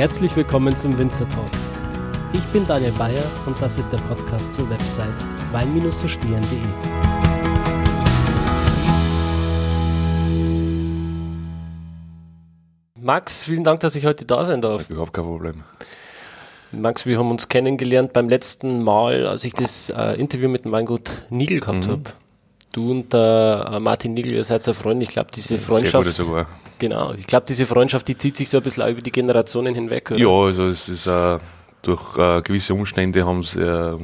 Herzlich willkommen zum Winzer Talk. Ich bin Daniel Bayer und das ist der Podcast zur Website wein-verstehen.de. Max, vielen Dank, dass ich heute da sein darf. Überhaupt kein Problem. Max, wir haben uns kennengelernt beim letzten Mal, als ich das äh, Interview mit dem Weingut Nigel gehabt mhm. habe. Du und äh, Martin Nigel, ihr seid ja Freunde. Ich glaube, diese Freundschaft. Sehr sogar. Genau. Ich glaube, diese Freundschaft, die zieht sich so ein bisschen über die Generationen hinweg, oder? Ja, also es ist äh, durch äh, gewisse Umstände haben sie äh,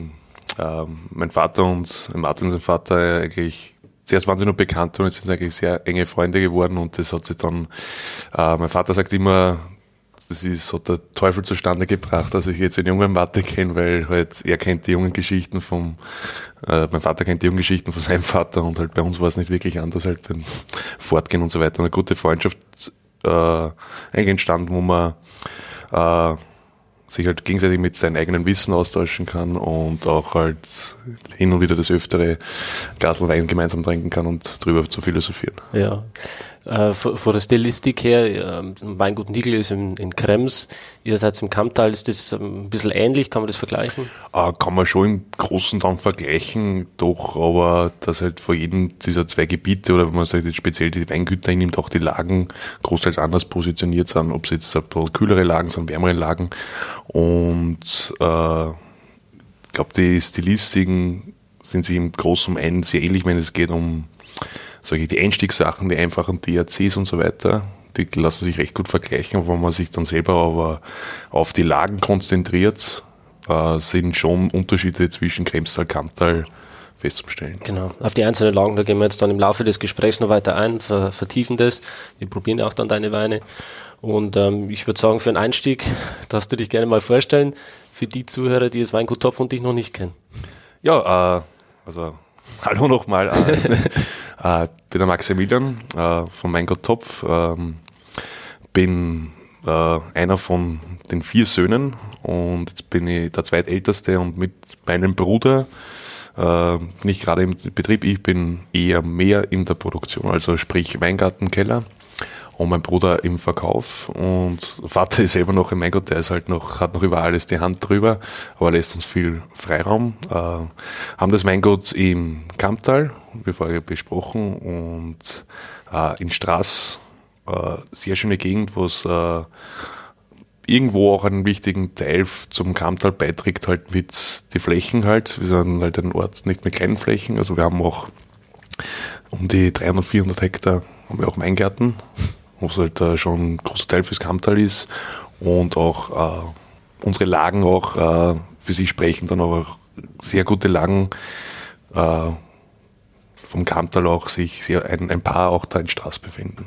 äh, mein Vater und Martin sein Vater eigentlich zuerst waren sie nur bekannt und jetzt sind sie eigentlich sehr enge Freunde geworden und das hat sich dann, äh, mein Vater sagt immer, das ist, hat der Teufel zustande gebracht, dass ich jetzt einen jungen Mathe kenne, weil halt er kennt die jungen Geschichten vom, äh, mein Vater kennt die jungen Geschichten von seinem Vater und halt bei uns war es nicht wirklich anders, halt beim Fortgehen und so weiter. Eine gute Freundschaft äh, entstanden, wo man äh, sich halt gegenseitig mit seinem eigenen Wissen austauschen kann und auch halt hin und wieder das öftere Glas Wein gemeinsam trinken kann und drüber zu philosophieren. Ja, äh, von der Stilistik her, äh, Weingut Nigel ist in, in Krems, ihr seid im Kamptal, ist das ein bisschen ähnlich, kann man das vergleichen? Äh, kann man schon im Großen dann vergleichen, doch, aber dass halt vor jedem dieser zwei Gebiete oder wenn man sagt jetzt speziell die Weingüter nimmt, auch die Lagen großteils anders positioniert sind, ob es jetzt ein bisschen kühlere Lagen sind, wärmere Lagen. Und äh, ich glaube, die Stilistiken sind sich im Großen und sehr ähnlich, wenn es geht um solche die Einstiegssachen, die einfachen DRCs und so weiter, die lassen sich recht gut vergleichen, wenn man sich dann selber aber auf die Lagen konzentriert, äh, sind schon Unterschiede zwischen Kremstal, Kamptal festzustellen. Genau. Auf die einzelnen Lagen, da gehen wir jetzt dann im Laufe des Gesprächs noch weiter ein, ver vertiefen das. Wir probieren auch dann deine Weine. Und ähm, ich würde sagen, für einen Einstieg darfst du dich gerne mal vorstellen, für die Zuhörer, die das Weingut Topf und dich noch nicht kennen. Ja, äh, also hallo nochmal. Äh, äh, bin der Maximilian äh, von Mein Gott Topf. Ähm, bin äh, einer von den vier Söhnen und jetzt bin ich der zweitälteste und mit meinem Bruder äh, nicht gerade im Betrieb, ich bin eher mehr in der Produktion, also sprich Weingartenkeller und mein Bruder im Verkauf und Vater ist selber noch im Weingut, der ist halt noch, hat noch über alles die Hand drüber, aber lässt uns viel Freiraum. Äh, haben das Weingut im Kamptal, wie vorher besprochen, und äh, in Straß, äh, sehr schöne Gegend, wo es äh, irgendwo auch einen wichtigen Teil zum Kamptal beiträgt, halt mit die Flächen halt. Wir sind halt ein Ort nicht mit kleinen Flächen, also wir haben auch um die 300, 400 Hektar haben wir auch Weingärten was halt äh, schon ein großer Teil fürs Kamptal ist und auch äh, unsere Lagen auch äh, für sich sprechen, dann auch sehr gute Lagen äh, vom Kamptal auch sich sehr, ein, ein paar auch da in Straß befinden.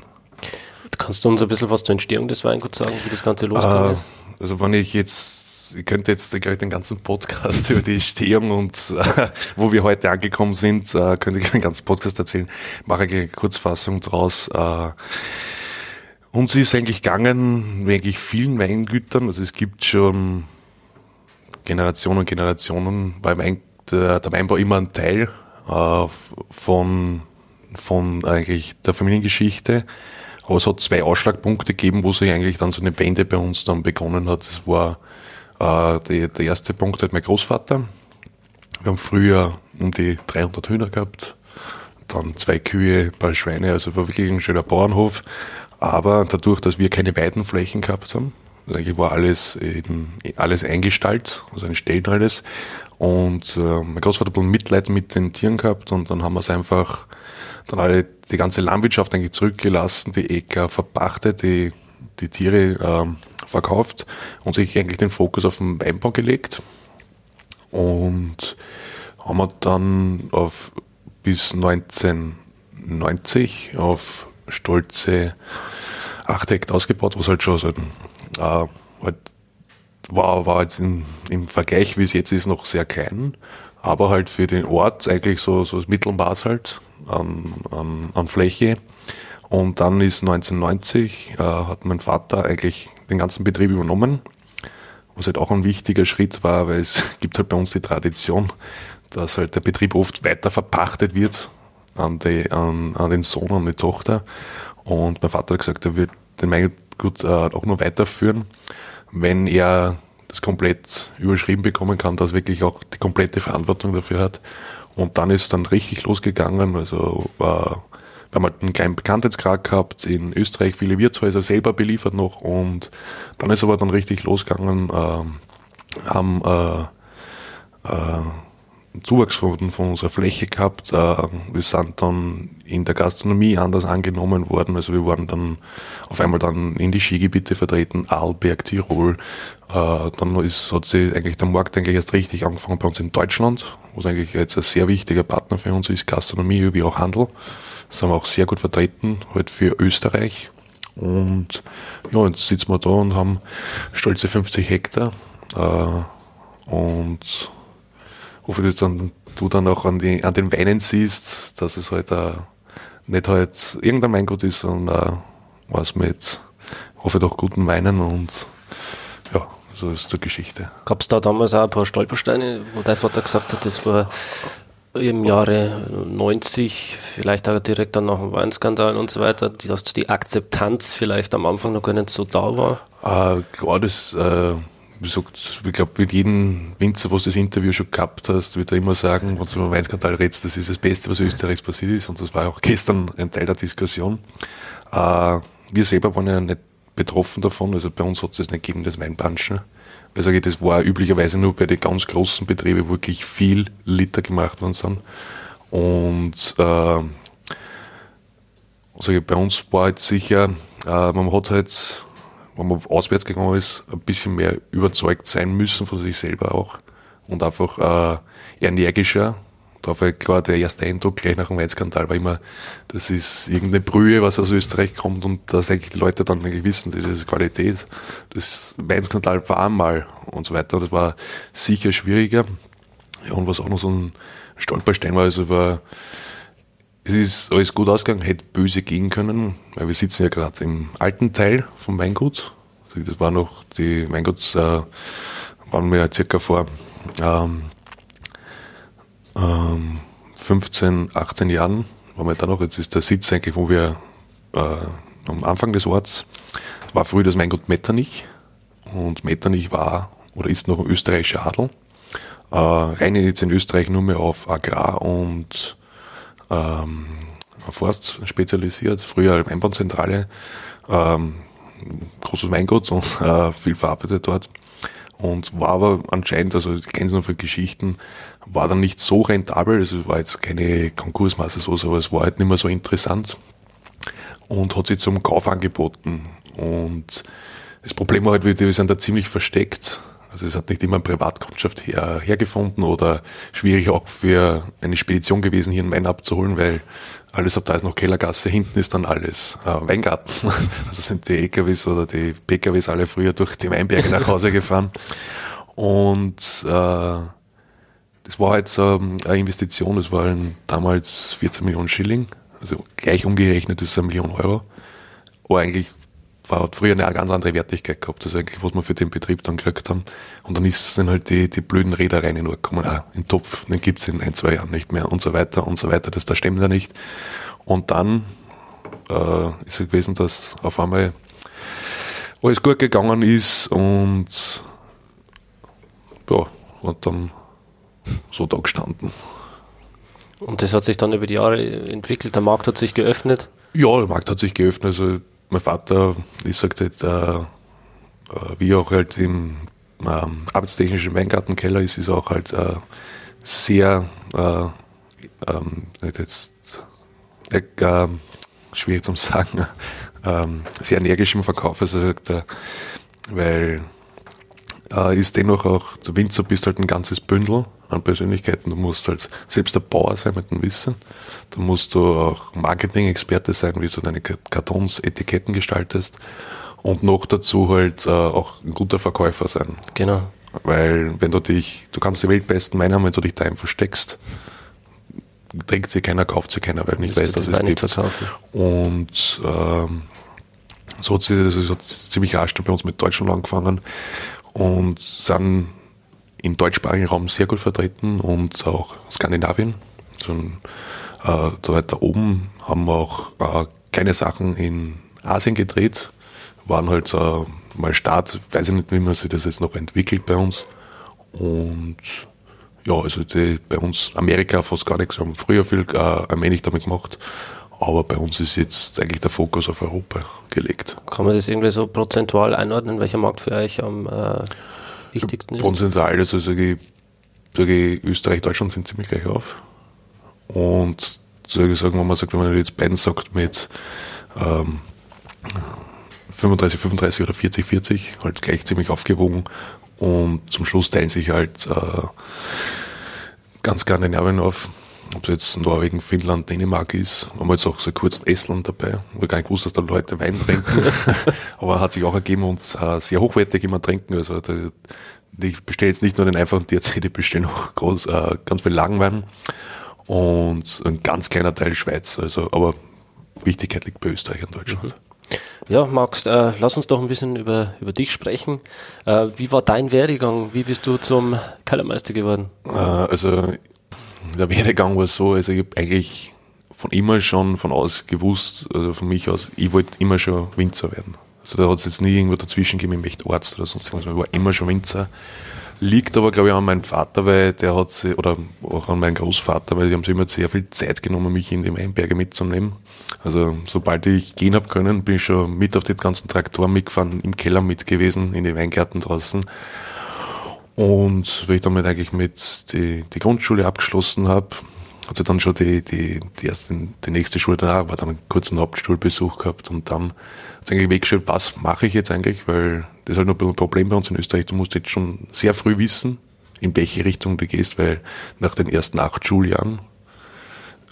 Kannst du uns ein bisschen was zur Entstehung des Weinguts sagen, wie das Ganze losgegangen ist? Also wenn ich jetzt, ich könnte jetzt gleich den ganzen Podcast über die Entstehung und äh, wo wir heute angekommen sind, äh, könnte ich den ganzen Podcast erzählen. Mache ich eine Kurzfassung draus. Äh, und sie ist eigentlich gegangen, wie eigentlich vielen Weingütern, also es gibt schon Generationen und Generationen, weil Wein, der, der Weinbau immer ein Teil äh, von, von eigentlich der Familiengeschichte. Aber es hat zwei Ausschlagpunkte gegeben, wo sich eigentlich dann so eine Wende bei uns dann begonnen hat. Das war äh, die, der erste Punkt halt mein Großvater. Wir haben früher um die 300 Hühner gehabt, dann zwei Kühe, ein paar Schweine, also war wirklich ein schöner Bauernhof. Aber dadurch, dass wir keine Weidenflächen gehabt haben, eigentlich war alles, in, alles eingestallt, also ein Stellen alles. Und äh, mein Großvater hat Mitleid mit den Tieren gehabt und dann haben wir es einfach, dann alle die ganze Landwirtschaft eigentlich zurückgelassen, die Äcker verpachtet, die, die Tiere ähm, verkauft und sich eigentlich den Fokus auf den Weinbau gelegt. Und haben wir dann auf bis 1990 auf stolze 8 Hektar ausgebaut, was halt schon so, äh, halt war, war jetzt in, im Vergleich, wie es jetzt ist, noch sehr klein, aber halt für den Ort eigentlich so, so das Mittelmaß halt an, an, an Fläche. Und dann ist 1990, äh, hat mein Vater eigentlich den ganzen Betrieb übernommen, was halt auch ein wichtiger Schritt war, weil es gibt halt bei uns die Tradition, dass halt der Betrieb oft weiter verpachtet wird an, die, an, an den Sohn und die Tochter. Und mein Vater hat gesagt, er wird den Weingut äh, auch nur weiterführen, wenn er das komplett überschrieben bekommen kann, dass wirklich auch die komplette Verantwortung dafür hat. Und dann ist dann richtig losgegangen. Also war, wir haben halt einen kleinen Bekanntheitsgrad gehabt in Österreich, viele Wirtshäuser selber beliefert noch und dann ist aber dann richtig losgegangen, äh, haben äh, äh, Zuwachs von, von unserer Fläche gehabt. Äh, wir sind dann in der Gastronomie anders angenommen worden. Also wir waren dann auf einmal dann in die Skigebiete vertreten, Arlberg, Tirol. Äh, dann ist, hat sich eigentlich der Markt eigentlich erst richtig angefangen bei uns in Deutschland, was eigentlich jetzt ein sehr wichtiger Partner für uns ist, Gastronomie wie auch Handel. Das haben wir auch sehr gut vertreten, halt für Österreich. Und ja, jetzt sitzen wir da und haben stolze 50 Hektar. Äh, und wofür du dann, du dann auch an, die, an den Weinen siehst, dass es halt uh, nicht halt irgendein Weingut ist, sondern uh, was mit, hoffe doch guten Weinen und ja, so ist die Geschichte. Gab es da damals auch ein paar Stolpersteine, wo dein Vater gesagt hat, das war im Jahre 90, vielleicht auch direkt dann nach dem Weinskandal und so weiter, dass die Akzeptanz vielleicht am Anfang noch gar nicht so da war? Äh, klar, das äh, wie gesagt, ich glaube, mit jedem Winzer, was du das Interview schon gehabt hast, wird er immer sagen, wenn du über Weinskandal redest, das ist das Beste, was Österreichs passiert ist. Und das war auch gestern ein Teil der Diskussion. Äh, wir selber waren ja nicht betroffen davon. Also bei uns hat es das nicht gegeben, das Weinbranchen. Also das war üblicherweise nur bei den ganz großen Betrieben, wo wirklich viel Liter gemacht worden sind. Und äh, also bei uns war halt sicher, äh, man hat halt wenn man auswärts gegangen ist, ein bisschen mehr überzeugt sein müssen von sich selber auch und einfach äh, energischer. Da war klar, der erste Eindruck gleich nach dem Weinskandal war immer, das ist irgendeine Brühe, was aus Österreich kommt und dass eigentlich die Leute dann eigentlich wissen, das ist Qualität. Das Weinskandal war einmal und so weiter. Das war sicher schwieriger. Ja, und was auch noch so ein Stolperstein war, also war, es ist alles gut ausgegangen, hätte böse gehen können, weil wir sitzen ja gerade im alten Teil vom Weingut. Also das war noch, die Weinguts äh, waren wir ja circa vor ähm, ähm, 15, 18 Jahren, waren wir da noch, jetzt ist der Sitz eigentlich, wo wir äh, am Anfang des Orts, war früher das Weingut Metternich und Metternich war oder ist noch ein österreichischer Adel. Äh, rein jetzt in Österreich nur mehr auf Agrar und ähm, Forst spezialisiert, früher Weinbauzentrale, ähm, großes Weingut und äh, viel verarbeitet dort. Und war aber anscheinend, also ich kenne es noch für Geschichten, war dann nicht so rentabel, also es war jetzt keine Konkursmasse so, aber es war halt nicht mehr so interessant und hat sich zum Kauf angeboten. Und das Problem war halt, wir sind da ziemlich versteckt also es hat nicht immer eine Privatkundschaft her, hergefunden oder schwierig auch für eine Spedition gewesen, hier einen Wein abzuholen, weil alles ab da ist noch Kellergasse, hinten ist dann alles äh, Weingarten. Also sind die LKWs oder die PKWs alle früher durch die Weinberge nach Hause gefahren. Und äh, das war halt ähm, eine Investition, das waren damals 14 Millionen Schilling, also gleich umgerechnet ist es eine Million Euro. Aber eigentlich war, hat früher eine ganz andere Wertigkeit gehabt, also eigentlich, was wir für den Betrieb dann gekriegt haben. Und dann ist, sind halt die, die blöden Räder rein in Ort gekommen, ah, in Topf, den gibt's in ein, zwei Jahren nicht mehr und so weiter und so weiter, das da stimmt ja nicht. Und dann äh, ist es gewesen, dass auf einmal alles gut gegangen ist und ja, und dann so da gestanden. Und das hat sich dann über die Jahre entwickelt, der Markt hat sich geöffnet? Ja, der Markt hat sich geöffnet. Also mein Vater, ich sagte, halt, äh, wie auch halt im ähm, arbeitstechnischen Weingartenkeller ist, ist auch halt äh, sehr, äh, ähm, jetzt, äh, schwierig zu sagen, ähm, sehr energisch im Verkauf, also sagt er, weil äh, ist dennoch auch, der Winzer bist halt ein ganzes Bündel an Persönlichkeiten. Du musst halt selbst der Bauer sein mit dem Wissen. Da musst du auch Marketing-Experte sein, wie du deine Kartons, Etiketten gestaltest. Und noch dazu halt äh, auch ein guter Verkäufer sein. Genau. Weil wenn du dich, du kannst die weltbesten Weine haben, wenn du dich daheim versteckst, trinkt sie keiner, kauft sie keiner, weil nicht weiß, dass es gibt. Verkaufen. Und ähm, so hat sie, das hat ziemlich rasch bei uns mit Deutschland angefangen und sind im deutschsprachigen Raum sehr gut vertreten und auch Skandinavien. Schon äh, da weiter oben haben wir auch äh, kleine Sachen in Asien gedreht, waren halt äh, mal Start, weiß ich nicht, wie man sich das jetzt noch entwickelt bei uns. Und ja, also die, bei uns Amerika fast gar nichts. Haben früher viel äh, allmählich damit gemacht. Aber bei uns ist jetzt eigentlich der Fokus auf Europa gelegt. Kann man das irgendwie so prozentual einordnen, welcher Markt für euch am äh, wichtigsten ist? Prozentual, also sage ich, sage ich, Österreich, Deutschland sind ziemlich gleich auf. Und sage ich, sagen, wenn man sagt, wenn man jetzt beiden sagt mit ähm, 35, 35 oder 40, 40, halt gleich ziemlich aufgewogen. Und zum Schluss teilen sich halt äh, ganz Skandinavien auf. Ob es jetzt Norwegen, Finnland, Dänemark ist, haben wir jetzt auch so kurz Estland dabei, wo ich gar nicht gewusst, dass da Leute Wein trinken. Aber hat sich auch ergeben und äh, sehr hochwertig immer trinken. Also da, ich bestelle jetzt nicht nur den einfachen DRC, ich bestelle noch groß, äh, ganz viel Lagenwein und ein ganz kleiner Teil Schweiz. Also, aber Wichtigkeit liegt bei Österreich und Deutschland. Mhm. Ja, Max, äh, lass uns doch ein bisschen über, über dich sprechen. Äh, wie war dein Werdegang? Wie bist du zum Kellermeister geworden? Äh, also der Werdegang war so, also ich habe eigentlich von immer schon von aus gewusst, also von mich aus, ich wollte immer schon Winzer werden. Also da hat es jetzt nie irgendwo dazwischen gegeben, ich möchte Arzt oder sonst irgendwas, ich war immer schon Winzer. Liegt aber, glaube ich, an meinem Vater, weil der hat sie, oder auch an meinem Großvater, weil die haben sich immer sehr viel Zeit genommen, mich in die Weinberge mitzunehmen. Also sobald ich gehen habe können, bin ich schon mit auf die ganzen Traktoren mitgefahren, im Keller mit gewesen, in die Weingärten draußen. Und wenn ich damit eigentlich mit die, die Grundschule abgeschlossen habe, sie dann schon die, die, die erste, die nächste Schule da, war dann einen kurzen Hauptschulbesuch gehabt und dann hat eigentlich weggestellt, was mache ich jetzt eigentlich, weil das ist halt noch ein bisschen ein Problem bei uns in Österreich. Du musst jetzt schon sehr früh wissen, in welche Richtung du gehst, weil nach den ersten acht Schuljahren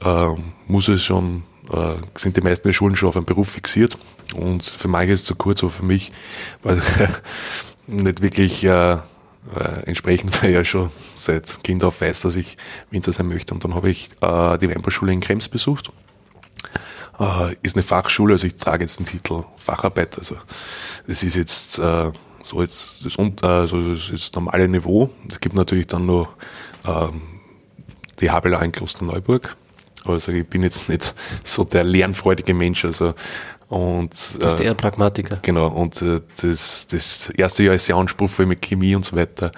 äh, muss es schon, äh, sind die meisten Schulen schon auf einen Beruf fixiert. Und für manche ist es zu kurz, aber für mich, weil nicht wirklich äh, äh, entsprechend, weil ich ja schon seit Kind auf weiß, dass ich Winzer sein möchte. Und dann habe ich äh, die Weinbauschule in Krems besucht äh, ist eine Fachschule, also ich trage jetzt den Titel Facharbeit, also das ist jetzt äh, so jetzt das, also das, das normale Niveau. Es gibt natürlich dann noch ähm, die Habela in Klosterneuburg. Also ich bin jetzt nicht so der lernfreudige Mensch, also und du bist äh, eher Pragmatiker. Genau, und äh, das, das erste Jahr ist sehr anspruchsvoll mit Chemie und so weiter.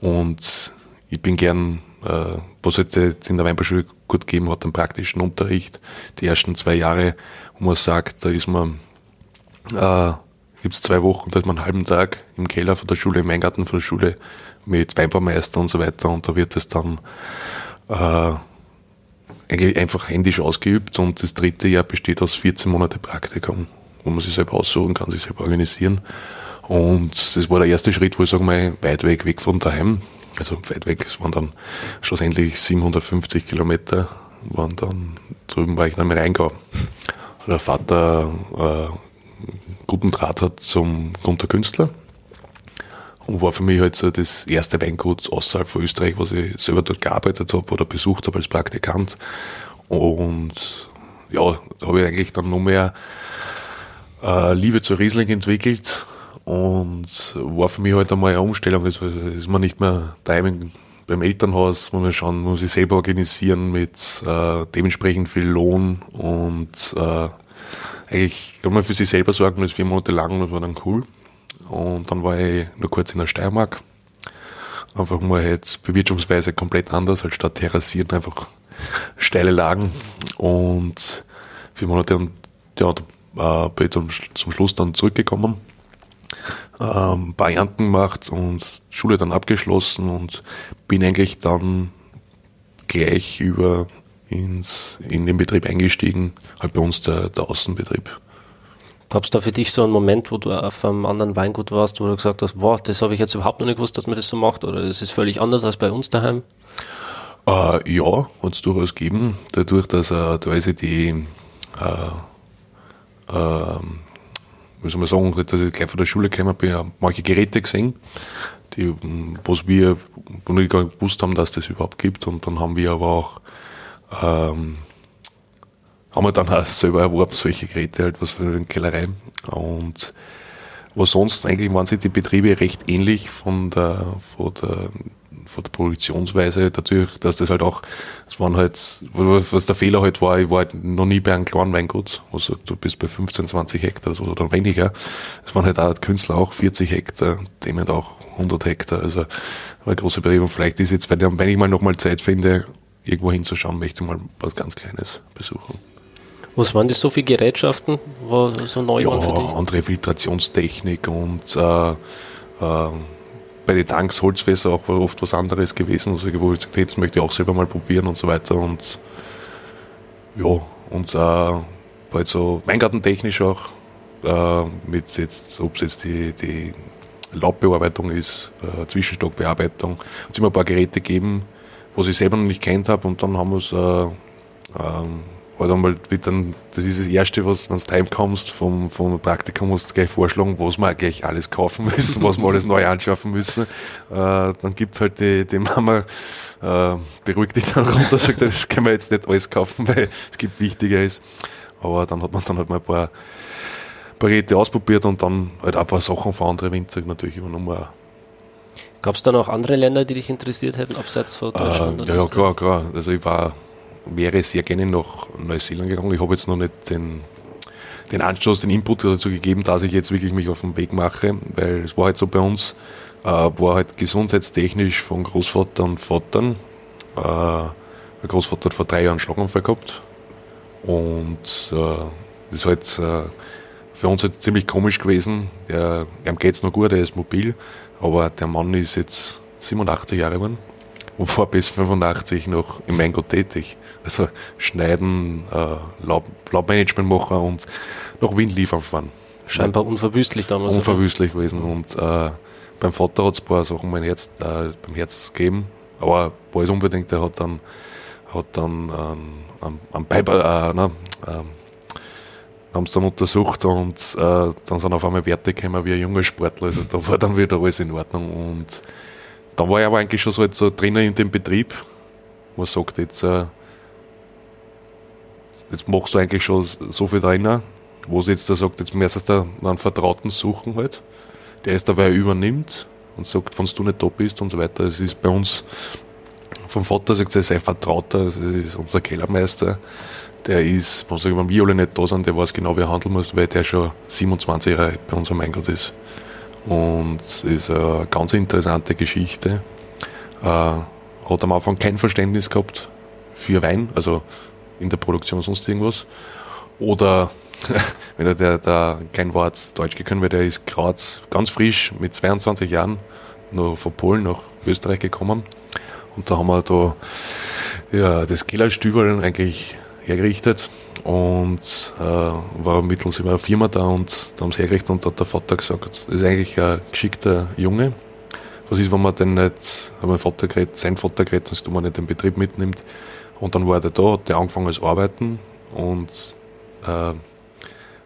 Und ich bin gern äh, was halt in der Weinbauschule gut gegeben hat, den praktischen Unterricht. Die ersten zwei Jahre, wo man sagt, da ist man, äh, gibt's zwei Wochen, da ist man einen halben Tag im Keller von der Schule, im Weingarten von der Schule mit Weinbaumeister und so weiter und da wird es dann äh, eigentlich einfach händisch ausgeübt und das dritte Jahr besteht aus 14 Monate Praktikum, wo man sich selber aussuchen kann, sich selber organisieren. Und das war der erste Schritt, wo ich sage mal, weit weg, weg von daheim also weit weg, es waren dann schlussendlich 750 Kilometer, waren dann, drüben war ich dann im Rheingau. Der Vater äh, guten Draht hat zum Gunter Künstler und war für mich halt so das erste Weingut außerhalb von Österreich, was ich selber dort gearbeitet habe oder besucht habe als Praktikant. Und ja, da habe ich eigentlich dann noch mehr äh, Liebe zu Riesling entwickelt und war für mich halt einmal eine Umstellung. Das ist man nicht mehr daheim beim Elternhaus, muss man schauen, muss sich selber organisieren mit äh, dementsprechend viel Lohn und äh, eigentlich kann man für sich selber sorgen, das vier Monate lang, das war dann cool. Und dann war ich nur kurz in der Steiermark. Einfach mal jetzt Bewirtschaftsweise komplett anders, als statt terrassiert einfach steile Lagen und vier Monate und ja, da äh, bin ich dann zum Schluss dann zurückgekommen ähm, paar Ernten gemacht und Schule dann abgeschlossen und bin eigentlich dann gleich über ins, in den Betrieb eingestiegen, halt bei uns der, der Außenbetrieb. Gab es da für dich so einen Moment, wo du auf einem anderen Weingut warst, wo du gesagt hast, boah, das habe ich jetzt überhaupt noch nicht gewusst, dass man das so macht oder das ist völlig anders als bei uns daheim? Äh, ja, hat es durchaus gegeben. Dadurch, dass äh, teilweise die äh, äh, wie soll man sagen, dass ich gleich von der Schule gekommen bin, manche Geräte gesehen, die, was wir noch nicht gewusst haben, dass das überhaupt gibt. Und dann haben wir aber auch, ähm, haben wir dann auch selber erworben, solche Geräte halt, was für eine Kellerei. Und was sonst eigentlich waren sich die Betriebe recht ähnlich von der, von der von der Produktionsweise dadurch, dass das halt auch, es waren halt, was der Fehler halt war, ich war halt noch nie bei einem kleinen Weingut, also du bist bei 15, 20 Hektar oder weniger. Es waren halt auch Künstler auch 40 Hektar, dem halt auch 100 Hektar, also war ein großer Betrieb und vielleicht ist jetzt, wenn ich mal nochmal Zeit finde, irgendwo hinzuschauen, möchte ich mal was ganz Kleines besuchen. Was waren das so viele Gerätschaften, wo so neu ja, waren für dich? andere Filtrationstechnik und äh, äh, bei den Tanks Holzfässer auch oft was anderes gewesen, also wo ich gesagt das möchte ich auch selber mal probieren und so weiter und ja, und äh, bald so Weingartentechnisch auch, äh, mit jetzt, ob es jetzt die, die Laubbearbeitung ist, äh, Zwischenstockbearbeitung, hat immer ein paar Geräte gegeben, was ich selber noch nicht kennt habe und dann haben wir es äh, ähm, halt einmal mit dann, das ist das Erste, was, wenn du heimkommst vom, vom Praktikum, musst du gleich vorschlagen, was wir gleich alles kaufen müssen, was wir alles neu anschaffen müssen. Äh, dann gibt halt die, die Mama, äh, beruhigt dich dann runter, sagt, das können wir jetzt nicht alles kaufen, weil es gibt Wichtigeres. Aber dann hat man dann halt mal ein paar, paar Geräte ausprobiert und dann halt auch ein paar Sachen von anderen Winzer natürlich übernommen. Gab es dann auch andere Länder, die dich interessiert hätten, abseits von Deutschland? Äh, ja, ja, klar, klar. Also ich war, wäre sehr gerne nach Neuseeland gegangen. Ich habe jetzt noch nicht den, den Anstoß, den Input dazu gegeben, dass ich jetzt wirklich mich auf den Weg mache, weil es war halt so bei uns, äh, war halt gesundheitstechnisch von Großvater und Vatern. Äh, mein Großvater hat vor drei Jahren einen Schlaganfall gehabt und äh, das ist halt äh, für uns halt ziemlich komisch gewesen. Der, ihm geht's noch gut, er ist mobil, aber der Mann ist jetzt 87 Jahre geworden und war bis 85 noch im Weingut tätig. Also schneiden, äh, Laub, Laubmanagement machen und nach Wien liefern fahren. Scheinbar unverwüstlich damals. Unverwüstlich oder? gewesen. Und äh, beim Vater hat es ein paar Sachen mein Herz, äh, beim Herz gegeben, aber bald unbedingt, der hat dann hat dann ähm, am Piper, äh, ne, ähm, haben es dann untersucht und äh, dann sind auf einmal Werte gekommen wie ein junger Sportler. Also da war dann wieder alles in Ordnung. Und dann war ich aber eigentlich schon so, halt so drinnen in dem Betrieb, wo man sagt, jetzt, äh, jetzt machst du eigentlich schon so viel drinnen, wo sie jetzt da sagt, jetzt müsstest du einen Vertrauten suchen halt, der es dabei übernimmt und sagt, wenn du nicht da bist und so weiter. Es ist bei uns vom Vater sagt er, sei Vertrauter, das ist unser Kellermeister der ist, wenn wir alle nicht da sind, der weiß genau, wie er handeln muss, weil der schon 27 Jahre bei uns am Eingang ist. Und es ist eine ganz interessante Geschichte. Äh, hat am Anfang kein Verständnis gehabt für Wein, also in der Produktion sonst irgendwas. Oder wenn er der, der kein Wort Deutsch gekannt, weil der ist gerade ganz frisch mit 22 Jahren noch von Polen nach Österreich gekommen. Und da haben wir da ja, das Kellerstübel eigentlich hergerichtet und äh, war mittels über eine Firma da und da haben sie hergerichtet und hat der Vater gesagt, das ist eigentlich ein geschickter Junge. Was ist, wenn man denn nicht, hat mein Vater geredet, sein Vater geredet, dass man nicht den Betrieb mitnimmt. Und dann war der da, hat der angefangen als Arbeiten. Und äh,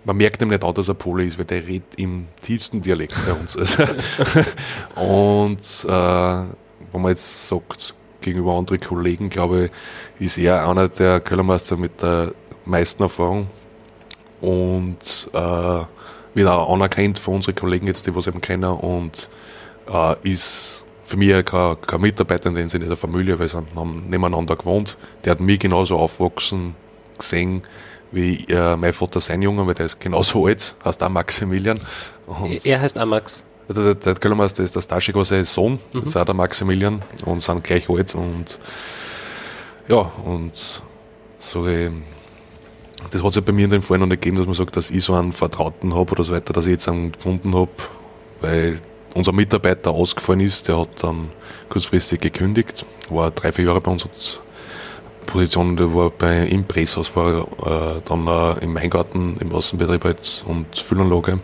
man merkt ihm nicht an, dass er Pole ist, weil der redet im tiefsten Dialekt bei uns. Also, und äh, wenn man jetzt sagt, gegenüber anderen Kollegen, glaube ich, ist er einer der Kellermeister mit der meisten Erfahrung. Und äh, wird auch anerkannt von unseren Kollegen jetzt, die was eben kennen. Und äh, ist für mich kein, kein Mitarbeiter in dem Sinne der Familie, weil sie haben nebeneinander gewohnt. Der hat mich genauso aufwachsen gesehen, wie äh, mein Vater sein Junge, weil der ist genauso alt, heißt auch Maximilian. Und er heißt auch Max. Der, der Kellermeister ist der Staschik, sein Sohn, mhm. das ist auch der Maximilian und sind gleich alt und ja, und so das hat es ja bei mir in dem Fall noch nicht gegeben, dass man sagt, dass ich so einen Vertrauten habe oder so weiter, dass ich jetzt einen gefunden habe, weil unser Mitarbeiter ausgefallen ist, der hat dann kurzfristig gekündigt, war drei, vier Jahre bei uns, hat Position, der war bei Impressors, war äh, dann äh, im Weingarten, im Außenbetrieb halt und Füllanlage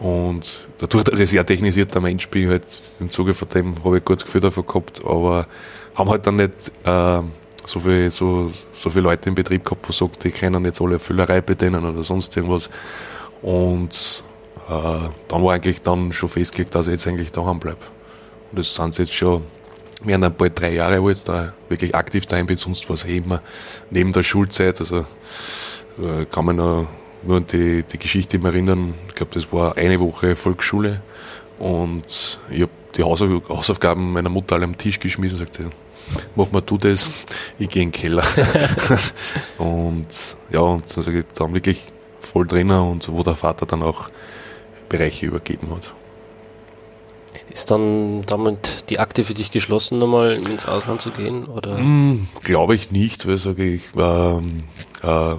und dadurch, dass ich sehr technisierter Mensch bin, halt im Zuge von dem habe ich kurz Gefühl davon gehabt, aber haben halt dann nicht äh, so viel, so, so viele Leute im Betrieb gehabt, die sagen, die können jetzt alle Füllerei bedienen oder sonst irgendwas. Und dann war eigentlich dann schon festgelegt, dass ich jetzt eigentlich daheim bleibe. Und das sind jetzt schon, wir haben dann bald drei Jahre, wo ich jetzt da wirklich aktiv daheim bin, sonst war es immer neben der Schulzeit, also äh, kann man noch nur an die, die Geschichte im Erinnern. Ich glaube, das war eine Woche Volksschule und ich habe die Hausaufgaben meiner Mutter alle am Tisch geschmissen und gesagt, mach mal du das, ich gehe in den Keller. und ja, und ich, da wirklich voll drinnen und wo der Vater dann auch Bereiche übergeben hat. Ist dann damit die Akte für dich geschlossen, nochmal ins Ausland zu gehen? Oder? Mm, Glaube ich nicht, weil sage ich, ähm, äh,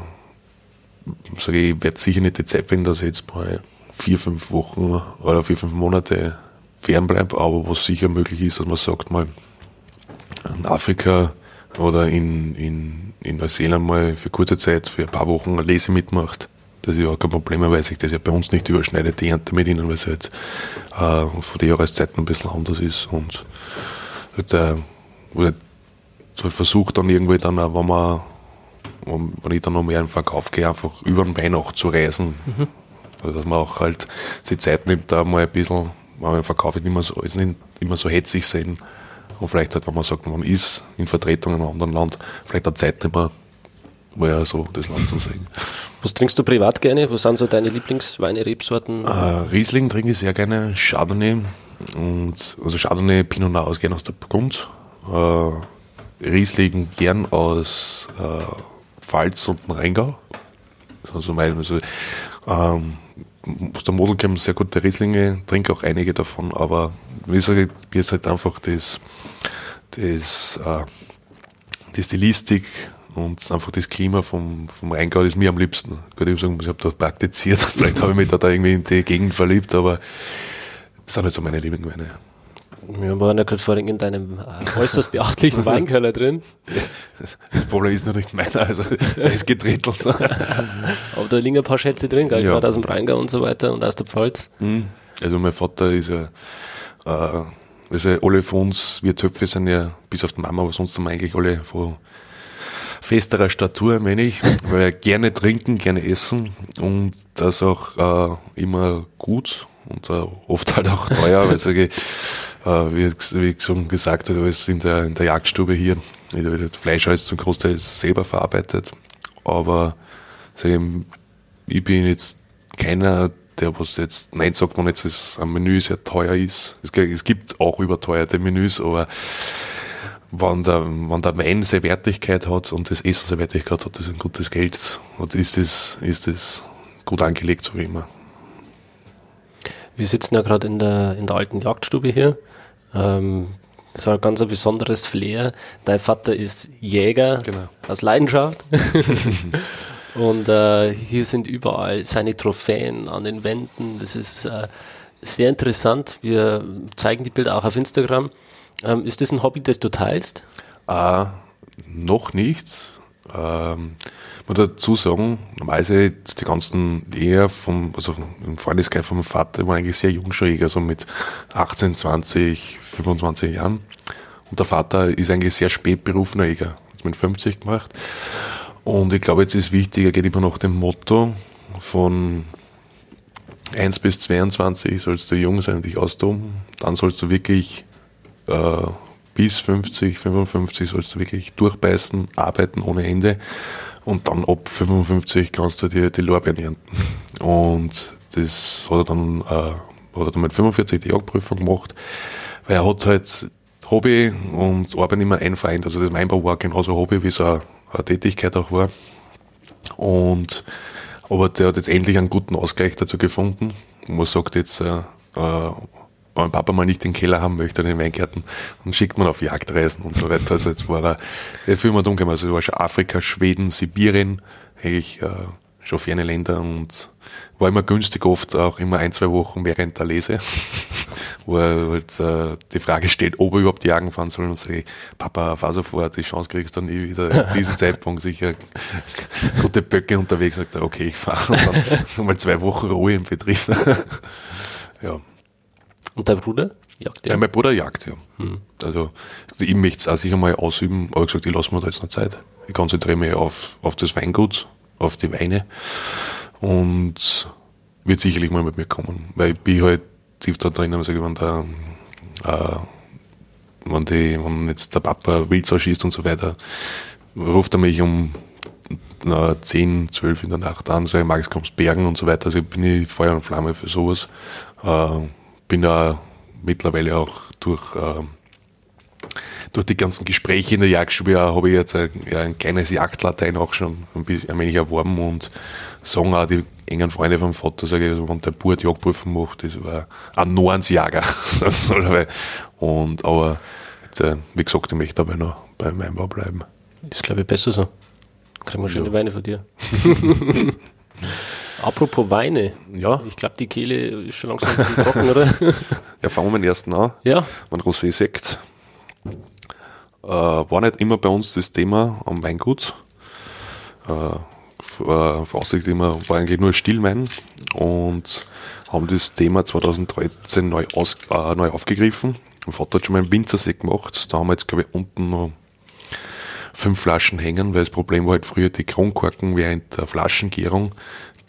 sage ich, ich werde sicher nicht die Zeit finden, dass ich jetzt mal vier, fünf Wochen oder vier, fünf Monate fernbleibe, aber was sicher möglich ist, dass man sagt mal in Afrika oder in, in, in Neuseeland mal für kurze Zeit, für ein paar Wochen eine Lese mitmacht. Das ist ja kein Problem, weil sich das ja bei uns nicht überschneidet, die Ernte mit ihnen, weil es halt äh, von der Jahreszeit ein bisschen anders ist und halt, äh, halt versucht dann irgendwie dann auch, wenn man wenn ich dann noch mehr den Verkauf gehe, einfach über den Weihnacht zu reisen. Mhm. Also, dass man auch halt sich Zeit nimmt, da mal ein bisschen, wenn man Verkauf nicht immer so, ist nicht immer so hetzig sein. Und vielleicht halt, wenn man sagt, man ist in Vertretung in einem anderen Land, vielleicht eine Zeit nicht mehr, mal so das Land zu sehen. Was trinkst du privat gerne? Was sind so deine Lieblingsweine, Rebsorten? Äh, Riesling trinke ich sehr gerne, Chardonnay und also Chardonnay, Pinot Noir gerne aus der Burgund. Äh, Riesling gern aus äh, Pfalz und Rheingau. Also mein, also, ähm, aus der Model kommen sehr gute Rieslinge, trinke auch einige davon, aber wie sage ich, mir ist halt einfach das, das, äh, die Stilistik und einfach das Klima vom, vom Rheingau ist mir am liebsten. Ich kann sagen, ich habe dort praktiziert, vielleicht habe ich mich da irgendwie in die Gegend verliebt, aber das sind halt so meine Lieblingsweine. Wir waren ja gerade vorhin in deinem äh, äußerst beachtlichen Weinkeller drin. Das Problem ist noch nicht meiner, also der ist getretelt. Aber da liegen ein paar Schätze drin, gell? Ja. aus dem Rheingau und so weiter und aus der Pfalz. Mhm. Also mein Vater ist ja, äh, also alle von uns, wir Töpfe sind ja, bis auf die Mama, aber sonst sind wir eigentlich alle von festerer Statur, meine ich, weil wir gerne trinken, gerne essen und das auch äh, immer gut und äh, oft halt auch teuer, weil sage ich, äh, wie, wie schon gesagt hat, alles in der, in der Jagdstube hier. Das Fleisch alles zum Großteil selber verarbeitet. Aber ich, ich bin jetzt keiner, der was jetzt, nein sagt man jetzt, dass ein Menü sehr teuer ist. Es, es gibt auch überteuerte Menüs, aber wenn der, wenn der Wein seine Wertigkeit hat und das Essen seine Wertigkeit hat, das ist ein gutes Geld und ist das, ist das gut angelegt, so wie immer. Wir sitzen ja gerade in der, in der alten Jagdstube hier. Ähm, das war ein ganz ein besonderes Flair. Dein Vater ist Jäger genau. aus Leidenschaft. Und äh, hier sind überall seine Trophäen an den Wänden. Das ist äh, sehr interessant. Wir zeigen die Bilder auch auf Instagram. Ähm, ist das ein Hobby, das du teilst? Äh, noch nicht. Ähm, muss dazu sagen, normalerweise die ganzen eher vom, also im Freundeskreis vom Vater war eigentlich sehr jung schon Jäger, so mit 18, 20, 25 Jahren. Und der Vater ist eigentlich sehr spät berufener Jäger, hat mit 50 gemacht. Und ich glaube, jetzt ist wichtig, er geht immer nach dem Motto von 1 bis 22 sollst du jung sein und dich austoben. Dann sollst du wirklich äh, bis 50, 55 sollst du wirklich durchbeißen, arbeiten ohne Ende und dann ab 55 kannst du dir die Lorbeeren ernten. Und das hat er dann, äh, hat er dann mit 45 die Jagdprüfung gemacht, weil er hat halt Hobby und Arbeit immer ein vereint. Also das Weinbau war genauso Hobby, wie es eine, eine Tätigkeit auch war. Und aber der hat jetzt endlich einen guten Ausgleich dazu gefunden. man sagt jetzt, äh, äh wenn mein Papa mal nicht den Keller haben möchte, den Weingärten, dann schickt man auf Jagdreisen und so weiter. Also jetzt war er, er viel mal dunkel, also war schon Afrika, Schweden, Sibirien, eigentlich äh, schon ferne Länder und war immer günstig, oft auch immer ein, zwei Wochen während der Lese, wo er halt äh, die Frage stellt, ob er überhaupt jagen fahren soll und sage, Papa, fahr sofort, die Chance kriegst du dann nie wieder in diesem Zeitpunkt sicher gute Böcke unterwegs, sagt er, okay, ich fahre und dann mal zwei Wochen Ruhe im Betrieb. ja. Und dein Bruder jagt ja? ja mein Bruder jagt, ja. Hm. Also ich möchte es auch sicher mal ausüben, aber ich gesagt, ich lasse mir da jetzt noch Zeit. Ich konzentriere mich auf, auf das Weingut, auf die Weine und wird sicherlich mal mit mir kommen, weil ich bin halt tief da drin, also wenn der, äh, wenn die, wenn jetzt der Papa Wildsau schießt und so weiter, ruft er mich um na, 10, 12 in der Nacht an, so, Max, kommst bergen und so weiter, also bin ich Feuer und Flamme für sowas. Äh, bin da mittlerweile auch durch, äh, durch die ganzen Gespräche in der Jagdstube habe ich jetzt ein, ja, ein kleines Jagdlatein auch schon ein, bisschen, ein wenig erworben und sagen auch die engen Freunde vom Vater, sage ich, wenn der Burt Jagdprüfung macht, das war ein Nornsjager. und, aber, jetzt, äh, wie gesagt, ich möchte dabei noch bei meinem Bau bleiben. Das ist, glaube ich, besser so. Kriegen wir schöne ja. Weine von dir. Apropos Weine. Ja. Ich glaube, die Kehle ist schon langsam trocken, oder? Ja, fangen wir mit dem ersten an. Ja. Mein Rosé-Sekt. Äh, war nicht immer bei uns das Thema am Weingut. Äh, Voraussicht immer, war eigentlich nur Stillwein und haben das Thema 2013 neu, aus, äh, neu aufgegriffen. Mein Vater hat schon mal einen Winzersekt gemacht. Da haben wir jetzt, glaube ich, unten noch fünf Flaschen hängen, weil das Problem war halt früher die Kronkorken während der Flaschengärung,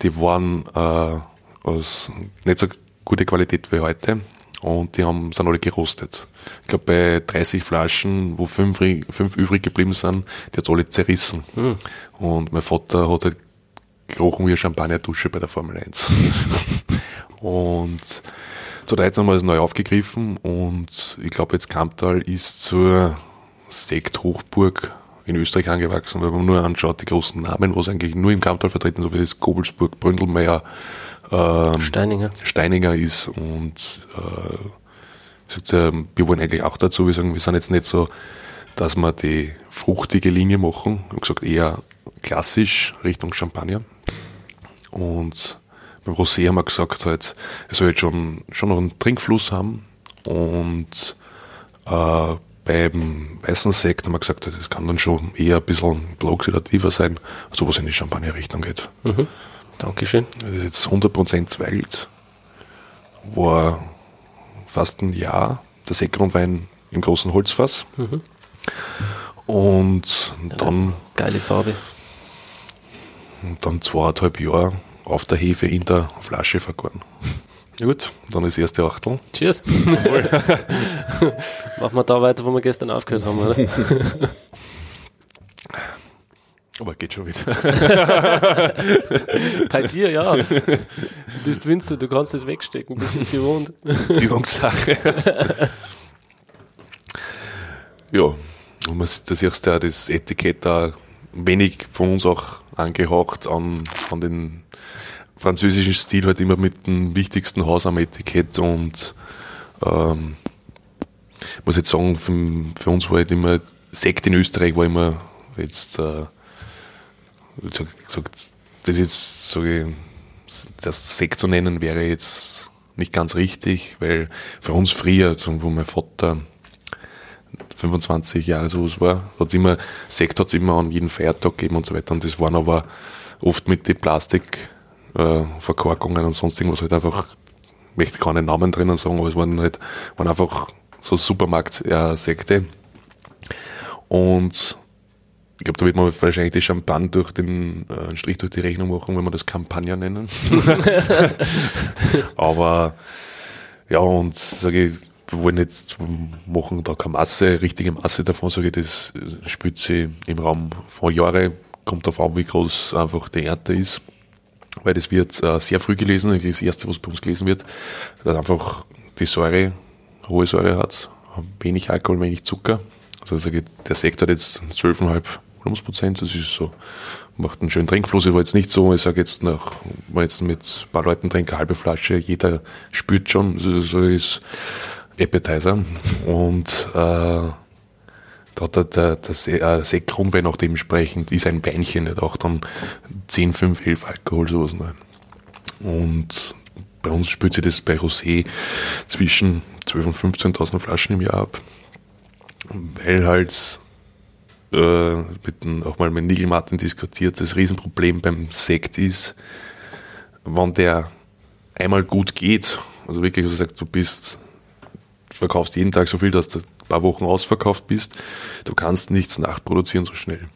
die waren äh, aus nicht so gute Qualität wie heute und die haben, sind alle gerostet. Ich glaube, bei 30 Flaschen, wo fünf, fünf übrig geblieben sind, die hat alle zerrissen. Mhm. Und mein Vater hat halt gerochen wie eine Champagnerdusche bei der Formel 1. und zu 13 haben wir es neu aufgegriffen und ich glaube, jetzt Kamptal ist zur Sekthochburg in Österreich angewachsen, weil man nur anschaut, die großen Namen, was eigentlich nur im Kamptal vertreten, so wie das Kobelsburg, Bründelmeier, ähm, Steininger. Steininger ist und äh, wir wollen eigentlich auch dazu, wir sagen, wir sind jetzt nicht so, dass wir die fruchtige Linie machen, ich gesagt, eher klassisch Richtung Champagner. Und beim Rosé haben wir gesagt, halt, er soll jetzt schon, schon noch einen Trinkfluss haben und äh, beim weißen Sekt haben wir gesagt, das kann dann schon eher ein bisschen oxidativer sein, so was in die Champagner-Richtung geht. Mhm. Dankeschön. Das ist jetzt 100% Zweigelt. War fast ein Jahr der Sektgrundwein im großen Holzfass. Mhm. Und dann. Ja, geile Farbe. Und dann zweieinhalb Jahre auf der Hefe in der Flasche vergoren. Gut, dann ist das erste Achtel. Cheers. Machen wir da weiter, wo wir gestern aufgehört haben, oder? Aber geht schon wieder. Bei dir, ja. Du bist Winzer, du kannst es wegstecken, bist es gewohnt. Übungssache. ja, und man sieht das erste das Etikett da wenig von uns auch angehaucht an, an den französischen Stil halt immer mit dem wichtigsten Haus am Etikett und ähm, muss jetzt sagen, für, für, uns war halt immer Sekt in Österreich war immer jetzt äh, das jetzt sage ich, das Sekt zu nennen wäre jetzt nicht ganz richtig, weil für uns früher, wo mein Vater 25 Jahre so war, hat immer, Sekt hat es immer an jeden Feiertag gegeben und so weiter. Und das waren aber oft mit den Plastik äh, Verkorkungen und sonst irgendwas halt einfach, ich möchte keine Namen drinnen sagen, aber es waren halt, waren einfach so Supermarkt-Sekte. Und ich glaube, da wird man wahrscheinlich die Champagne durch den äh, einen Strich durch die Rechnung machen, wenn wir das Campagna nennen. aber ja, und sage ich, wir wollen jetzt machen da keine Masse, richtige Masse davon, sage ich, das spürt sie im Raum von Jahren, kommt darauf an, wie groß einfach die Ernte ist weil das wird äh, sehr früh gelesen, das erste, was bei uns gelesen wird, dass einfach die Säure, hohe Säure hat, wenig Alkohol, wenig Zucker. Also sage der Sekt hat jetzt 12,5 Volumensprozent, das ist so, macht einen schönen Trinkfluss. Ich war jetzt nicht so, ich sage jetzt nach, wenn jetzt mit ein paar Leuten trinke, halbe Flasche, jeder spürt schon, so ist Appetizer. Und äh, da hat der, der, äh, Sektgrundwein auch dementsprechend ist ein Weinchen, nicht auch dann 10, 5, 11 Alkohol, sowas rein. Und bei uns spürt sich das bei Rosé zwischen 12.000 und 15.000 Flaschen im Jahr ab. Weil halt, äh, mit, auch mal mit Nigel Martin diskutiert, das Riesenproblem beim Sekt ist, wenn der einmal gut geht, also wirklich, also sagst, du bist, du verkaufst jeden Tag so viel, dass du paar Wochen ausverkauft bist, du kannst nichts nachproduzieren so schnell.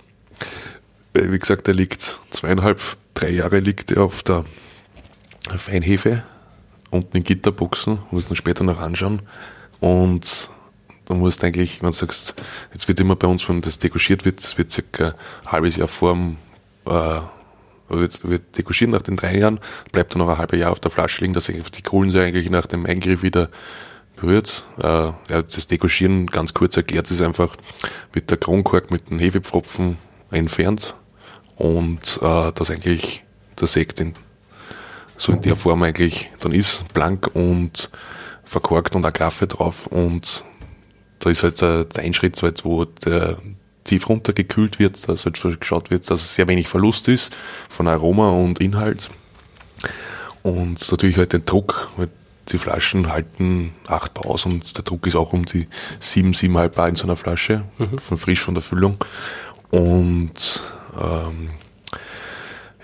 Wie gesagt, er liegt zweieinhalb, drei Jahre liegt er auf der Feinhefe, unten in Gitterbuchsen, muss man später noch anschauen. Und du musst eigentlich, wenn du sagst, jetzt wird immer bei uns, wenn das dekoschiert wird, das wird circa ein halbes Jahr vor dem, äh, wird, wird dekoschiert nach den drei Jahren, bleibt dann noch ein halbes Jahr auf der Flasche liegen, dass die Kohlensäure eigentlich nach dem Eingriff wieder berührt. Äh, ja, das Dekoschieren, ganz kurz erklärt, ist einfach mit der Kronkork, mit den Hefepfropfen entfernt und äh, dass eigentlich der Sekt in, so in der Form eigentlich dann ist, blank und verkorkt und eine Graffe drauf und da ist halt der, der Einschritt, halt, wo der tief runtergekühlt wird, dass halt geschaut wird, dass es sehr wenig Verlust ist von Aroma und Inhalt. Und natürlich halt den Druck, halt die Flaschen halten 8 Bar aus und der Druck ist auch um die 7, 7,5 Bar in so einer Flasche, mhm. von frisch von der Füllung. Und ähm,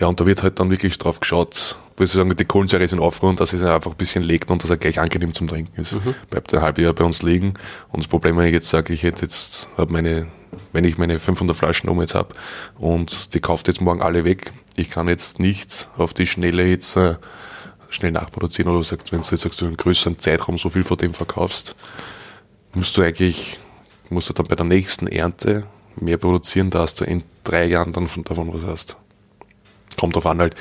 ja, und da wird halt dann wirklich drauf geschaut, würde ich sagen, die Kohlensäure ist in Aufruhr dass es einfach ein bisschen legt und dass er gleich angenehm zum Trinken ist. Mhm. Bleibt ein halbes Jahr bei uns liegen. Und das Problem, wenn ich jetzt sage, ich hätte jetzt, hab meine, wenn ich meine 500 Flaschen um jetzt habe und die kauft jetzt morgen alle weg, ich kann jetzt nicht auf die Schnelle jetzt äh, schnell nachproduzieren oder sagt, wenn du jetzt sagst, du einen größeren Zeitraum so viel von dem verkaufst, musst du eigentlich, musst du dann bei der nächsten Ernte mehr produzieren, dass du in drei Jahren dann von davon was hast. Kommt drauf an halt,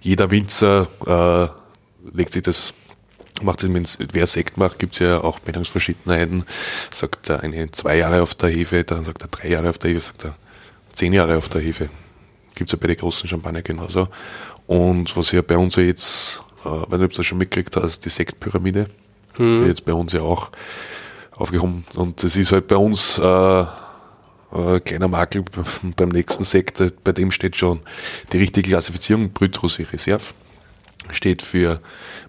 jeder Winzer äh, legt sich das, macht es, wer Sekt macht, gibt's ja auch Meinungsverschiedenheiten. Sagt er eine zwei Jahre auf der Hefe, dann sagt er drei Jahre auf der Hefe, sagt er zehn Jahre auf der Hefe. Gibt's ja bei den großen Champagner genauso. Und was ja bei uns jetzt, äh, ob du das schon mitgekriegt hast, die Sektpyramide, hm. die jetzt bei uns ja auch aufgehoben. Und das ist halt bei uns äh, äh, kleiner Makel beim nächsten Sekt, bei dem steht schon die richtige Klassifizierung, Brut Rosé Reserve. Steht für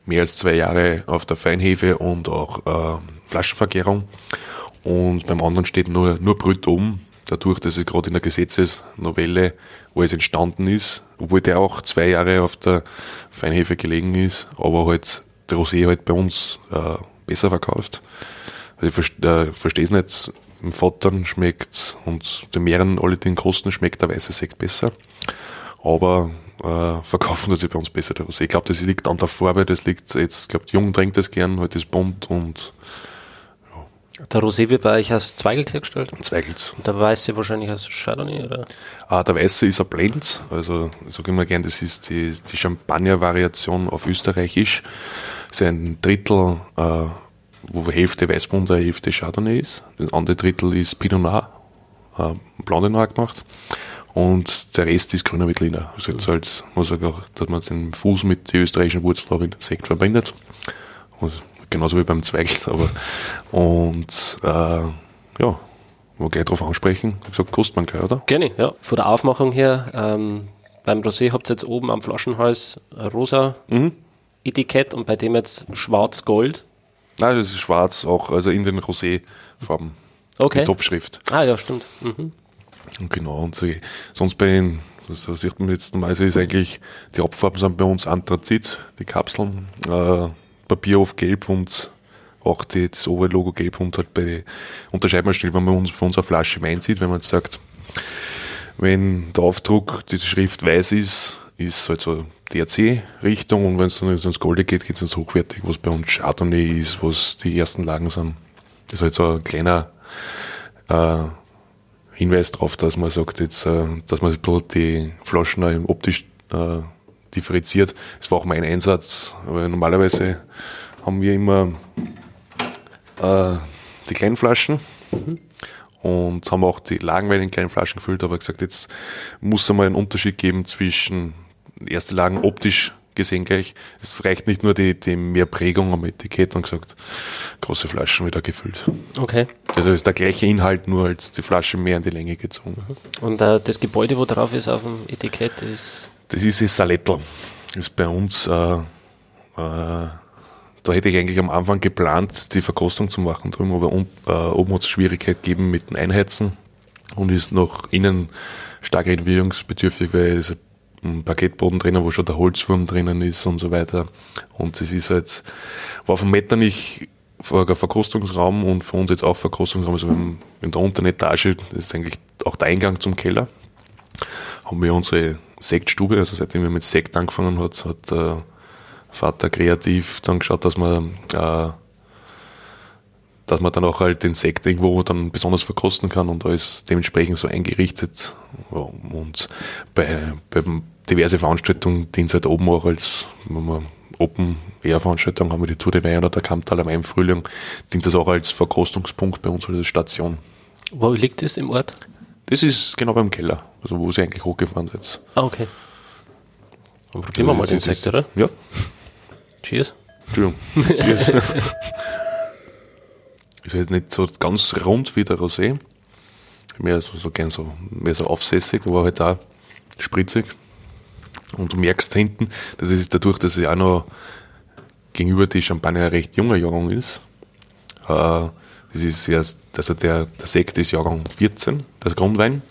mehr als zwei Jahre auf der Feinhefe und auch äh, Flaschenvergärung. Und beim anderen steht nur, nur Brut oben, dadurch, dass es gerade in der Gesetzesnovelle alles entstanden ist, obwohl der auch zwei Jahre auf der Feinhefe gelegen ist, aber halt der Rosé halt bei uns äh, besser verkauft. Also ich äh, verstehe es nicht, dem Vater schmeckt und den mehreren alle den Kosten schmeckt der weiße Sekt besser. Aber äh, verkaufen sich bei uns besser der Rosé. Ich glaube, das liegt an der Farbe, das liegt jetzt, ich glaube, Jungen trinkt das gern, heute ist bunt und. Der Rosé wird bei euch als Zweigelt hergestellt? Zweigelt. Und der Weiße wahrscheinlich als Chardonnay, oder? Ah, der Weiße ist ein Blend, also ich sage immer gern, das ist die, die Champagner-Variation auf Österreichisch. Das ist ein Drittel äh, wo Hälfte Weißburgunder, Hälfte Chardonnay ist. Das andere Drittel ist Pinot Noir, äh, Blonde Noir gemacht. Und der Rest ist grüner Veltliner. Also jetzt halt, muss ich auch, dass man den Fuß mit den österreichischen Wurzeln auch in den Sekt verbindet. Und genauso wie beim Zweigelt, aber, und, äh, ja, wir gleich drauf ansprechen. Ich gesagt, kostet man gleich, oder? Gerne, ja. Von der Aufmachung her, ähm, beim Rosé habt ihr jetzt oben am Flaschenhals rosa mhm. Etikett und bei dem jetzt schwarz-gold. Nein, das ist schwarz, auch also in den Rosé-Farben. Okay. Die Topfschrift. Ah, ja, stimmt. Mhm. Und genau, und so, sonst bei den, so sieht man jetzt normalerweise ist eigentlich, die Hauptfarben sind bei uns Anthrazit, die Kapseln, äh, Papier auf gelb und auch die, das Oberlogo gelb und halt bei, unterscheidet man schnell, wenn man uns von unserer Flasche Wein sieht, wenn man jetzt sagt, wenn der Aufdruck, die Schrift weiß ist, ist halt so DRC-Richtung und wenn es dann ins Golde geht, geht es ins Hochwertig, was bei uns Chardonnay ist, was die ersten Lagen sind. Das ist halt so ein kleiner äh, Hinweis darauf, dass man sagt, jetzt, äh, dass man die Flaschen optisch äh, differenziert. Das war auch mein Einsatz, weil normalerweise haben wir immer äh, die kleinen Flaschen. Mhm und haben auch die Lagenweine in kleinen Flaschen gefüllt, aber gesagt, jetzt muss es mal einen Unterschied geben zwischen erste Lagen optisch gesehen gleich. Es reicht nicht nur die, die mehr Prägung am Etikett und gesagt, große Flaschen wieder gefüllt. Okay. Also ist der gleiche Inhalt, nur als die Flasche mehr in die Länge gezogen. Und äh, das Gebäude, wo drauf ist auf dem Etikett, ist? Das ist das Salettel. Das ist bei uns, äh, äh, da hätte ich eigentlich am Anfang geplant, die Verkostung zu machen drüben, aber un, äh, oben hat es Schwierigkeit gegeben mit dem Einheizen und ist noch innen stark renovierungsbedürftig, weil es ein Parkettboden drinnen, wo schon der Holzwurm drinnen ist und so weiter. Und das ist halt, war vom Metternich Verkostungsraum und für uns jetzt auch Verkostungsraum, also in der unteren Etage, das ist eigentlich auch der Eingang zum Keller, haben wir unsere Sektstube, also seitdem wir mit Sekt angefangen hat, hat der Vater kreativ dann geschaut, dass man äh, dass man dann auch halt den Sekt irgendwo dann besonders verkosten kann und alles dementsprechend so eingerichtet. Und bei, bei diverse Veranstaltungen dient es halt oben auch als, wenn man Open-Air-Veranstaltung haben wir die Tour de Wein oder der Kamptal am Main Frühling, dient das auch als Verkostungspunkt bei uns als Station. Wo liegt das im Ort? Das ist genau beim Keller, also wo sie eigentlich hochgefahren sind. Ah, okay. Dann probieren wir mal den Sekt, oder? Ja. Cheers. Entschuldigung. Cheers. ist halt nicht so ganz rund wie der Rosé. Mehr so, so gern so, mehr so aufsässig, aber halt auch spritzig. Und du merkst hinten, das ist dadurch, dass es auch noch gegenüber die Champagner ein recht junger Jahrgang ist. Äh, das ist erst, also der, der Sekt ist Jahrgang 14, der Grundwein.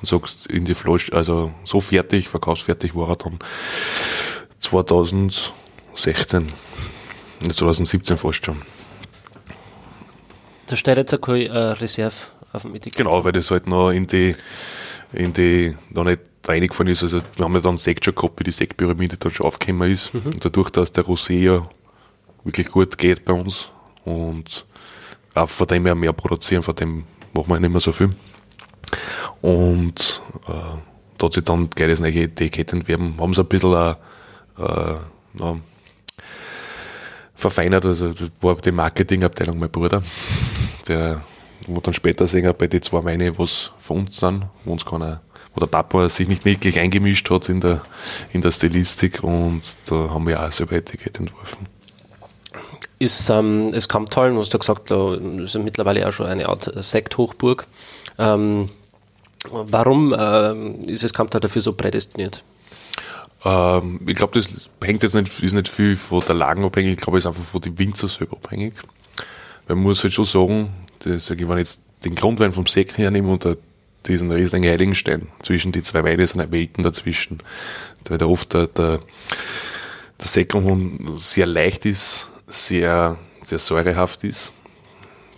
Und sagst in die Flasche, also so fertig, verkaufsfertig war er dann 2016, 2017 fast schon. Da steht jetzt auch keine äh, Reserve auf dem Etikett. Genau, weil das halt noch in die, in die, noch nicht reingefallen ist. Also wir haben ja dann Sekt schon gehabt, wie die Sektpyramide dann schon aufgekommen ist. Mhm. Und dadurch, dass der Rosé ja wirklich gut geht bei uns und auch von dem her mehr produzieren, von dem machen wir nicht mehr so viel. Und äh, da hat sich dann gleich das neue Etikett entwerben, haben sie ein bisschen äh, äh, na, verfeinert, also war die Marketingabteilung mein Bruder, der wo dann später sehen bei den zwei Weine, was von uns sind, wo uns keiner, wo der Papa sich nicht wirklich eingemischt hat in der, in der Stilistik. Und da haben wir auch selber Etikett entworfen ist ähm, es Kamptal, du hast ja gesagt, ist mittlerweile auch schon eine Art Sekthochburg. Ähm, warum ähm, ist es Kamptal dafür so prädestiniert? Ähm, ich glaube, das hängt jetzt nicht, ist nicht viel von der Lagen abhängig, ich glaube, es ist einfach von den Winzer selber abhängig. Man muss halt schon sagen, das, wenn ich jetzt den Grundwein vom Sekt hernehme und diesen riesigen Heiligenstein zwischen die zwei Weine sind Welten dazwischen, weil da oft der, der, der Sekt sehr leicht ist, sehr, sehr säurehaft ist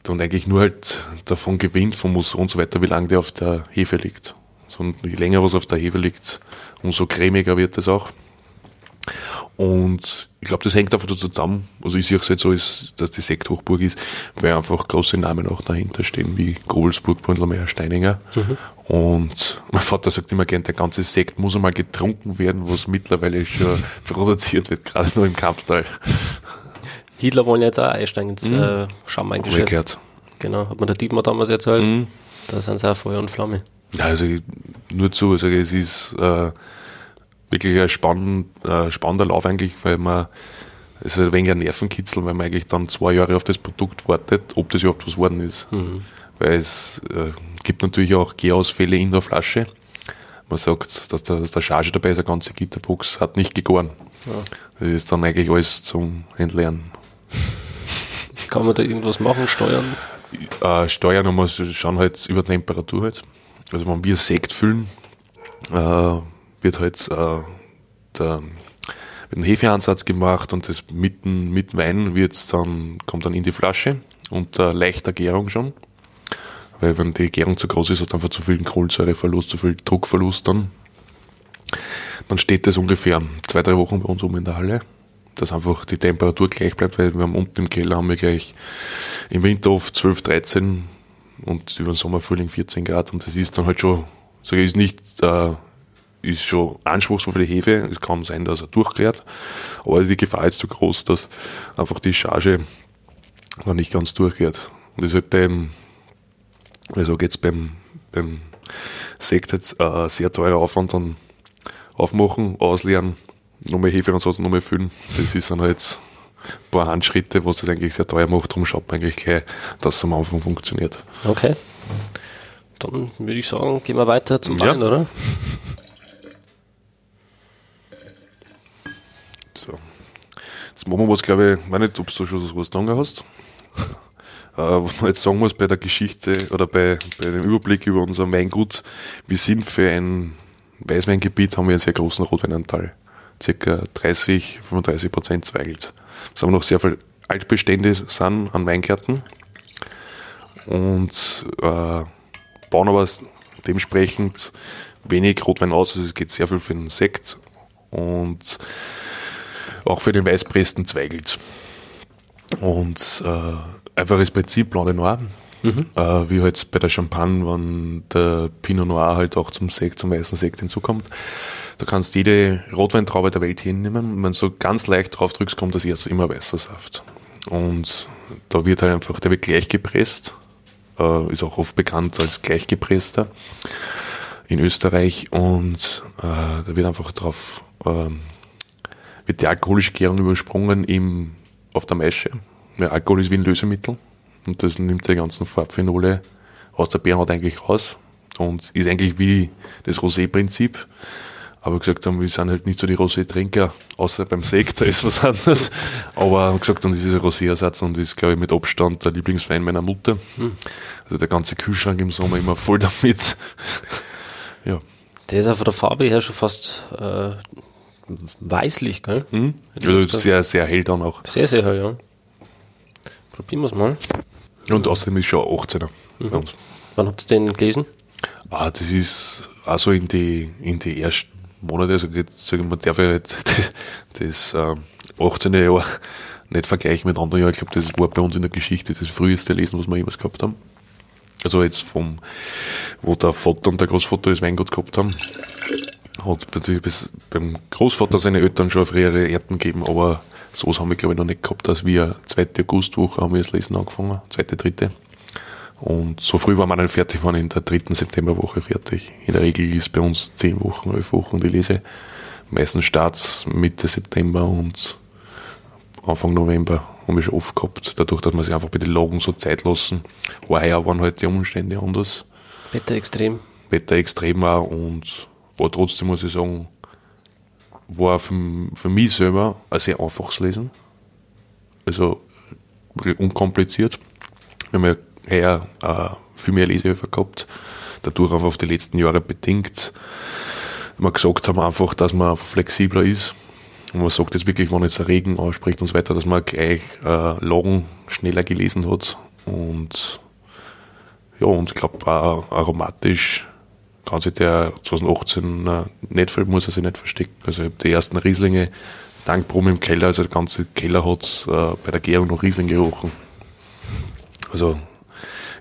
und eigentlich nur halt davon gewinnt, vom Musson und so weiter, wie lange der auf der Hefe liegt. Und je länger was auf der Hefe liegt, umso cremiger wird es auch. Und ich glaube, das hängt einfach dazu zusammen. Also ich sehe es jetzt so, ist, dass die Sekthochburg ist, weil einfach große Namen auch dahinter stehen, wie Grobelsburg, Brünnlermeier, Steininger. Mhm. Und mein Vater sagt immer gern, der ganze Sekt muss einmal getrunken werden, was mittlerweile schon produziert wird, gerade nur im Kamptal. Hitler wollen jetzt auch einsteigen ins mhm. äh, Schaumweingeschäft. Genau, hat mir der Dietmar damals erzählt. Mhm. Da sind sie auch Feuer und Flamme. Ja, also nur zu, sage es ist äh, wirklich ein spannend, äh, spannender Lauf eigentlich, weil man es ist ein wenig ein Nervenkitzel, weil man eigentlich dann zwei Jahre auf das Produkt wartet, ob das überhaupt was worden ist. Mhm. Weil es äh, gibt natürlich auch Gärausfälle in der Flasche. Man sagt, dass der, der Charge dabei ist, eine ganze Gitterbox hat nicht gegoren. Ja. Das ist dann eigentlich alles zum Entleeren. Kann man da irgendwas machen, steuern? Äh, steuern, muss schauen halt über Temperatur halt. Also wenn wir Sekt füllen, äh, wird halt äh, der, wird ein Hefeansatz gemacht und das mitten mit Wein wird's dann, kommt dann in die Flasche unter leichter Gärung schon. Weil wenn die Gärung zu groß ist, hat einfach zu viel Kohlensäureverlust, zu viel Druckverlust dann. Dann steht das ungefähr zwei, drei Wochen bei uns um in der Halle dass einfach die Temperatur gleich bleibt, weil wir haben unten im Keller haben wir gleich im Winter oft 12, 13 und über den Sommer, Frühling 14 Grad und das ist dann halt schon, so ist nicht, äh, ist schon anspruchsvoll für die Hefe. Es kann sein, dass er durchklärt, aber die Gefahr ist zu groß, dass einfach die Charge noch nicht ganz durchkehrt. Und das ist halt beim, sage jetzt beim, beim Sekt jetzt äh, sehr teurer Aufwand dann aufmachen, ausleeren, nochmal Hefe und sonst nochmal füllen. Das ist dann halt ein paar Handschritte, was das eigentlich sehr teuer macht. Darum schaut man eigentlich gleich, dass es am Anfang funktioniert. Okay. Dann würde ich sagen, gehen wir weiter zum Wein, ja. oder? So. Jetzt machen wir was, glaube ich, ich weiß nicht, ob du schon was lange hast. äh, was man jetzt sagen muss bei der Geschichte oder bei, bei dem Überblick über unser Weingut, wir sind für ein Weißweingebiet, haben wir einen sehr großen Rotweinanteil circa 30, 35 Prozent Zweigelt. Es haben noch sehr viele Altbestände sind an Weingärten und äh, bauen aber dementsprechend wenig Rotwein aus. Also es geht sehr viel für den Sekt und auch für den Weißpresten Zweigelt. Und äh, einfaches Prinzip, Blanc de Noir. Mhm. Äh, wie halt bei der Champagne, wenn der Pinot Noir halt auch zum Sekt, zum weißen Sekt hinzukommt. Du kannst jede Rotweintraube der Welt hinnehmen. Wenn du so ganz leicht drauf drückst, kommt das erst immer weißer Saft. Und da wird halt einfach, der wird gleich gepresst, äh, ist auch oft bekannt als gleichgepresster in Österreich und äh, da wird einfach drauf, äh, wird die alkoholische Gärung übersprungen im, auf der Maische. Ja, Alkohol ist wie ein Lösemittel und das nimmt die ganzen Farbphenole aus der Beerenhaut eigentlich raus und ist eigentlich wie das Rosé-Prinzip. Aber gesagt haben, wir sind halt nicht so die Rosé-Trinker, außer beim Sekt, da ist was anderes. Aber gesagt haben, das ist ein Rosé-Ersatz und ist, glaube ich, mit Abstand der Lieblingswein meiner Mutter. Hm. Also der ganze Kühlschrank im Sommer immer voll damit. ja. Der ist auch von der Farbe her schon fast äh, weißlich, gell? Mhm. Also sehr, sehr hell dann auch. Sehr, sehr hell, ja. Probieren wir es mal. Und außerdem ist schon 18er mhm. bei uns. Wann habt ihr den gelesen? Ah, das ist also in die, in die ersten Monate, also sagen man darf ja nicht das, das äh, 18. Jahr nicht vergleichen mit anderen Jahren. Ich glaube, das war bei uns in der Geschichte das früheste Lesen, was wir jemals gehabt haben. Also jetzt vom, wo der Vater und der Großvater das Weingut gehabt haben. Hat beim Großvater seine Eltern schon frühere Ernten gegeben, aber sowas haben wir glaube ich noch nicht gehabt, dass wir zweite Augustwoche haben wir das Lesen angefangen, zweite, dritte. Und so früh waren wir dann fertig, waren in der dritten Septemberwoche fertig. In der Regel ist bei uns zehn Wochen, elf Wochen die Lese. Meistens starts Mitte September und Anfang November haben wir schon oft gehabt. Dadurch, dass wir sich einfach bei den Lagen so Zeit lassen. War heuer waren halt die Umstände anders. Wetter extrem. Wetter extrem auch und war trotzdem, muss ich sagen, war für, für mich selber ein sehr einfaches Lesen. Also unkompliziert. Wir haben ja heuer äh, viel mehr Lesehilfe gehabt, dadurch auch auf die letzten Jahre bedingt. Wir gesagt haben einfach, dass man flexibler ist. Und man sagt jetzt wirklich, wenn jetzt der Regen ausspricht und so weiter, dass man gleich äh, Lagen schneller gelesen hat. Und ja, und ich glaube, aromatisch kann sich der 2018 äh, nicht, muss er sich nicht verstecken. Also ich habe die ersten Rieslinge Dankproben im Keller, also der ganze Keller hat äh, bei der Gärung noch Riesling gerochen. Also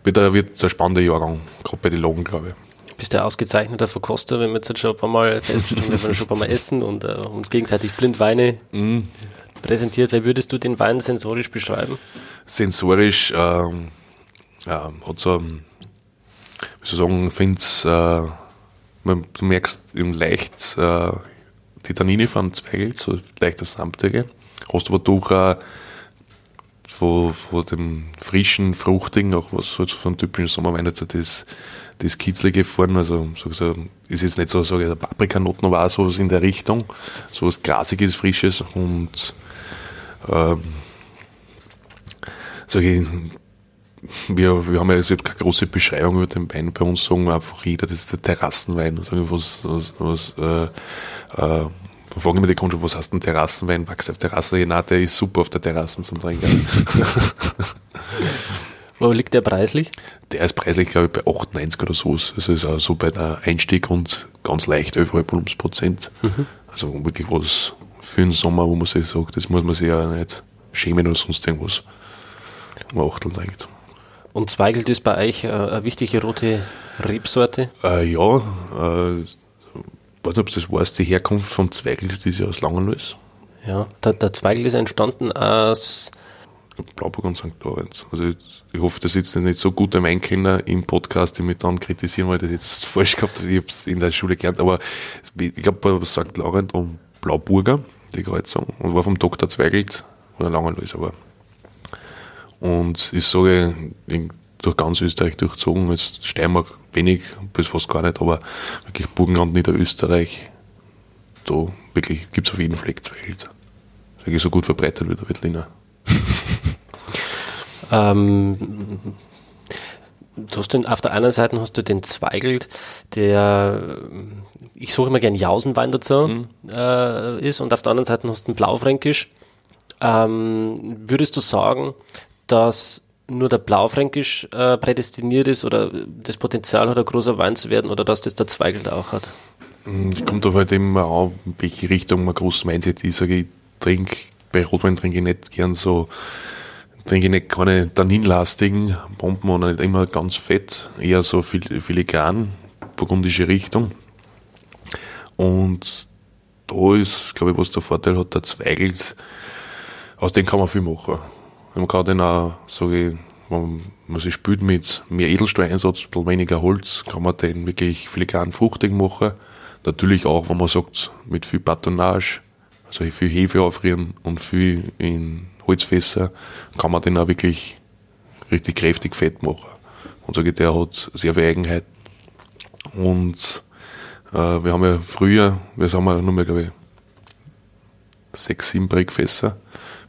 wird ein, wird ein spannender Jahrgang, gerade bei den Lagen, glaube ich. Du bist ja ausgezeichneter Verkoster, wenn wir jetzt schon ein paar Mal feststellen, wenn wir schon ein paar Mal essen und äh, uns gegenseitig blind Weine mm. präsentiert. Wie würdest du den Wein sensorisch beschreiben? Sensorisch ähm, ja, hat so, ein, wie soll ich sagen, finde es, äh, du merkst eben leicht äh, die Tannine von Zweigelt, so leicht Samtige. Hast aber doch auch von, von dem frischen, fruchtigen, auch was halt so von typischen Sommerwein, also das, das Kitzlige vorne, also so, so, ist jetzt nicht so, sage ich, Paprikanoten, aber auch sowas in der Richtung, sowas Grasiges, Frisches und ähm, sage ich, wir, wir haben ja also keine große Beschreibung über den Wein. Bei uns sagen wir einfach jeder, das ist der Terrassenwein. Sagen was, was, was äh, äh, fragen immer die Kunden, was hast du denn Terrassenwein? Wachs auf Terrasse? Ja, der ist super auf der Terrasse zum Trinken. Wo liegt der preislich? Der ist preislich, glaube ich, bei 98 oder so. Das ist auch so bei der Einstieg und ganz leicht 11,5 Volumensprozent. Mhm. Also wirklich was für den Sommer, wo man sich sagt, das muss man sich ja nicht schämen oder sonst irgendwas. Man Achtel trinkt. Und Zweigelt ist bei euch äh, eine wichtige rote Rebsorte? Äh, ja, äh, weiß nicht, ob das weißt, die Herkunft vom Zweigel, die ist ja aus Langenlois. Ja, der, der Zweigel ist entstanden aus Blauburg und St. Lorenz. Also ich, ich hoffe, dass jetzt nicht so gute Weinkenner im Podcast, die mich dann kritisieren, weil ich das jetzt falsch gehabt habe. Ich habe es in der Schule gelernt, aber ich glaube bei St. Laurent und Blauburger, die Kreuzung, und war vom Dr. Zweigelt oder Langenlois, aber und ich sage, durch ganz Österreich durchzogen. Jetzt Steiermark wenig, bis fast gar nicht, aber wirklich Burgenland, Niederösterreich, da wirklich gibt es auf jeden Fleck zwei Welt. Wirklich so gut verbreitet wie der Wettliner. ähm, du hast den, auf der einen Seite hast du den Zweigelt, der, ich suche immer gern Jausenwein dazu, mhm. äh, ist, und auf der anderen Seite hast du den Blaufränkisch. Ähm, würdest du sagen, dass nur der Blaufränkisch äh, prädestiniert ist oder das Potenzial hat, ein großer Wein zu werden oder dass das der Zweigelt auch hat? Es kommt aber halt immer an, in welche Richtung man groß sieht. Ich sage, ich trinke, bei Rotwein trinke ich nicht gern so trinke ich nicht keine tanninlastigen Bomben und nicht immer ganz fett, eher so fil filigran, burgundische Richtung. Und da ist, glaube ich, was der Vorteil hat, der Zweigelt, aus dem kann man viel machen. Wenn man gerade auch, sage ich, wenn man sich spielt mit mehr Edelsteileinsatz, ein bisschen weniger Holz, kann man den wirklich filigran fruchtig machen. Natürlich auch, wenn man sagt, mit viel Patronage, also viel Hefe aufrühren und viel in Holzfässer, kann man den auch wirklich richtig kräftig fett machen. Und sage ich, der hat sehr viel Eigenheit. Und äh, wir haben ja früher, wir haben ja nur mehr, glaube ich, sechs, sieben Brickfässer.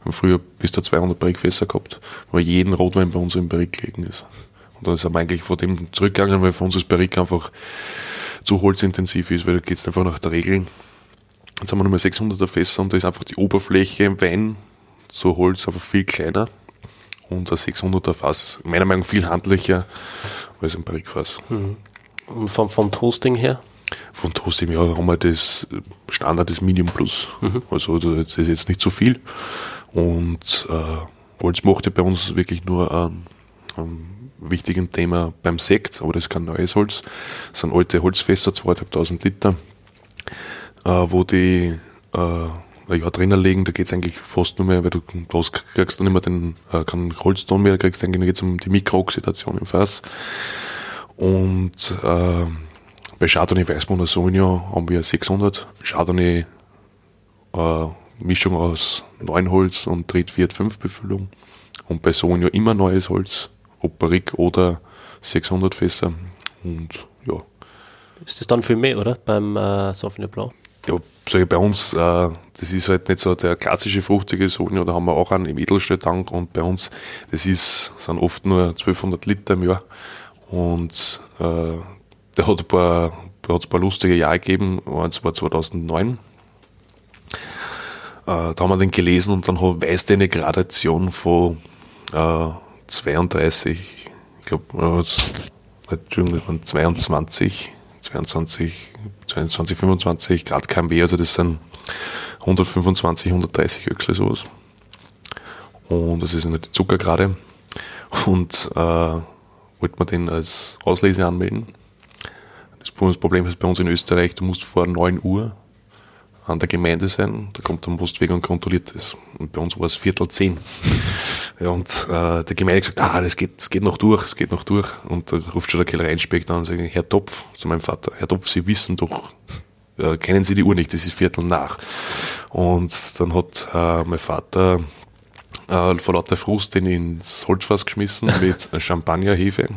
Wir haben früher bis zu 200 Brickfässer gehabt, weil jeden Rotwein bei uns im Barrik gelegen ist. Und dann sind wir eigentlich von dem zurückgegangen, weil für uns das Barrik einfach zu holzintensiv ist, weil da geht es einfach nach der Regel. Jetzt haben wir nochmal 600er Fässer und da ist einfach die Oberfläche im Wein zu Holz einfach viel kleiner. Und ein 600er Fass, meiner Meinung nach viel handlicher als ein Barrikfass. Mhm. Und vom, vom Toasting her? Vom Toasting her haben wir das Standard des Medium Plus. Mhm. Also das ist jetzt nicht so viel. Und äh, Holz macht ja bei uns wirklich nur einen, einen wichtigen Thema beim Sekt, aber das ist kein neues Holz. Das sind alte Holzfässer, 2500 Liter, äh, wo die äh, Jahr drinnen liegen, da geht's eigentlich fast nur mehr, weil du bloß kriegst dann immer den, äh, keinen Holzton mehr, kriegst eigentlich nur jetzt um die Mikrooxidation im Fass. Und äh, bei Chardonnay Weißburgunder Sauvignon haben wir 600 Chardonnay äh, Mischung aus Holz und Dritt, Viert, Fünf Befüllung. Und bei Sauvignon immer neues Holz ob Barrique oder 600 Fässer. Und ja. Ist das dann viel mehr, oder? Beim äh, Sauvignon Blanc? Ja, sage ich bei uns, äh, das ist halt nicht so der klassische fruchtige Sauvignon, da haben wir auch einen im Edelstahltank und bei uns, das ist, sind oft nur 1200 Liter im Jahr und äh, der hat ein paar, hat ein paar lustige Jahre gegeben, eins war 2009, äh, da haben wir den gelesen und dann weist eine Gradation von äh, 32, ich glaube, Entschuldigung, 22, 22, 22, 25 Grad kmw, also das sind 125, 130 Öchsle sowas. Und das ist nicht die Zuckergrade. Und äh, wollte man den als Auslese anmelden. Das Problem ist bei uns in Österreich, du musst vor 9 Uhr an der Gemeinde sein, da kommt der Postweg und kontrolliert das. Und bei uns war es Viertel zehn. Ja, und äh, der Gemeinde gesagt, ah, das geht, das geht noch durch, es geht noch durch. Und da ruft schon der Kellereinspektor an und sagt, Herr Topf, zu meinem Vater, Herr Topf, Sie wissen doch, äh, kennen Sie die Uhr nicht, das ist Viertel nach. Und dann hat äh, mein Vater äh, vor lauter Frust den ins Holzfass geschmissen mit Champagnerhefe.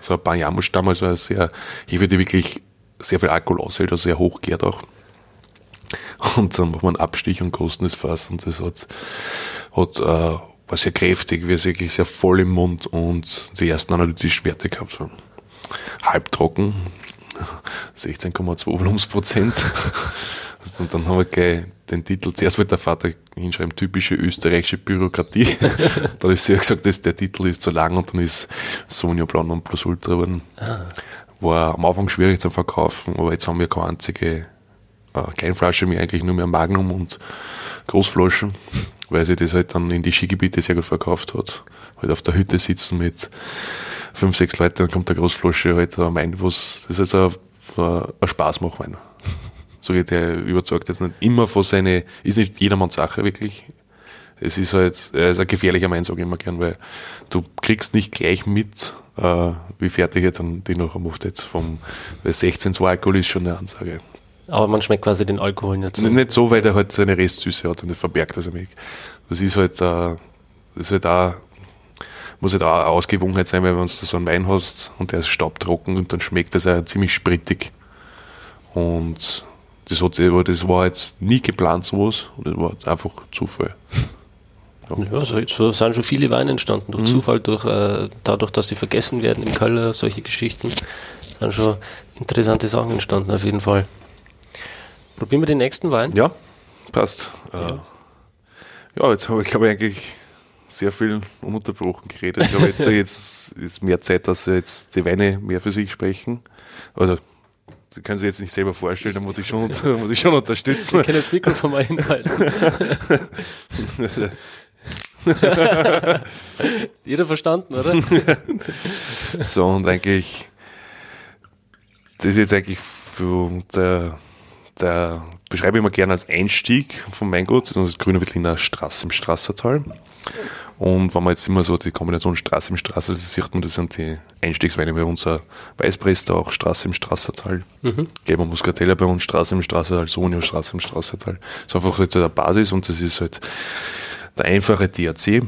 So ein Banyamustamm, also eine sehr Hefe, die wirklich sehr viel Alkohol aushält, also sehr hoch gärt auch. Und dann macht man einen Abstich und kosten das Fass und das hat, hat äh, war sehr kräftig, war wirklich sehr voll im Mund und die ersten analytischen Werte gehabt, so halbtrocken, 16,2 Volumensprozent. Und dann haben wir gleich den Titel, zuerst wollte der Vater hinschreiben, typische österreichische Bürokratie. dann ist sie gesagt, dass der Titel ist zu lang und dann ist Sonja Blau und Plus Ultra geworden. Ah. War am Anfang schwierig zu verkaufen, aber jetzt haben wir keine einzige äh, Kleinflasche mehr, eigentlich nur mehr Magnum und Großflaschen weil sie das halt dann in die Skigebiete sehr gut verkauft hat. Halt auf der Hütte sitzen mit fünf, sechs Leuten, dann kommt der Großflasche halt am Wein, was, das ist jetzt ein, ein Spaß macht, Wein. So geht der überzeugt jetzt nicht immer von seine, ist nicht jedermanns Sache wirklich. Es ist halt, er ist ein gefährlicher Wein, sage ich immer gern, weil du kriegst nicht gleich mit, äh, wie fertig er dann die nachher macht jetzt vom, weil 16 2 Alkohol ist schon eine Ansage. Aber man schmeckt quasi den Alkohol nicht so. Nicht so, weil der halt seine Restsüße hat und nicht verbergt das mich. Das ist halt, äh, das ist halt auch, muss halt auch eine Ausgewogenheit sein, weil wenn du so einen Wein hast und der ist staubtrocken und dann schmeckt das auch ziemlich sprittig. Und das, hat, das war jetzt nie geplant sowas und das war einfach Zufall. Ja, ja so, sind schon viele Weine entstanden, durch mhm. Zufall, durch, äh, dadurch, dass sie vergessen werden im Keller, solche Geschichten. sind schon interessante Sachen entstanden, auf jeden Fall. Probieren wir den nächsten Wein? Ja, passt. Ja, äh, ja jetzt habe ich, glaube ich, eigentlich sehr viel ununterbrochen geredet. Ich glaube, jetzt, jetzt ist mehr Zeit, dass jetzt die Weine mehr für sich sprechen. Also, Sie können sich jetzt nicht selber vorstellen, da muss ich schon, muss ich schon unterstützen. Ich kann das Mikrofon mal hinhalten. Jeder verstanden, oder? so, und eigentlich, das ist jetzt eigentlich für der, der beschreibe ich immer gerne als Einstieg vom Weingut, das ist Grüne Wettliner Straße im Strassertal. Und wenn man jetzt immer so die Kombination Straße im Straße, das sieht man, das sind die Einstiegsweine bei unser Weißprester auch Straße im Strassertal. Mhm. Gelber Muscatella bei uns Straße im Strassertal, Sonio Straße im Strassertal. Das ist einfach jetzt eine Basis und das ist halt der einfache DAC.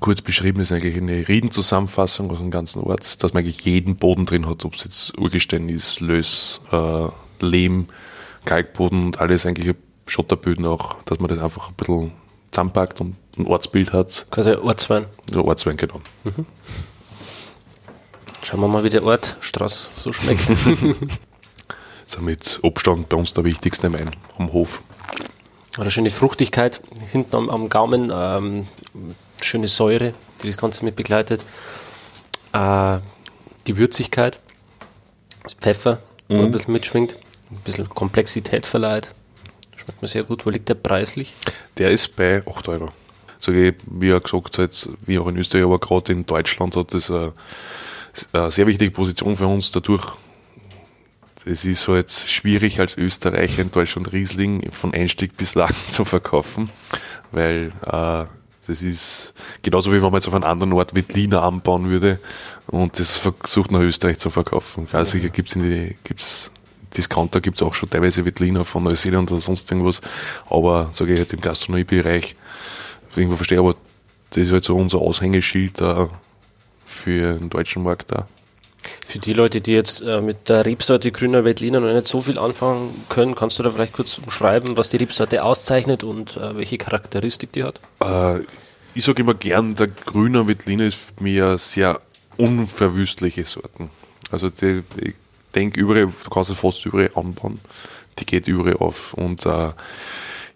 Kurz beschrieben ist eigentlich eine Riedenzusammenfassung aus dem ganzen Ort, dass man eigentlich jeden Boden drin hat, ob es jetzt Urgestein ist, Lös, äh, Lehm, Kalkboden und alles eigentlich Schotterböden auch, dass man das einfach ein bisschen zusammenpackt und ein Ortsbild hat. Quasi Ortswein. Ja, Ortswein, genau. Mhm. Schauen wir mal, wie der Ort Straß so schmeckt. ist mit Obstand bei uns der wichtigste Wein am Hof. Eine schöne Fruchtigkeit hinten am, am Gaumen, ähm, schöne Säure, die das Ganze mit begleitet. Äh, die Würzigkeit, das Pfeffer, mhm. ein bisschen mitschwingt, ein bisschen Komplexität verleiht. Schmeckt mir sehr gut. Wo liegt der preislich? Der ist bei 8 Euro. So wie er gesagt hat, wie auch in Österreich, aber gerade in Deutschland hat das eine, eine sehr wichtige Position für uns dadurch, es ist halt schwierig als Österreicher in Deutschland Riesling von Einstieg bis Lagen zu verkaufen, weil äh, das ist genauso wie wenn man jetzt auf einem anderen Ort Wettliner anbauen würde und das versucht nach Österreich zu verkaufen. Also in die, gibt's Discounter gibt's auch schon teilweise Wettliner von Neuseeland oder sonst irgendwas, aber sage ich halt im Gastronomiebereich, irgendwo verstehe, aber das ist halt so unser Aushängeschild da für den deutschen Markt da. Für die Leute, die jetzt äh, mit der Rebsorte Grüner Veltliner noch nicht so viel anfangen können, kannst du da vielleicht kurz umschreiben, was die Rebsorte auszeichnet und äh, welche Charakteristik die hat? Äh, ich sage immer gern, der Grüner Veltliner ist mir sehr unverwüstliche Sorten. Also die, ich denke, überall, du kannst es fast überall anbauen. Die geht überall auf. Und äh,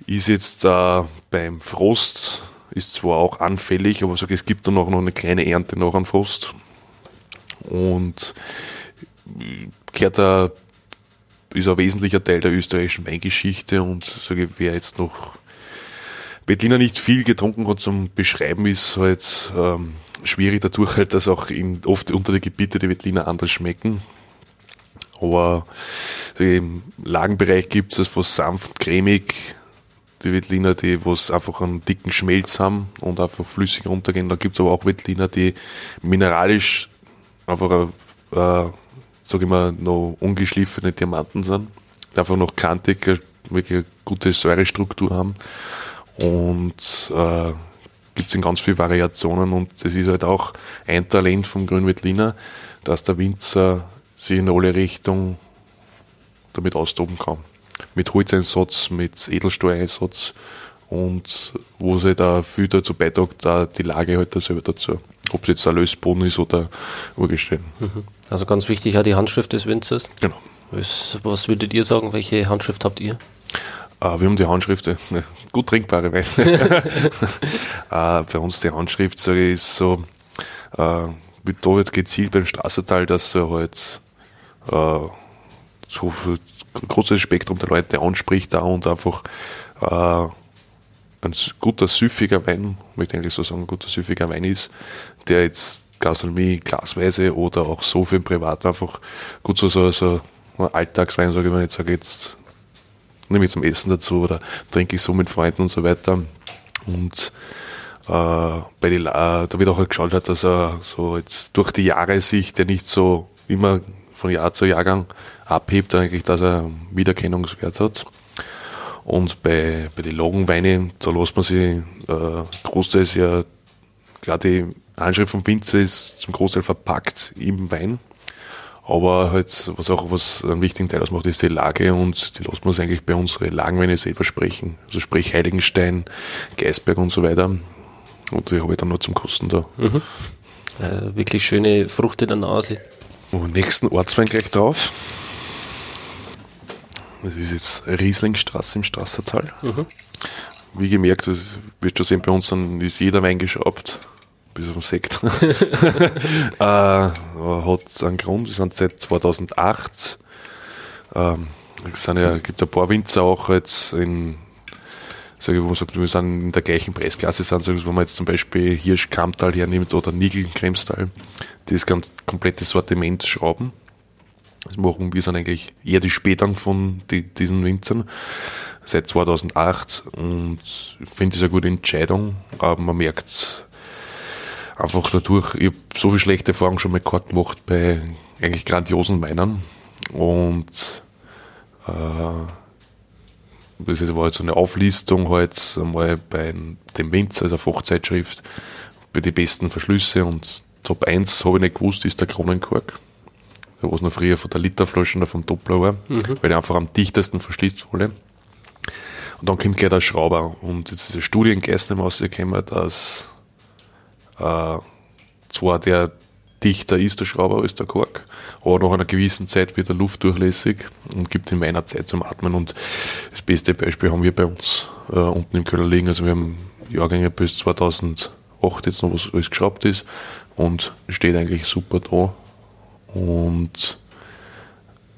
ist jetzt äh, beim Frost, ist zwar auch anfällig, aber sag, es gibt dann auch noch eine kleine Ernte nach einem Frost. Und gehört da ist ein wesentlicher Teil der österreichischen Weingeschichte und sage wer jetzt noch Bettina nicht viel getrunken hat zum Beschreiben, ist halt ähm, schwierig dadurch halt, dass auch in, oft unter den Gebieten die Wettliner anders schmecken. Aber im Lagenbereich gibt es was sanft, cremig, die Wettliner, die was einfach einen dicken Schmelz haben und einfach flüssig runtergehen. Da gibt es aber auch Wettliner, die mineralisch einfach, äh, sag ich mal, noch ungeschliffene Diamanten sind, die einfach noch kantig, wirklich eine gute Säurestruktur haben und äh, gibt es in ganz vielen Variationen und das ist halt auch ein Talent vom Grünwettliner, dass der Winzer sich in alle Richtungen damit austoben kann. Mit Holzeinsatz, mit Edelstahleinsatz und wo sie da viel dazu beiträgt, da die Lage halt da selber dazu. Ob es jetzt ein Lösboden ist oder Urgestein. Mhm. Also ganz wichtig auch die Handschrift des Winzers. Genau. Was, was würdet ihr sagen, welche Handschrift habt ihr? Uh, wir haben die Handschrift, ne, gut trinkbare Weine. uh, bei uns die Handschrift sage ich, ist so, wird da halt gezielt beim Straßental, dass er halt uh, so großes Spektrum der Leute anspricht da und einfach uh, ein guter, süffiger Wein, möchte ich eigentlich so sagen, ein guter, süffiger Wein ist, der jetzt Gastronomie glasweise oder auch so für Privat einfach gut so, so, so ein Alltagswein, sage ich mal, jetzt sage jetzt nehme ich zum Essen dazu oder trinke ich so mit Freunden und so weiter. Und äh, bei die, äh, da wird auch geschaut, hat, dass er so jetzt durch die Jahre sich der nicht so immer von Jahr zu Jahrgang abhebt, eigentlich, dass er Wiedererkennungswert hat. Und bei, bei den Lagenweinen, da lässt man sich äh, großteils ja, klar, die Anschrift vom Winzer ist zum Großteil verpackt im Wein. Aber halt, was auch was einen wichtigen Teil ausmacht, ist die Lage und die lassen wir uns eigentlich bei unseren Lagenweine selber sprechen. Also sprich Heiligenstein, Geisberg und so weiter. Und die habe ich dann noch zum Kosten da. Mhm. Äh, wirklich schöne Frucht der Nase. Und nächsten Ortswein gleich drauf. Das ist jetzt Rieslingstraße im Strassertal. Mhm. Wie gemerkt, das wird schon sehen, bei uns dann ist jeder Wein geschraubt bis auf den Sekt. äh, hat einen Grund, wir sind seit 2008. Ähm, es sind ja, gibt ein paar Winzer auch jetzt in sage ich, wo man sagt, wir sind in der gleichen Preisklasse sind, sage ich, wenn man jetzt zum Beispiel Hirsch Kammtal hernimmt oder Nigel Kremstal, das ganz komplette Sortiment schrauben. Das machen wir sind eigentlich eher die Spätern von die, diesen Winzern seit 2008 und ich finde das eine gute Entscheidung, aber man merkt einfach dadurch, ich habe so viel schlechte Erfahrungen schon mal gehabt gemacht bei eigentlich grandiosen Weinern und äh, das war jetzt so eine Auflistung halt einmal bei dem Winzer, also Fachzeitschrift, bei den besten Verschlüsse und Top 1 habe ich nicht gewusst, ist der Kronenkork. Was noch früher von der Literflasche oder vom Doppler war, mhm. weil der einfach am dichtesten verschließt voll. Und dann kommt gleich der Schrauber. Und jetzt ist eine Studie in Geistem rausgekommen, dass äh, zwar der dichter ist, der Schrauber, als der Kork, aber nach einer gewissen Zeit wird er luftdurchlässig und gibt in meiner Zeit zum Atmen. Und das beste Beispiel haben wir bei uns äh, unten im Keller liegen. Also wir haben Jahrgänge bis 2008 jetzt noch, was alles geschraubt ist und steht eigentlich super da. Und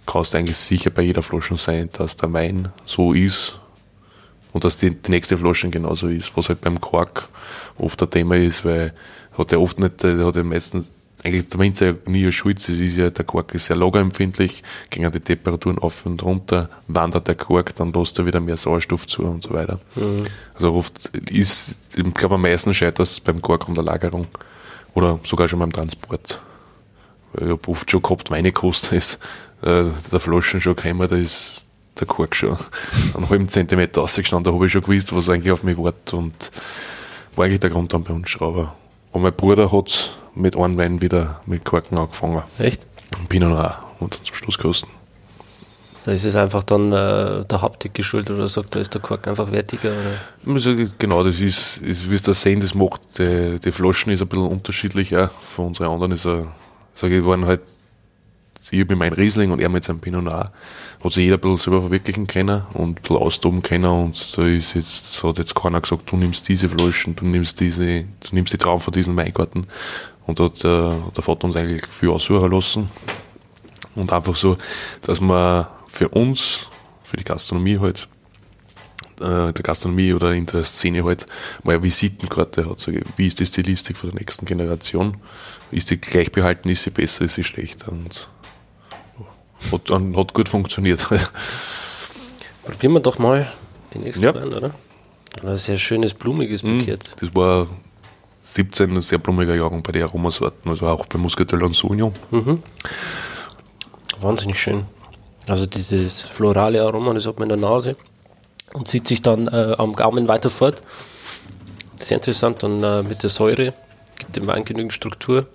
kannst eigentlich sicher bei jeder Flasche sein, dass der Wein so ist, und dass die, die nächste Flasche genauso ist, was halt beim Quark oft ein Thema ist, weil hat er oft nicht, der hat ja meistens eigentlich der Winzer ja nie Schuld, es ist ja, der Quark ist sehr lagerempfindlich, gehen die Temperaturen auf und runter, wandert der Quark, dann lässt er wieder mehr Sauerstoff zu und so weiter. Mhm. Also oft ist, ich glaube am meisten scheitert es beim Quark und der Lagerung oder sogar schon beim Transport. Ich habe oft schon gehabt, meine Kosten ist, äh, der Flaschen schon gekommen, da ist der Kork schon einen halben Zentimeter rausgestanden. Da habe ich schon gewusst, was eigentlich auf mich wartet. Und war eigentlich der Grund dann bei uns Schrauber. Und mein Bruder hat mit einem Wein wieder mit Korken angefangen. Echt? Und Pinot Noir und zum Schluss kosten. Da ist es einfach dann äh, der Haptik geschuldet oder sagt, da ist der Kork einfach wertiger? Oder? Also, genau, das ist, ist wie es das sehen, das macht, die, die Flaschen ist ein bisschen unterschiedlicher. Von unseren anderen ist er, sage ich, waren halt ich habe meinen Riesling und er mit seinem Pinot Noir, hat sich jeder ein bisschen selber verwirklichen können und ein bisschen austoben können und da ist jetzt, so hat jetzt keiner gesagt, du nimmst diese Flaschen, du nimmst diese, du nimmst die Traum von diesem Weingarten und da hat äh, der Vater uns eigentlich viel aussuchen lassen und einfach so, dass man für uns, für die Gastronomie halt, äh, der Gastronomie oder in der Szene halt mal eine Visitenkarte hat. Sage, wie ist die Stilistik von der nächsten Generation? Ist die gleichbehalten, ist sie besser, ist sie schlechter? Und hat, hat gut funktioniert. Probieren wir doch mal die nächste ja. Band, oder? Ein sehr schönes, blumiges mhm. Paket. Das war 17, ein sehr blumiger Jahrgang bei den Aromasorten, also auch bei Muscatel und Sauvignon. Mhm. Wahnsinnig schön. Also dieses florale Aroma, das hat man in der Nase und zieht sich dann äh, am Gaumen weiter fort. Sehr interessant. Und äh, mit der Säure gibt dem Wein genügend Struktur.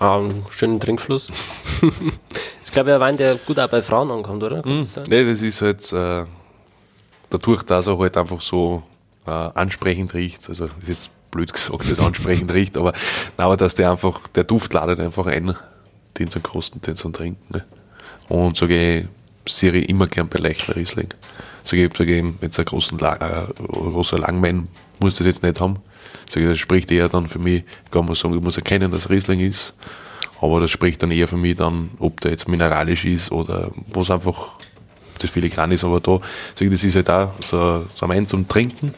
Ähm, schönen Trinkfluss. ist, glaube ich, ein Wein, der gut auch bei Frauen ankommt, oder? Mm, das nee, das ist halt äh, dadurch, dass er halt einfach so äh, ansprechend riecht. Also, das ist jetzt blöd gesagt, das ansprechend riecht, aber, aber dass der einfach, der Duft ladet einfach ein, den zum Kosten, den zum Trinken. Ne? Und sage ich, ich immer gern bei leichten Riesling. Sage ich, sage ich, wenn es ein großen, äh, großer Langwein muss das jetzt nicht haben. Sage ich, das spricht eher dann für mich, kann man sagen, ich muss erkennen, dass Riesling ist. Aber das spricht dann eher für mich dann, ob der jetzt mineralisch ist oder was einfach das Filigran ist, aber da, sage ich, das ist halt auch so, so ein Wein zum Trinken.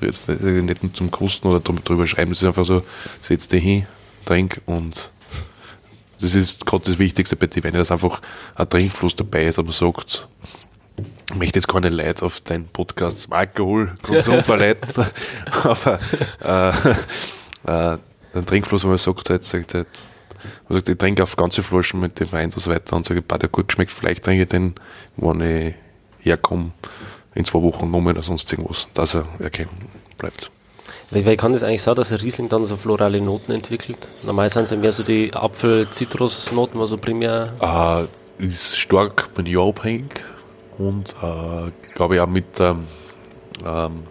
Jetzt nicht nur zum Kosten oder drüber schreiben, das ist einfach so, setz dich hin, trink und das ist gerade das Wichtigste bei dir, wenn dass einfach ein Trinkfluss dabei ist, aber sagt, ich möchte jetzt keine Leute auf deinen Podcast zum Alkoholkonsum verleiten, aber äh, äh, ein Trinkfluss, wenn man sagt, halt, sagt halt, man sagt, ich trinke auf ganze Flaschen mit dem Wein und so weiter und sage, bei der gut geschmeckt, vielleicht trinke ich den, wenn ich herkomme, in zwei Wochen nochmal oder sonst irgendwas, dass er erkennen bleibt. Wie, wie kann das eigentlich sein, dass ein Riesling dann so florale Noten entwickelt? Normal sind es ja mehr so die Apfel-Zitrus-Noten, also primär. Äh, ist stark mit Jahr abhängig und äh, glaube ich auch mit ähm, ähm,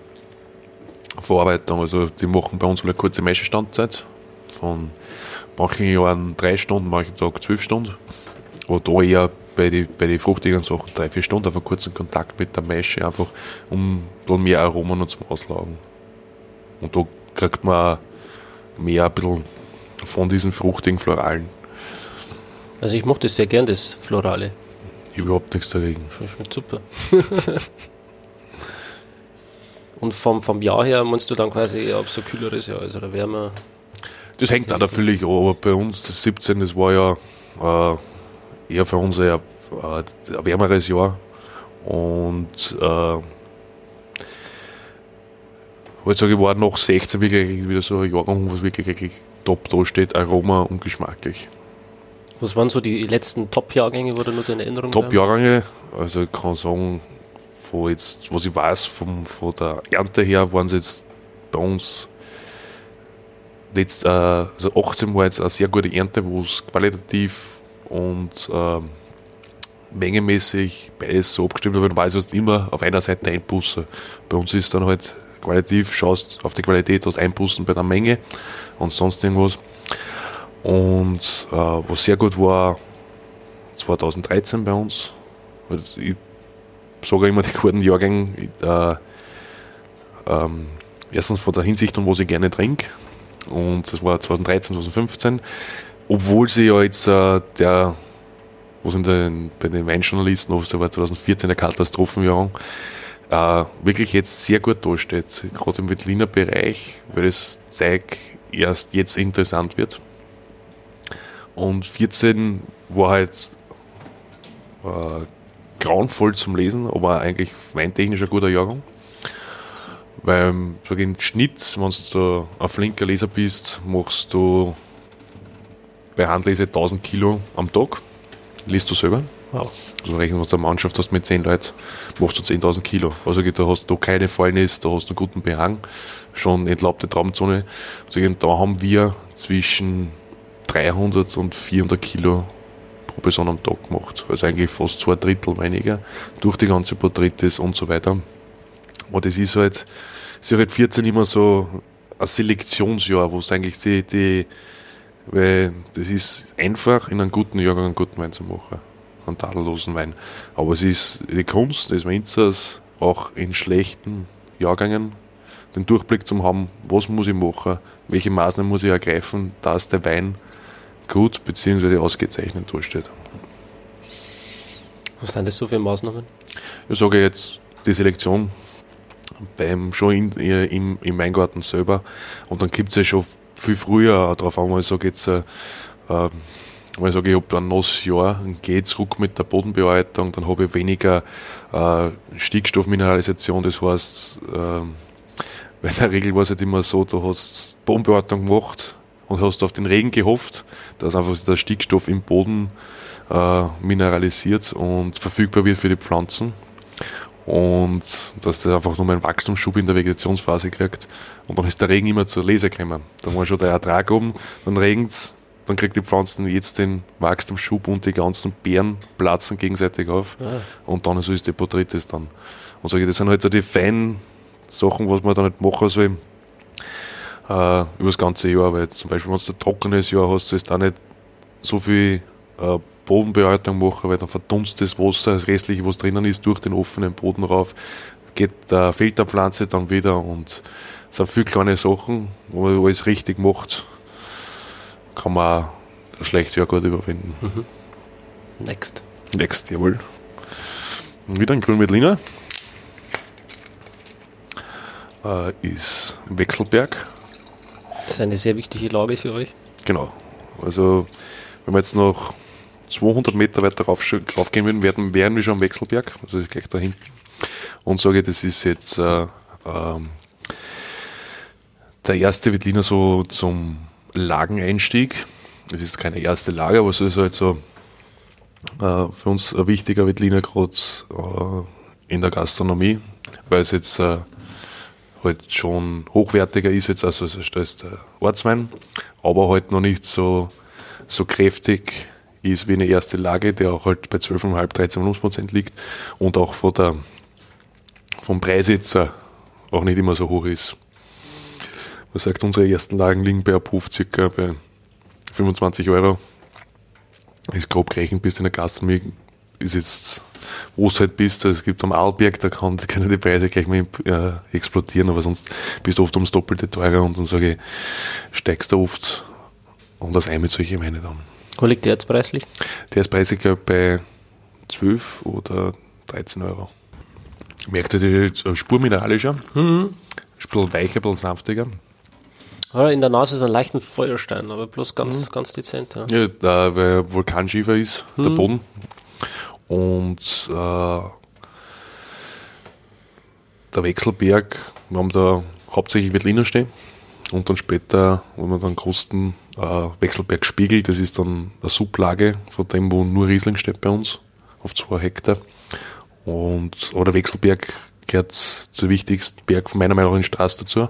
Verarbeitung. Also die machen bei uns eine kurze Maischestandzeit von manchen Jahren drei Stunden, manchen Tag zwölf Stunden. Aber da eher bei den bei die fruchtigen Sachen drei, vier Stunden auf einen kurzen Kontakt mit der Maische, einfach um dann mehr Aromen noch zum Auslagen. Und da kriegt man mehr ein bisschen von diesen fruchtigen Floralen. Also ich mochte sehr gern, das Florale. Überhaupt nichts dagegen. Schmeckt super. Und vom, vom Jahr her meinst du dann quasi, ob es ein kühleres Jahr ist oder wärmer? Das hängt auch natürlich an, aber bei uns das 17, das war ja äh, eher für uns eher, äh, ein wärmeres Jahr. Und äh, ich, war nach 16 wirklich wieder so ein Jahrgang, was wirklich, wirklich top da steht, Aroma und geschmacklich. Was waren so die letzten Top-Jahrgänge, wo du nur so in Erinnerung Top-Jahrgänge, also ich kann sagen, von jetzt, was ich weiß, vom, von der Ernte her waren es jetzt bei uns letzt, äh, also 18 war jetzt eine sehr gute Ernte, wo es qualitativ und äh, mengemäßig beides so abgestimmt aber du weißt, du hast immer auf einer Seite Einbuße. Bei uns ist dann halt qualitativ, schaust auf die Qualität, hast Einbußen bei der Menge und sonst irgendwas. Und äh, was sehr gut war, 2013 bei uns. Ich sage immer die guten Jahrgänge, äh, ähm, erstens von der Hinsicht und was ich gerne trinke. Und das war 2013, 2015. Obwohl sie ja jetzt äh, der, was in den, bei den Weinjournalisten, das war 2014 der Katastrophenjahrgang, äh, wirklich jetzt sehr gut dasteht. Gerade im Wettliner Bereich, weil das Zeug erst jetzt interessant wird. Und 14 war halt äh, grauenvoll zum Lesen, aber eigentlich weintechnisch ein guter Jahrgang. Weil, sag ich, im Schnitt, wenn du ein flinker Leser bist, machst du bei Handlese 1000 Kilo am Tag. Liest du selber. Wow. Also rechnen, wenn du eine Mannschaft hast mit 10 Leuten, machst du 10.000 Kilo. Also da hast du keine Fäulnis, da hast du einen guten Behang, schon entlaubte Traumzone. Also da haben wir zwischen 300 und 400 Kilo pro Person am Tag gemacht. Also eigentlich fast zwei Drittel weniger durch die ganze Porträts und so weiter. Aber das ist halt, ist ja halt 14 immer so ein Selektionsjahr, wo es eigentlich die, die, weil das ist einfach in einem guten Jahrgang einen guten Wein zu machen einen tadellosen Wein. Aber es ist die Kunst des Winzers, auch in schlechten Jahrgängen den Durchblick zu haben, was muss ich machen, welche Maßnahmen muss ich ergreifen, dass der Wein gut bzw. ausgezeichnet dasteht. Was sind das so für Maßnahmen? Ich sage jetzt die Selektion beim, schon in, im, im Weingarten selber und dann gibt es ja schon viel früher darauf an, ich sage jetzt äh, äh wenn ich sage, ich habe ein nasses Jahr, gehe zurück mit der Bodenbearbeitung, dann habe ich weniger äh, Stickstoffmineralisation, das heißt, äh, weil in der Regel war es halt immer so, du hast Bodenbearbeitung gemacht und hast auf den Regen gehofft, dass einfach der Stickstoff im Boden äh, mineralisiert und verfügbar wird für die Pflanzen und dass das einfach nur einen Wachstumsschub in der Vegetationsphase kriegt und dann ist der Regen immer zur Lese gekommen. Dann war schon der Ertrag oben, dann regnet dann kriegt die Pflanzen jetzt den Wachstumsschub und die ganzen Beeren platzen gegenseitig auf. Ja. Und dann so ist die Porträts dann. Und sage ich, das sind halt so die feinen Sachen, was man da nicht machen soll, äh, über das ganze Jahr, weil zum Beispiel, wenn du ein trockenes Jahr hast, du auch nicht so viel äh, Bodenbearbeitung machen, weil dann verdunstet das Wasser, das restliche, was drinnen ist, durch den offenen Boden rauf, geht der Filterpflanze dann wieder und es sind viele kleine Sachen, wo man alles richtig macht kann man ein schlechtes Jahr gut überwinden. Mhm. Next. Next, jawohl. Und wieder ein Grün mit Lina. Äh, ist Wechselberg. Das ist eine sehr wichtige Lage für euch. Genau. Also, wenn wir jetzt noch 200 Meter weiter rauf, raufgehen würden, werden, wären wir schon am Wechselberg. Also, gleich da hinten. Und sage, das ist jetzt äh, äh, der erste Wettliner so zum Lageneinstieg. Es ist keine erste Lage, aber es ist halt so äh, für uns ein wichtiger Wettliner gerade äh, in der Gastronomie, weil es jetzt äh, halt schon hochwertiger ist jetzt, also es der Ortswein, aber halt noch nicht so, so kräftig ist wie eine erste Lage, der auch halt bei 12,5, 13 Prozent liegt und auch von der, vom Preis jetzt auch nicht immer so hoch ist. Man sagt, unsere ersten Lagen liegen bei Abruf circa bei 25 Euro. Ist grob gerechnet, bis in der Gastronomie ist jetzt, wo du halt bist, also es gibt am Arlberg, da kann, können die Preise gleich mal äh, explodieren, aber sonst bist du oft ums Doppelte teurer und dann sage ich, steigst du oft und das ein mit solchen Weine dann. Wo liegt der jetzt preislich? Der ist preislich, bei 12 oder 13 Euro. Merkt ihr die Spur mineralischer? Mhm. Ein bisschen weicher, ein bisschen sanftiger. In der Nase ist ein leichten Feuerstein, aber bloß ganz, mhm. ganz dezent. Ja, ja da, weil Vulkanschiefer ist, mhm. der Boden. Und äh, der Wechselberg, wir haben da hauptsächlich Wettliner stehen. Und dann später, wenn man dann großen äh, Wechselberg spiegelt, das ist dann eine Sublage von dem, wo nur Riesling steht bei uns, auf zwei Hektar. Und, aber der Wechselberg gehört zur wichtigsten Berg von meiner Meinung nach in Straße dazu. Äh,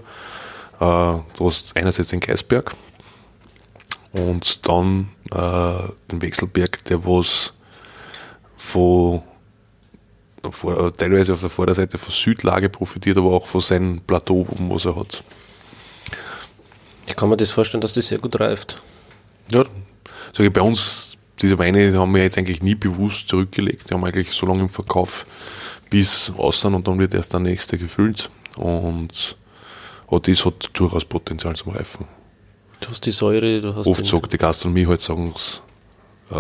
du hast einerseits den Geisberg und dann äh, den Wechselberg, der was von vor, teilweise auf der Vorderseite von Südlage profitiert, aber auch von seinem Plateau, was er hat. Ich kann mir das vorstellen, dass das sehr gut reift. Ja, sage ich, bei uns, diese Weine haben wir jetzt eigentlich nie bewusst zurückgelegt. Die haben eigentlich so lange im Verkauf bis außen und dann wird erst der nächste gefüllt. Und auch das hat durchaus Potenzial zum Reifen. Du hast die Säure, du hast. Oft sagt die Gastronomie halt, sagen äh,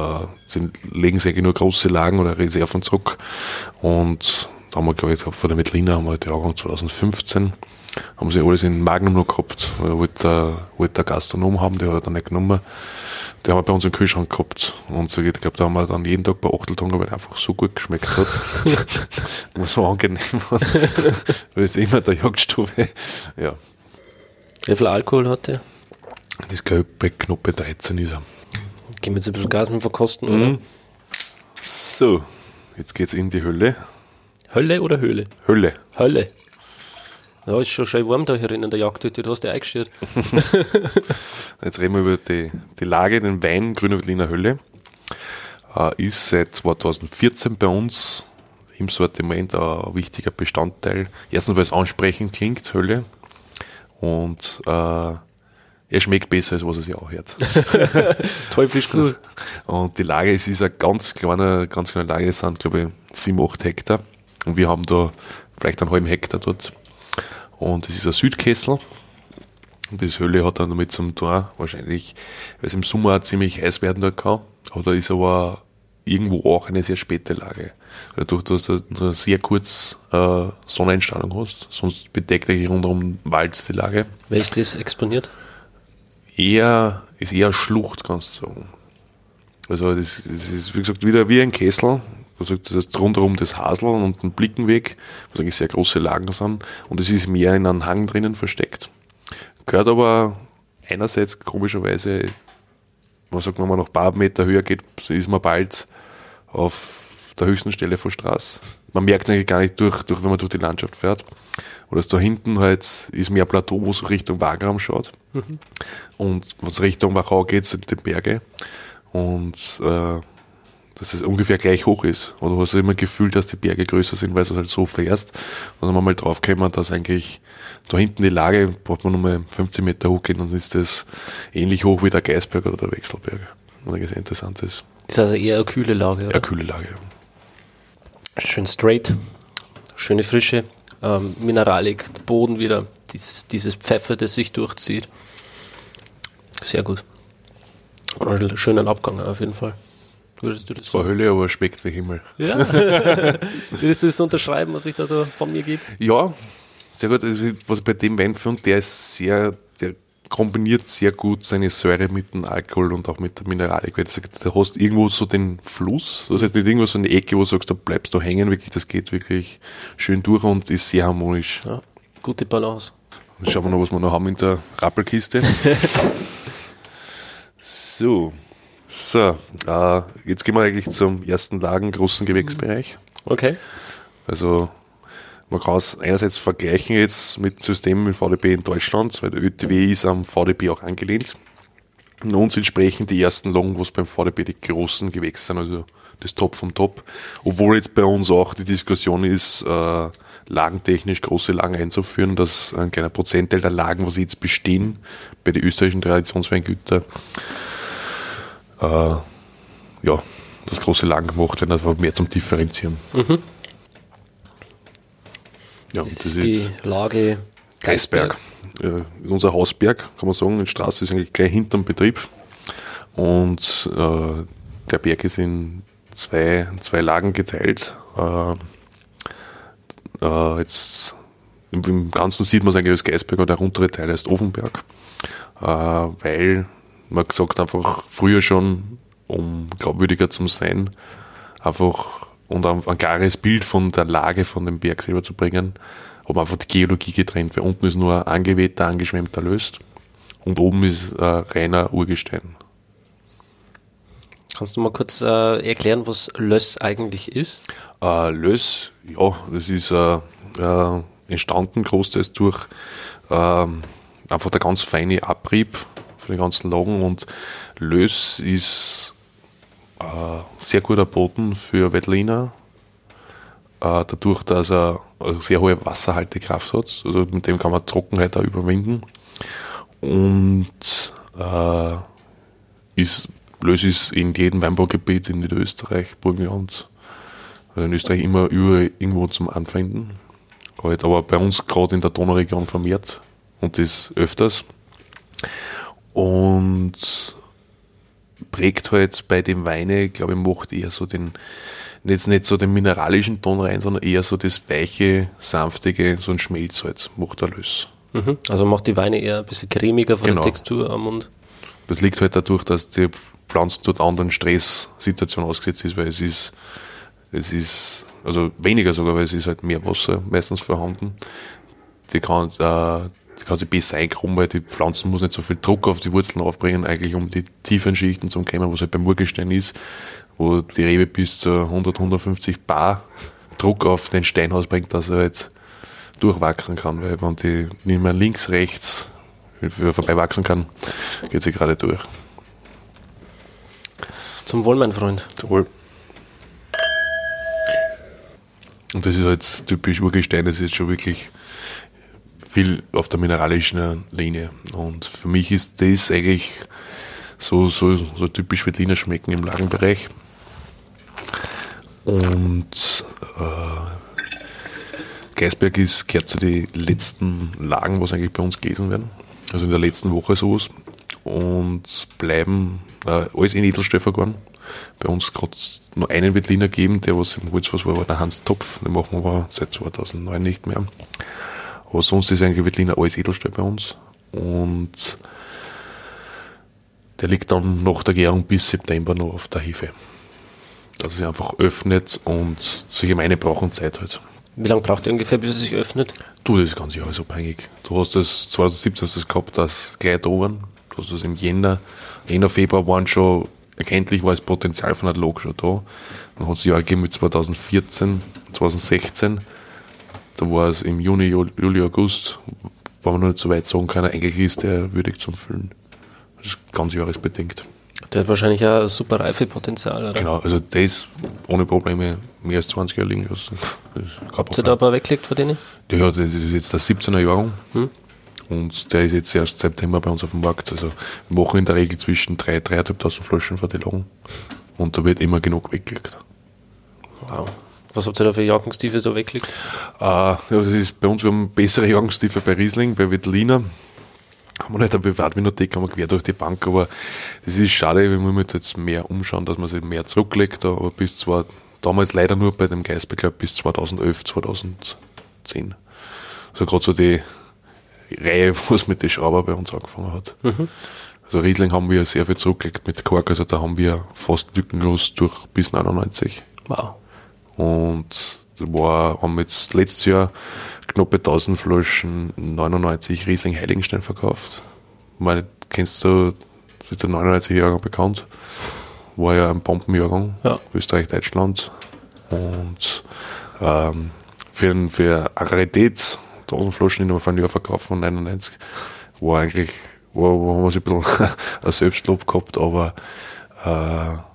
sie legen sie eigentlich nur große Lagen oder Reserven zurück. Und da haben wir, glaube ich, vor der Metlina haben wir halt Jahrgang 2015, haben sie alles in Magnum noch gehabt. Wollte der, wollte der Gastronom haben, der hat er nicht genommen. Der haben wir bei uns im Kühlschrank gehabt. Und so, ich glaube, da haben wir dann jeden Tag bei Achteltanger, weil er einfach so gut geschmeckt hat. und so angenehm war. weil es immer der Jagdstube. Ja. Wie viel Alkohol hat der? Das glaube ich bei knapp 13 ist er. Gehen wir jetzt ein bisschen Gas mit verkosten, oder? Mhm. So, jetzt geht's in die Hölle. Hölle oder Höhle? Hölle. Hölle. Ja, ist schon schön warm da hier in der Jagdhütte, du hast ja eingestellt. jetzt reden wir über die, die Lage, den Wein Grüner Berliner Hölle. Äh, ist seit 2014 bei uns im Sortiment ein wichtiger Bestandteil. Erstens, weil es ansprechend klingt, Hölle. Und äh, er schmeckt besser, als was er sich auch hört. Teuflisch gut. Und die Lage, es ist eine ganz kleine, ganz kleine Lage, es sind, glaube ich, 7, 8 Hektar. Und wir haben da vielleicht einen halben Hektar dort. Und es ist ein Südkessel. Und das Hölle hat dann damit zum Tor wahrscheinlich, weil es im Sommer auch ziemlich heiß werden dort kann. Aber da ist aber irgendwo auch eine sehr späte Lage. Dadurch, dass du eine sehr kurz äh, Sonneneinstrahlung hast, sonst bedeckt hier rundherum Wald die Lage. Wer ist das exponiert? eher, ist eher Schlucht, kannst du sagen. Also das, das ist, wie gesagt, wieder wie ein Kessel. Das ist rundherum das Hasel und ein Blickenweg, wo eigentlich sehr große Lagen sind. Und es ist mehr in einem Hang drinnen versteckt. Gehört aber einerseits komischerweise, man sagt, wenn man noch ein paar Meter höher geht, ist man bald auf der höchsten Stelle von Straße. Man merkt es eigentlich gar nicht durch, durch, wenn man durch die Landschaft fährt. Oder da hinten halt ist mehr Plateau, wo es Richtung Wagram schaut. Mhm. Und wenn es Richtung Wachau geht, sind die Berge. Und äh, dass es ungefähr gleich hoch ist. Oder du hast immer Gefühl, dass die Berge größer sind, weil du halt so fährst. Und dann haben wir mal draufgekommen, dass eigentlich da hinten die Lage, braucht man nochmal 15 Meter hochgehen, dann ist das ähnlich hoch wie der Geisberg oder der Wechselberg. Was eigentlich sehr interessant ist. Ist also eher eine kühle Lage, oder? Eine kühle Lage, ja. Schön straight, schöne Frische ähm, Mineralik, Boden wieder, dies, dieses Pfeffer, das sich durchzieht. Sehr gut. Schönen Abgang auf jeden Fall. Würdest du das Zwar Hölle, aber schmeckt wie Himmel. Ja. Würdest du das unterschreiben, was ich da so von mir gebe? Ja, sehr gut. Also, was ich bei dem Wein finde, der ist sehr, der kombiniert sehr gut seine Säure mit dem Alkohol und auch mit der Mineralik. Du hast irgendwo so den Fluss, das heißt nicht irgendwo so eine Ecke, wo du sagst, da bleibst du hängen, wirklich, das geht wirklich schön durch und ist sehr harmonisch. Ja, gute Balance. Dann schauen wir noch, was wir noch haben in der Rappelkiste. so. So, äh, jetzt gehen wir eigentlich zum ersten Lagen großen Gewächsbereich. Okay. Also man kann es einerseits vergleichen jetzt mit Systemen mit VDB in Deutschland, weil der ÖTW ist am VDB auch angelehnt. Und uns entsprechen die ersten Lagen, was beim VDB die großen Gewächse sind, also das Top vom Top. Obwohl jetzt bei uns auch die Diskussion ist, äh, lagentechnisch große Lagen einzuführen, dass ein kleiner Prozentteil der Lagen, was jetzt bestehen, bei den österreichischen Traditionsweingütern, äh, ja, dass große Lagen gemacht werden, einfach mehr zum Differenzieren. Mhm. Ja, das, das ist die Lage Geisberg. Geisberg. Ja, unser Hausberg, kann man sagen. Die Straße ist eigentlich gleich hinterm Betrieb. Und äh, der Berg ist in zwei, zwei Lagen geteilt. Äh, Äh, jetzt im, im, Ganzen sieht man es eigentlich als Geisberg und der untere Teil heißt Ofenberg, äh, weil man gesagt einfach früher schon, um glaubwürdiger zu sein, einfach und ein, ein klares Bild von der Lage von dem Berg selber zu bringen, haben einfach die Geologie getrennt, weil unten ist nur angewehter, angeschwemmter Löst und oben ist äh, reiner Urgestein. Kannst du mal kurz äh, erklären, was Löss eigentlich ist? Äh, Löss, ja, das ist äh, äh, entstanden großteils durch ähm, einfach der ganz feine Abrieb von den ganzen Lagen und Löss ist äh, sehr guter Boden für Wettliner, äh, dadurch, dass er eine sehr hohe Wasserhaltekraft hat. Also mit dem kann man Trockenheit auch überwinden. Und äh, ist Lös ist in jedem Weinbaugebiet in Niederösterreich, Burgenland, in Österreich immer überall irgendwo zum Anfinden. Halt, aber bei uns gerade in der Donauregion vermehrt und das öfters. Und prägt halt bei dem Weine, glaube ich, macht eher so den, jetzt nicht so den mineralischen Ton rein, sondern eher so das weiche, sanftige, so ein Schmelz halt, macht der Lös. Mhm. Also macht die Weine eher ein bisschen cremiger von genau. der Textur am Mund. Das liegt halt dadurch, dass die Pflanzen dort anderen Stresssituationen ausgesetzt ist, weil es ist, es ist, also weniger sogar, weil es ist halt mehr Wasser meistens vorhanden. Die kann, äh, die kann sich besser weil die Pflanzen muss nicht so viel Druck auf die Wurzeln aufbringen, eigentlich um die tiefen Schichten zu kommen, was halt beim Urgestein ist, wo die Rebe bis zu 100, 150 Bar Druck auf den Stein ausbringt, dass er halt durchwachsen kann, weil wenn die nicht mehr links, rechts vorbei wachsen kann, geht sie gerade durch. Zum Wohl, mein Freund. Zum Wohl. Und das ist halt typisch Urgestein, das ist jetzt schon wirklich viel auf der mineralischen Linie. Und für mich ist das eigentlich so, so, so typisch Wettliner schmecken im Lagenbereich. Und äh, Geisberg ist, gehört zu den letzten Lagen, was eigentlich bei uns gelesen werden. Also in der letzten Woche sowas. Und bleiben äh, alles in Edelstäfer geworden. Bei uns gerade nur einen Wettliner geben, der was im Holzfass war, war der Hans Topf. Den machen wir seit 2009 nicht mehr. Aber sonst ist eigentlich Wettliner alles Edelstahl bei uns. Und der liegt dann nach der Gärung bis September noch auf der Hefe. Dass er sich einfach öffnet und solche Weine brauchen Zeit halt. Wie lange braucht ihr ungefähr, bis es sich öffnet? Du, das ist ganz jahresabhängig. Du hast das 2017 hast das gehabt, das gleich da oben. Du hast das im Jänner Jänner, Februar waren schon, erkenntlich war das Potenzial von der Log schon da. Dann hat es Jahr gegeben mit 2014, 2016. Da war es im Juni, Juli, August, wo man noch nicht so weit sagen kann, eigentlich ist der würdig zum Füllen. Das ist ganz jahresbedingt. Der hat wahrscheinlich auch ein super Reifepotenzial, oder? Genau, also der ist ohne Probleme mehr als 20 Jahre liegen lassen. Habt ihr da ein paar weggelegt von denen? Ja, das ist jetzt der 17er Jahrgang. Hm? Und der ist jetzt erst September bei uns auf dem Markt. Also wir machen in der Regel zwischen 3.000, 3.500 Flaschen Lagen. Und da wird immer genug weggelegt. Wow. Was habt ihr da für Jahrgangstiefe so weggelegt? Äh, das ist bei uns, wir haben bessere Jahrgangstiefe bei Riesling, bei Wettliner. Haben wir nicht eine Privatwinothek, haben wir quer durch die Bank, aber das ist schade, wir müssen jetzt mehr umschauen, dass man sich mehr zurücklegt, aber bis zwar, damals leider nur bei dem Geisberg, bis 2011, 2010. Also gerade so die Reihe, was mit den Schrauber bei uns angefangen hat. Mhm. Also Riesling haben wir sehr viel zurückgelegt mit Kork, also da haben wir fast lückenlos durch bis 99. Wow. Und war, haben jetzt letztes Jahr knapp 1000 Flaschen 99 Riesling Heiligenstein verkauft. Meine, kennst du, das ist der 99 Jahrgang bekannt. War ja ein Bombenjahrgang. Ja. Österreich, Deutschland. Und ähm, für, für Rarität 1000 Flaschen in einem Jahr verkauft von 99. War eigentlich, war, war haben wir so ein bisschen ein Selbstlob gehabt, aber äh,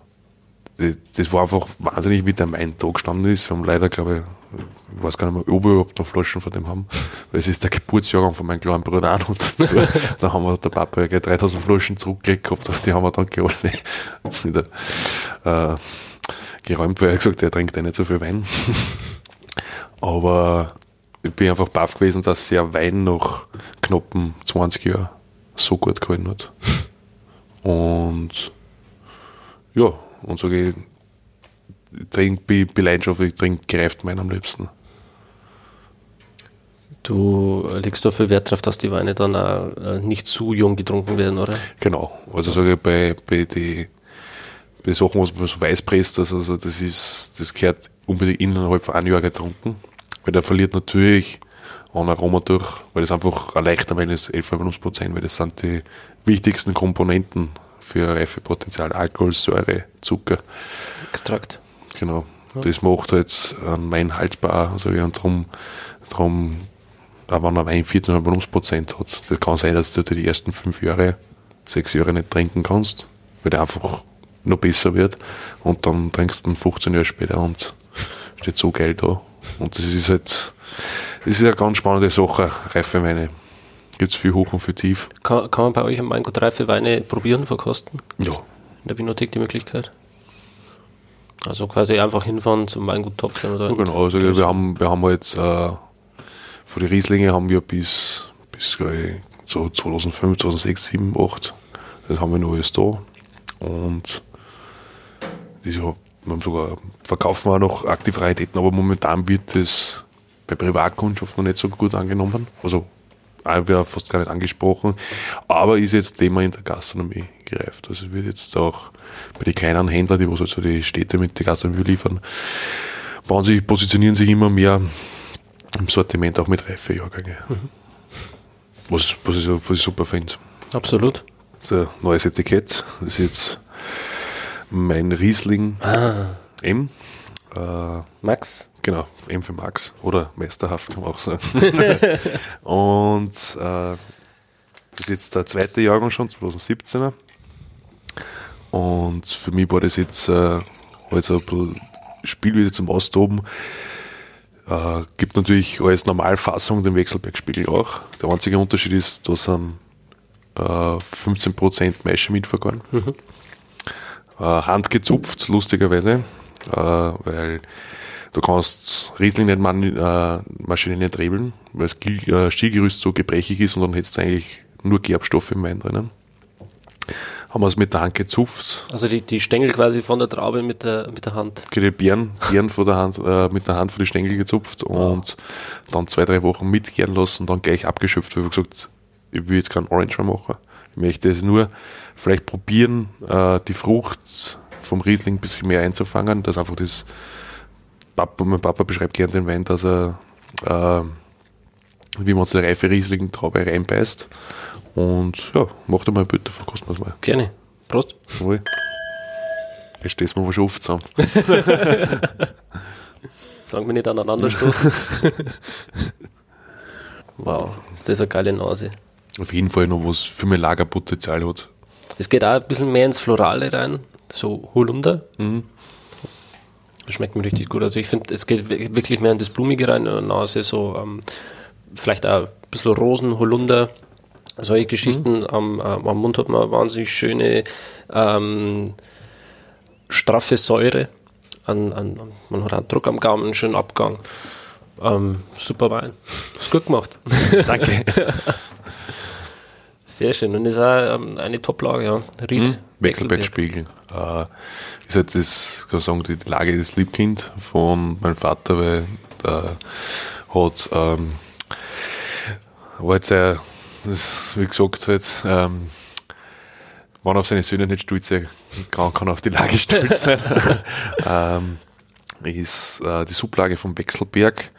das, war einfach wahnsinnig, wie der Main da gestanden ist. Wir haben leider, glaube ich, ich weiß gar nicht mehr, ob wir überhaupt noch Flaschen von dem haben, weil es ist der Geburtsjahrgang von meinem kleinen Bruder auch noch dazu. da haben wir der Papa ja gleich 3000 Flaschen zurückgelegt gehabt, aber die haben wir dann alle wieder äh, geräumt, weil er gesagt hat, er trinkt ja nicht so viel Wein. aber ich bin einfach baff gewesen, dass der Wein nach knappen 20 Jahren so gut gehalten hat. Und ja, und sage ich, trink, bin, bin leidenschaftlich, trinke gereift Wein am liebsten. Du legst da viel Wert darauf, dass die Weine dann auch äh, nicht zu jung getrunken werden, oder? Genau. Also sage ich bei, bei die bei Sachen, was man so weiß presst, also, also das ist, das gehört unbedingt innerhalb von einem Jahr getrunken. Weil der verliert natürlich an Aroma durch, weil das einfach ein leichter Wein ist, 11,5 Prozent, weil das sind die wichtigsten Komponenten für Reifepotenzial. Alkohol, Säure, Zucker. Extrakt. Genau. Ja. Das macht halt einen Wein haltbar, also ja, und darum, darum, auch wenn ein Wein 14,5 Prozent hat, das kann sein, dass du die ersten fünf Jahre, sechs Jahre nicht trinken kannst, weil der einfach noch besser wird und dann trinkst du ihn 15 Jahre später und steht so geil da. Und das ist halt, das ist eine ganz spannende Sache, reife Weine. Gibt es viel hoch und viel tief. Kann, kann man bei euch am Weingut reife Weine probieren, verkosten? Ja. In der Winothek die Möglichkeit? Also quasi einfach hinfahren zum Weingut Topfen oder? Ja, genau, also wir haben, wir haben halt, äh, von den Rieslinge haben wir bis, bis ich, so 2005, 2006, 2007, 2008, das haben wir noch alles da. Und das wir haben sogar, verkaufen wir auch noch aktive Raritäten, aber momentan wird das bei Privatkundschaft noch nicht so gut angenommen. Also, wäre fast gar nicht angesprochen, aber ist jetzt Thema in der Gastronomie gereift. Also wird jetzt auch bei den kleinen Händlern, die was also die Städte mit der Gastronomie liefern, bauen sich, positionieren sich immer mehr im Sortiment auch mit Reifejahrgänge. Mhm. Was, was, ich, was ich super finde. Absolut. Das ist ein neues Etikett. Das ist jetzt mein Riesling ah. M. Äh, Max? Genau, M für Max. Oder Meisterhaft kann man auch sagen. und äh, das ist jetzt der zweite Jahrgang schon, 2017er. Und für mich war das jetzt äh, also ein bisschen Spielwiese zum Austoben. Äh, gibt natürlich als Normalfassung den Wechselbergspiegel auch. Der einzige Unterschied ist, da sind äh, 15% Maische mitvergoren. Mhm äh, handgezupft, lustigerweise, äh, weil du kannst Riesling nicht man, äh, Maschine nicht rebeln, weil das äh, Stielgerüst so gebrechig ist und dann hättest du eigentlich nur Gerbstoffe im Wein drinnen. Haben wir es mit der Hand gezupft. Also die, die Stängel quasi von der Traube mit der, mit der Hand. Die Beeren, Beeren von der Hand, äh, mit der Hand von die Stängel gezupft und dann zwei, drei Wochen mitgären lassen und dann gleich abgeschöpft, weil wir gesagt, ich will jetzt keinen Orange mehr machen. Ich möchte es nur vielleicht probieren, äh, die Frucht vom Riesling ein bisschen mehr einzufangen, dass einfach das Papa, mein Papa beschreibt gerne den Wein, dass er äh, wie man uns eine reife Riesling-Traube reinbeißt. Und ja, macht einmal ein Bild davon, kosten wir es mal. Gerne. Prost. Jawohl. Jetzt stehst du mir schon oft zusammen. Sagen wir nicht aneinander stoßen. wow, ist das eine geile Nase auf jeden Fall noch was für mein Lagerpotenzial hat. Es geht auch ein bisschen mehr ins Florale rein, so Holunder. Mhm. Das schmeckt mir richtig gut. Also ich finde, es geht wirklich mehr in das Blumige rein in der Nase, so ähm, vielleicht auch ein bisschen Rosen, Holunder, solche Geschichten. Mhm. Am, ähm, am, Mund hat man wahnsinnig schöne, ähm, straffe Säure. An, an, man hat einen Druck am Gaumen, einen schönen Abgang. Ähm, super Wein. Ist gut gemacht. Danke. Sehr schön. Und ist auch ähm, eine Toplage, ja. Ried. Hm, Wechselbergspiegel. Äh, ist halt das, kann ich sagen, die Lage des Liebkind von meinem Vater, weil der hat, ähm, war jetzt sehr, das, wie gesagt, halt, ähm, wenn auf seine Söhne nicht stolz sein kann, kann auf die Lage stolz sein. ähm, ist äh, die Sublage vom Wechselberg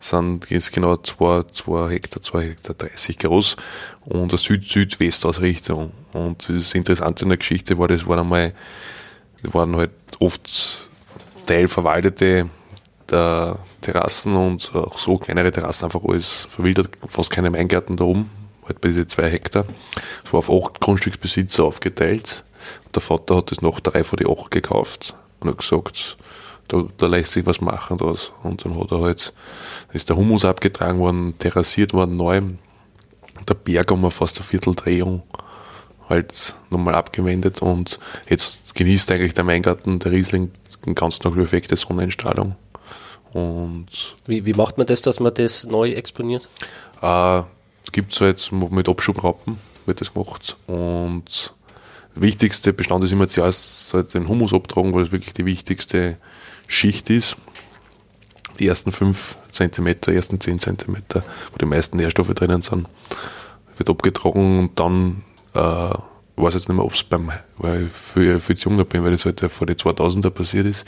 sind jetzt genau zwei, zwei Hektar, zwei Hektar 30 groß und eine Süd-Südwest-Ausrichtung. Und das Interessante in der Geschichte war, das waren einmal, waren halt oft teilverwaldete der Terrassen und auch so kleinere Terrassen, einfach alles verwildert, fast keine Weingärten da oben, halt bei diesen zwei Hektar. Es war auf acht Grundstücksbesitzer aufgeteilt. Der Vater hat das nach drei von den acht gekauft und hat gesagt, da, da lässt sich was machen draus. Und dann hat er halt, ist der Humus abgetragen worden, terrassiert worden neu, der Berg um fast eine Vierteldrehung halt nochmal abgewendet und jetzt genießt eigentlich der Weingarten, der Riesling, den ganzen Tag perfekte Sonneneinstrahlung. Und wie, wie macht man das, dass man das neu exponiert? Äh, gibt es halt mit Abschubrappen, wird das gemacht. Und wichtigste Bestand ist immer zuerst halt den Humus abtragen, weil das wirklich die wichtigste Schicht ist. die ersten 5 cm, ersten 10 cm, wo die meisten Nährstoffe drinnen sind, wird abgetragen und dann, äh, weiß jetzt nicht mehr, ob es beim, weil ich viel, viel zu jung da bin, weil das halt vor die 2000er passiert ist.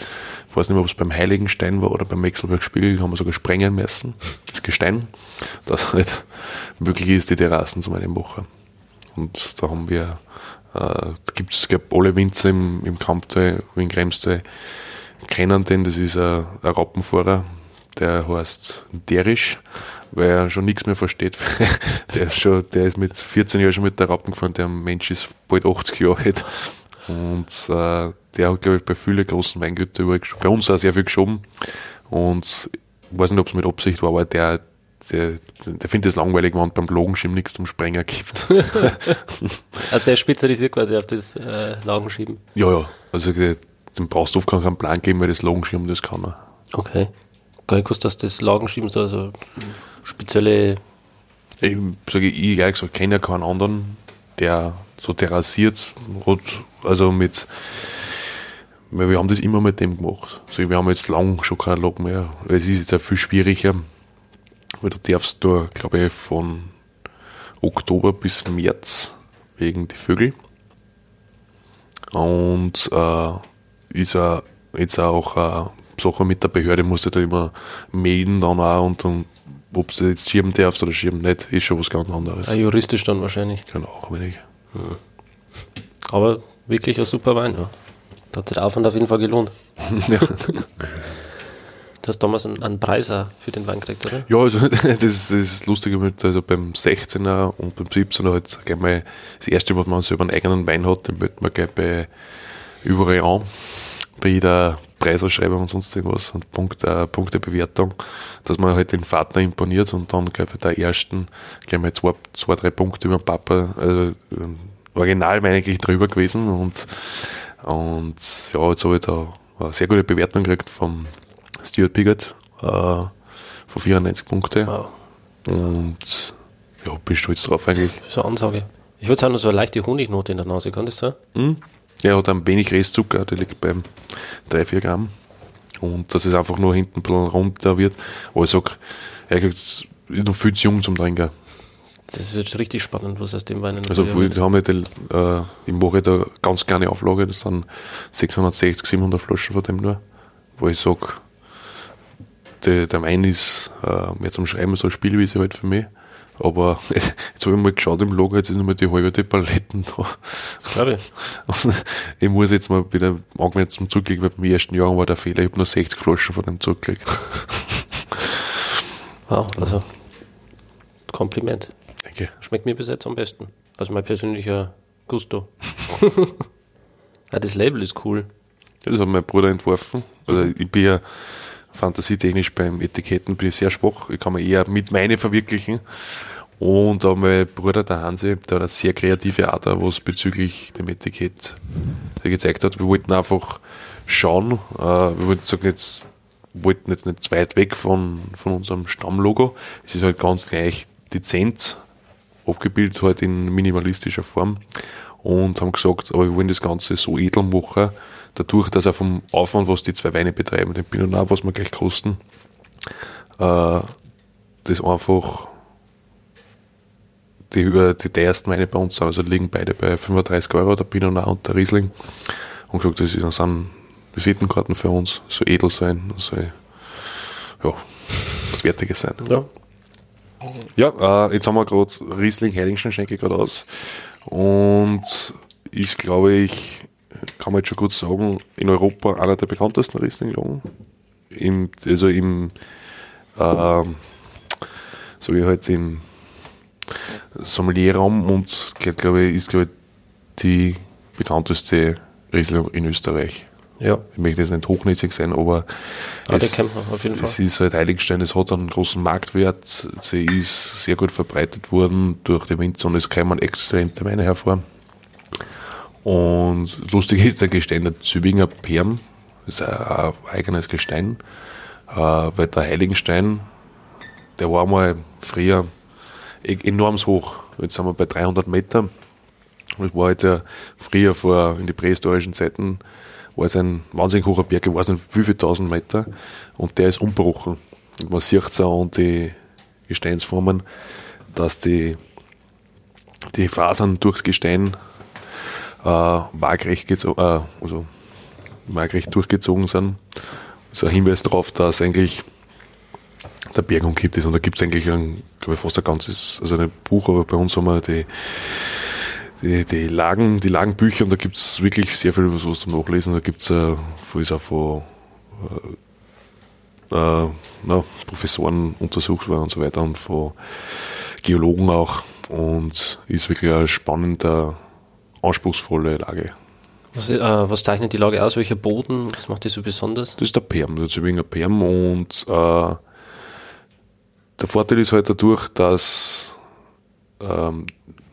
Ich weiß nicht mehr, ob es beim Heiligenstein war oder beim Mexelberg-Spiel, haben wir sogar sprengen müssen, das Gestein, dass halt möglich ist, die Terrassen zu meinem machen. Und da haben wir, äh, gibt es, glaube alle Winzer im, im Kamptal, in Kremstal, kennen den, das ist ein, ein Rappenfahrer, der heißt Derisch, weil er schon nichts mehr versteht. der, ist schon, der ist mit 14 Jahren schon mit der Rappen gefahren, der Mensch ist bald 80 Jahre alt. Und äh, der hat, glaube ich, bei vielen großen Weingütern überall, bei uns auch sehr viel geschoben. Und ich weiß nicht, ob es mit Absicht war, aber der, der, der findet es langweilig, wenn beim Logenschieben nichts zum Sprenger gibt. also der spezialisiert quasi auf das äh, Logenschieben? Ja, ja. Also den brauchst du oft keinen Plan geben, weil das Logenschieben, das kann er. Okay. Gar nicht gewusst, dass das Lagenschieben so also spezielle. Ich sage, ich ehrlich gesagt, kenne ja keinen anderen, der so terrassiert hat, also mit, wir haben das immer mit dem gemacht. Also wir haben jetzt lang schon keinen Log mehr. Es ist jetzt auch viel schwieriger, weil du darfst da, glaube ich, von Oktober bis März wegen die Vögel. Und äh, ist auch jetzt auch äh, Sache mit der Behörde, musst du da immer melden dann auch und dann, ob du jetzt schieben darfst oder schieben nicht, ist schon was ganz anderes. Ja, juristisch dann wahrscheinlich. Genau, wenig. Hm. Aber wirklich ein super Wein, ja. Da hat sich der Aufwand auf jeden Fall gelohnt. ja. Du hast damals einen, einen Preis auch für den Wein gekriegt, oder? Ja, also das ist das lustige mit, also beim 16er und beim 17er halt gleich mal das erste, was man selber einen eigenen Wein hat, den wird man gleich bei überall an, bei jeder Preisausschreibung und sonst irgendwas und Punkt, äh, Punktebewertung, dass man halt den Vater imponiert und dann gleich bei der ersten gleich mal zwei, zwei drei Punkte über den Papa, also original war eigentlich drüber gewesen und, und ja, jetzt habe ich da eine sehr gute Bewertung gekriegt vom Stuart Piggott äh, von 94 Punkte. Wow. Und ja, bin stolz drauf eigentlich. So eine Ansage. Ich würde sagen, so eine leichte Honignote in der Nase, kann das sein? Mhm. Ja, hat ein wenig Restzucker, der liegt beim 3, 4 Gramm. Und dass es einfach nur hinten ein bisschen runter wird. Aber ich sag, er kriegt noch viel zu jung zum Trinken. Das wird richtig spannend, was aus dem Wein Also, wir haben ja die, äh, ich mache da ganz kleine Auflage, das sind 660, 700 Flaschen von dem nur. Wo ich sag, der, der Wein ist äh, mehr zum Schreiben so eine Spielwiese halt für mich. Aber jetzt habe ich mal geschaut im Lager, jetzt sind mal die halbe Paletten da. Das glaube ich. Und ich muss jetzt mal wieder angewendet zum Zurücklegen, weil beim ersten Jahr war der Fehler, ich habe nur 60 Flaschen von dem zurückgelegt. Wow, also Kompliment. Danke. Schmeckt mir bis jetzt am besten. Also mein persönlicher Gusto. ja, das Label ist cool. Das hat mein Bruder entworfen. Also ich bin ja fantasietechnisch beim Etiketten bin ich sehr schwach. Ich kann mir eher mit meine verwirklichen. Und auch mein Bruder, der Hansi, der hat eine sehr kreative Art, was bezüglich dem Etikett gezeigt hat. Wir wollten einfach schauen, äh, wir wollten sagen, jetzt, wollten jetzt nicht weit weg von, von unserem Stammlogo. Es ist halt ganz gleich dezent abgebildet, halt in minimalistischer Form. Und haben gesagt, aber wir wollen das Ganze so edel machen, dadurch, dass er vom Aufwand, was die zwei Weine betreiben, den Pinot Noir, was wir gleich kosten, äh, das einfach die, die teuersten Weine bei uns sind, also liegen beide bei 35 Euro, der Pinot Noir und der Riesling. Und gesagt, das sind Visitenkarten für uns, so edel sein, soll ja, was Wertiges sein. Ja. Ja, äh, jetzt haben wir gerade Riesling Heiligenstein schenke gerade aus. Und ist, glaube ich, kann man jetzt schon gut sagen, in Europa einer der bekanntesten Riesling-Lagen. Im, also im, äh, so wie halt im Sommelierraum und glaube ich, ist glaube ich die bekannteste Riesling in Österreich. Ja. Ich möchte jetzt nicht hochnäsig sein, aber ja, es, es ist halt Heiligenstein, es hat einen großen Marktwert, sie ist sehr gut verbreitet worden durch die Winzer und es kommen exzellente Weine hervor. Und lustig ist der Gestein der Zübinger Perm, ist ein eigenes Gestein, äh, weil der Heiligenstein, der war mal früher e-, enorm hoch. Jetzt sind wir bei 300 Meter. Das war halt früher vor, in die prähistorischen Zeiten, war es ein wahnsinnig hoher Berg, ich weiß nicht wie viele tausend Meter, und der ist umbrochen. Und man sieht es auch an die Gesteinsformen, dass die, die Fasern durchs Gestein waagrecht, äh, also waagrecht durchgezogen sind. Das ist ein Hinweis darauf, dass eigentlich der Berg umgibt ist. Und da gibt es eigentlich ein, glaube ich, fast ein ganzes, also ein Buch, aber bei uns haben wir die, die, die Lagen, die Lagenbücher und da gibt es wirklich sehr viel was zum Nachlesen. Da gibt es äh, ist auch von äh, äh, na, Professoren untersucht worden und so weiter und von Geologen auch. Und ist wirklich eine spannende, anspruchsvolle Lage. Was, äh, was, zeichnet die Lage aus? Welcher Boden? Was macht die so besonders? Das ist der Perm. Das ist ein wenig ein Perm und äh, der Vorteil ist halt dadurch, dass ähm,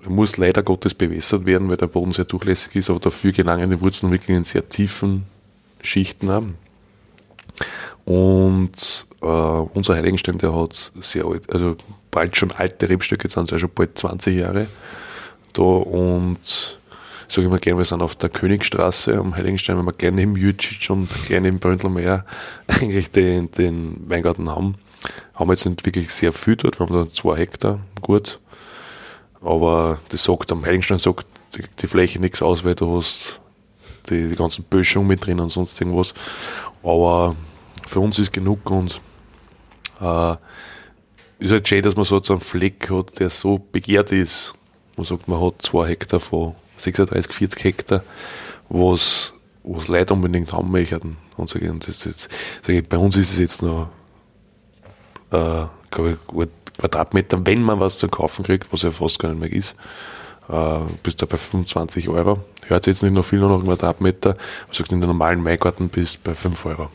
muss leider Gottes bewässert werden, weil der Boden sehr durchlässig ist, aber dafür gelangen die Wurzeln wirklich in sehr tiefen Schichten haben. Und äh, unser Heiligenstein, der hat sehr alt, also bald schon alte Rebstöcke, jetzt sind es ja schon bald 20 Jahre da und sage ich mal gerne, wir sind auf der Königstraße am Heiligenstein, wenn wir gleich neben Jütschitsch und gleich neben Bröndlmeier eigentlich den, den Weingarten haben. Haben wir jetzt nicht wirklich sehr viel dort, wir haben da zwei Hektar, gut. Aber das sagt am Heiligenstein sagt die, die Fläche nichts aus, weil du hast die, die ganzen Böschungen mit drin und sonst irgendwas. Aber für uns ist genug und äh, ist halt schön, dass man so einen Fleck hat, der so begehrt ist. Man sagt, man hat zwei Hektar von 36, 40 Hektar, was, was Leute unbedingt haben möchten. Und sag ich, das, das, sag ich, bei uns ist es jetzt noch, äh, glaube ich, Quadratmeter, wenn man was zu kaufen kriegt, was ja fast gar nicht mehr ist, äh, bist du bei 25 Euro. Hört jetzt nicht noch viel noch Quadratmeter, man sagt in der normalen Maigarten bist du bei 5 Euro.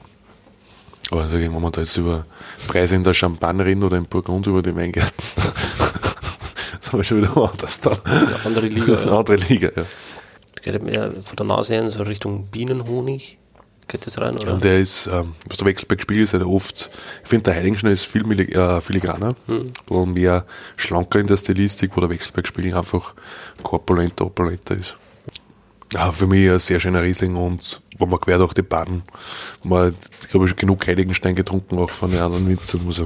Aber ich, wenn man da jetzt über Preise in der Champagnerin oder im Burgund über die Weingärten haben wir schon wieder woanders dann. Eine andere Liga. Eine andere Liga, ja. Geht mehr von der Nase hin so Richtung Bienenhonig. Geht das rein, oder? Und der ist, ähm, was der Wechselberg spielt, ist halt oft, ich finde, der Heiligenstein ist viel äh, filigraner, mhm. und mehr schlanker in der Stilistik, wo der Wechselberg spiel einfach korpulenter, opulenter ist. Ja, für mich ein sehr schöner Riesling und wo man quer durch die Baden, man, ich habe schon genug Heiligenstein getrunken, auch von den anderen Winzern, ich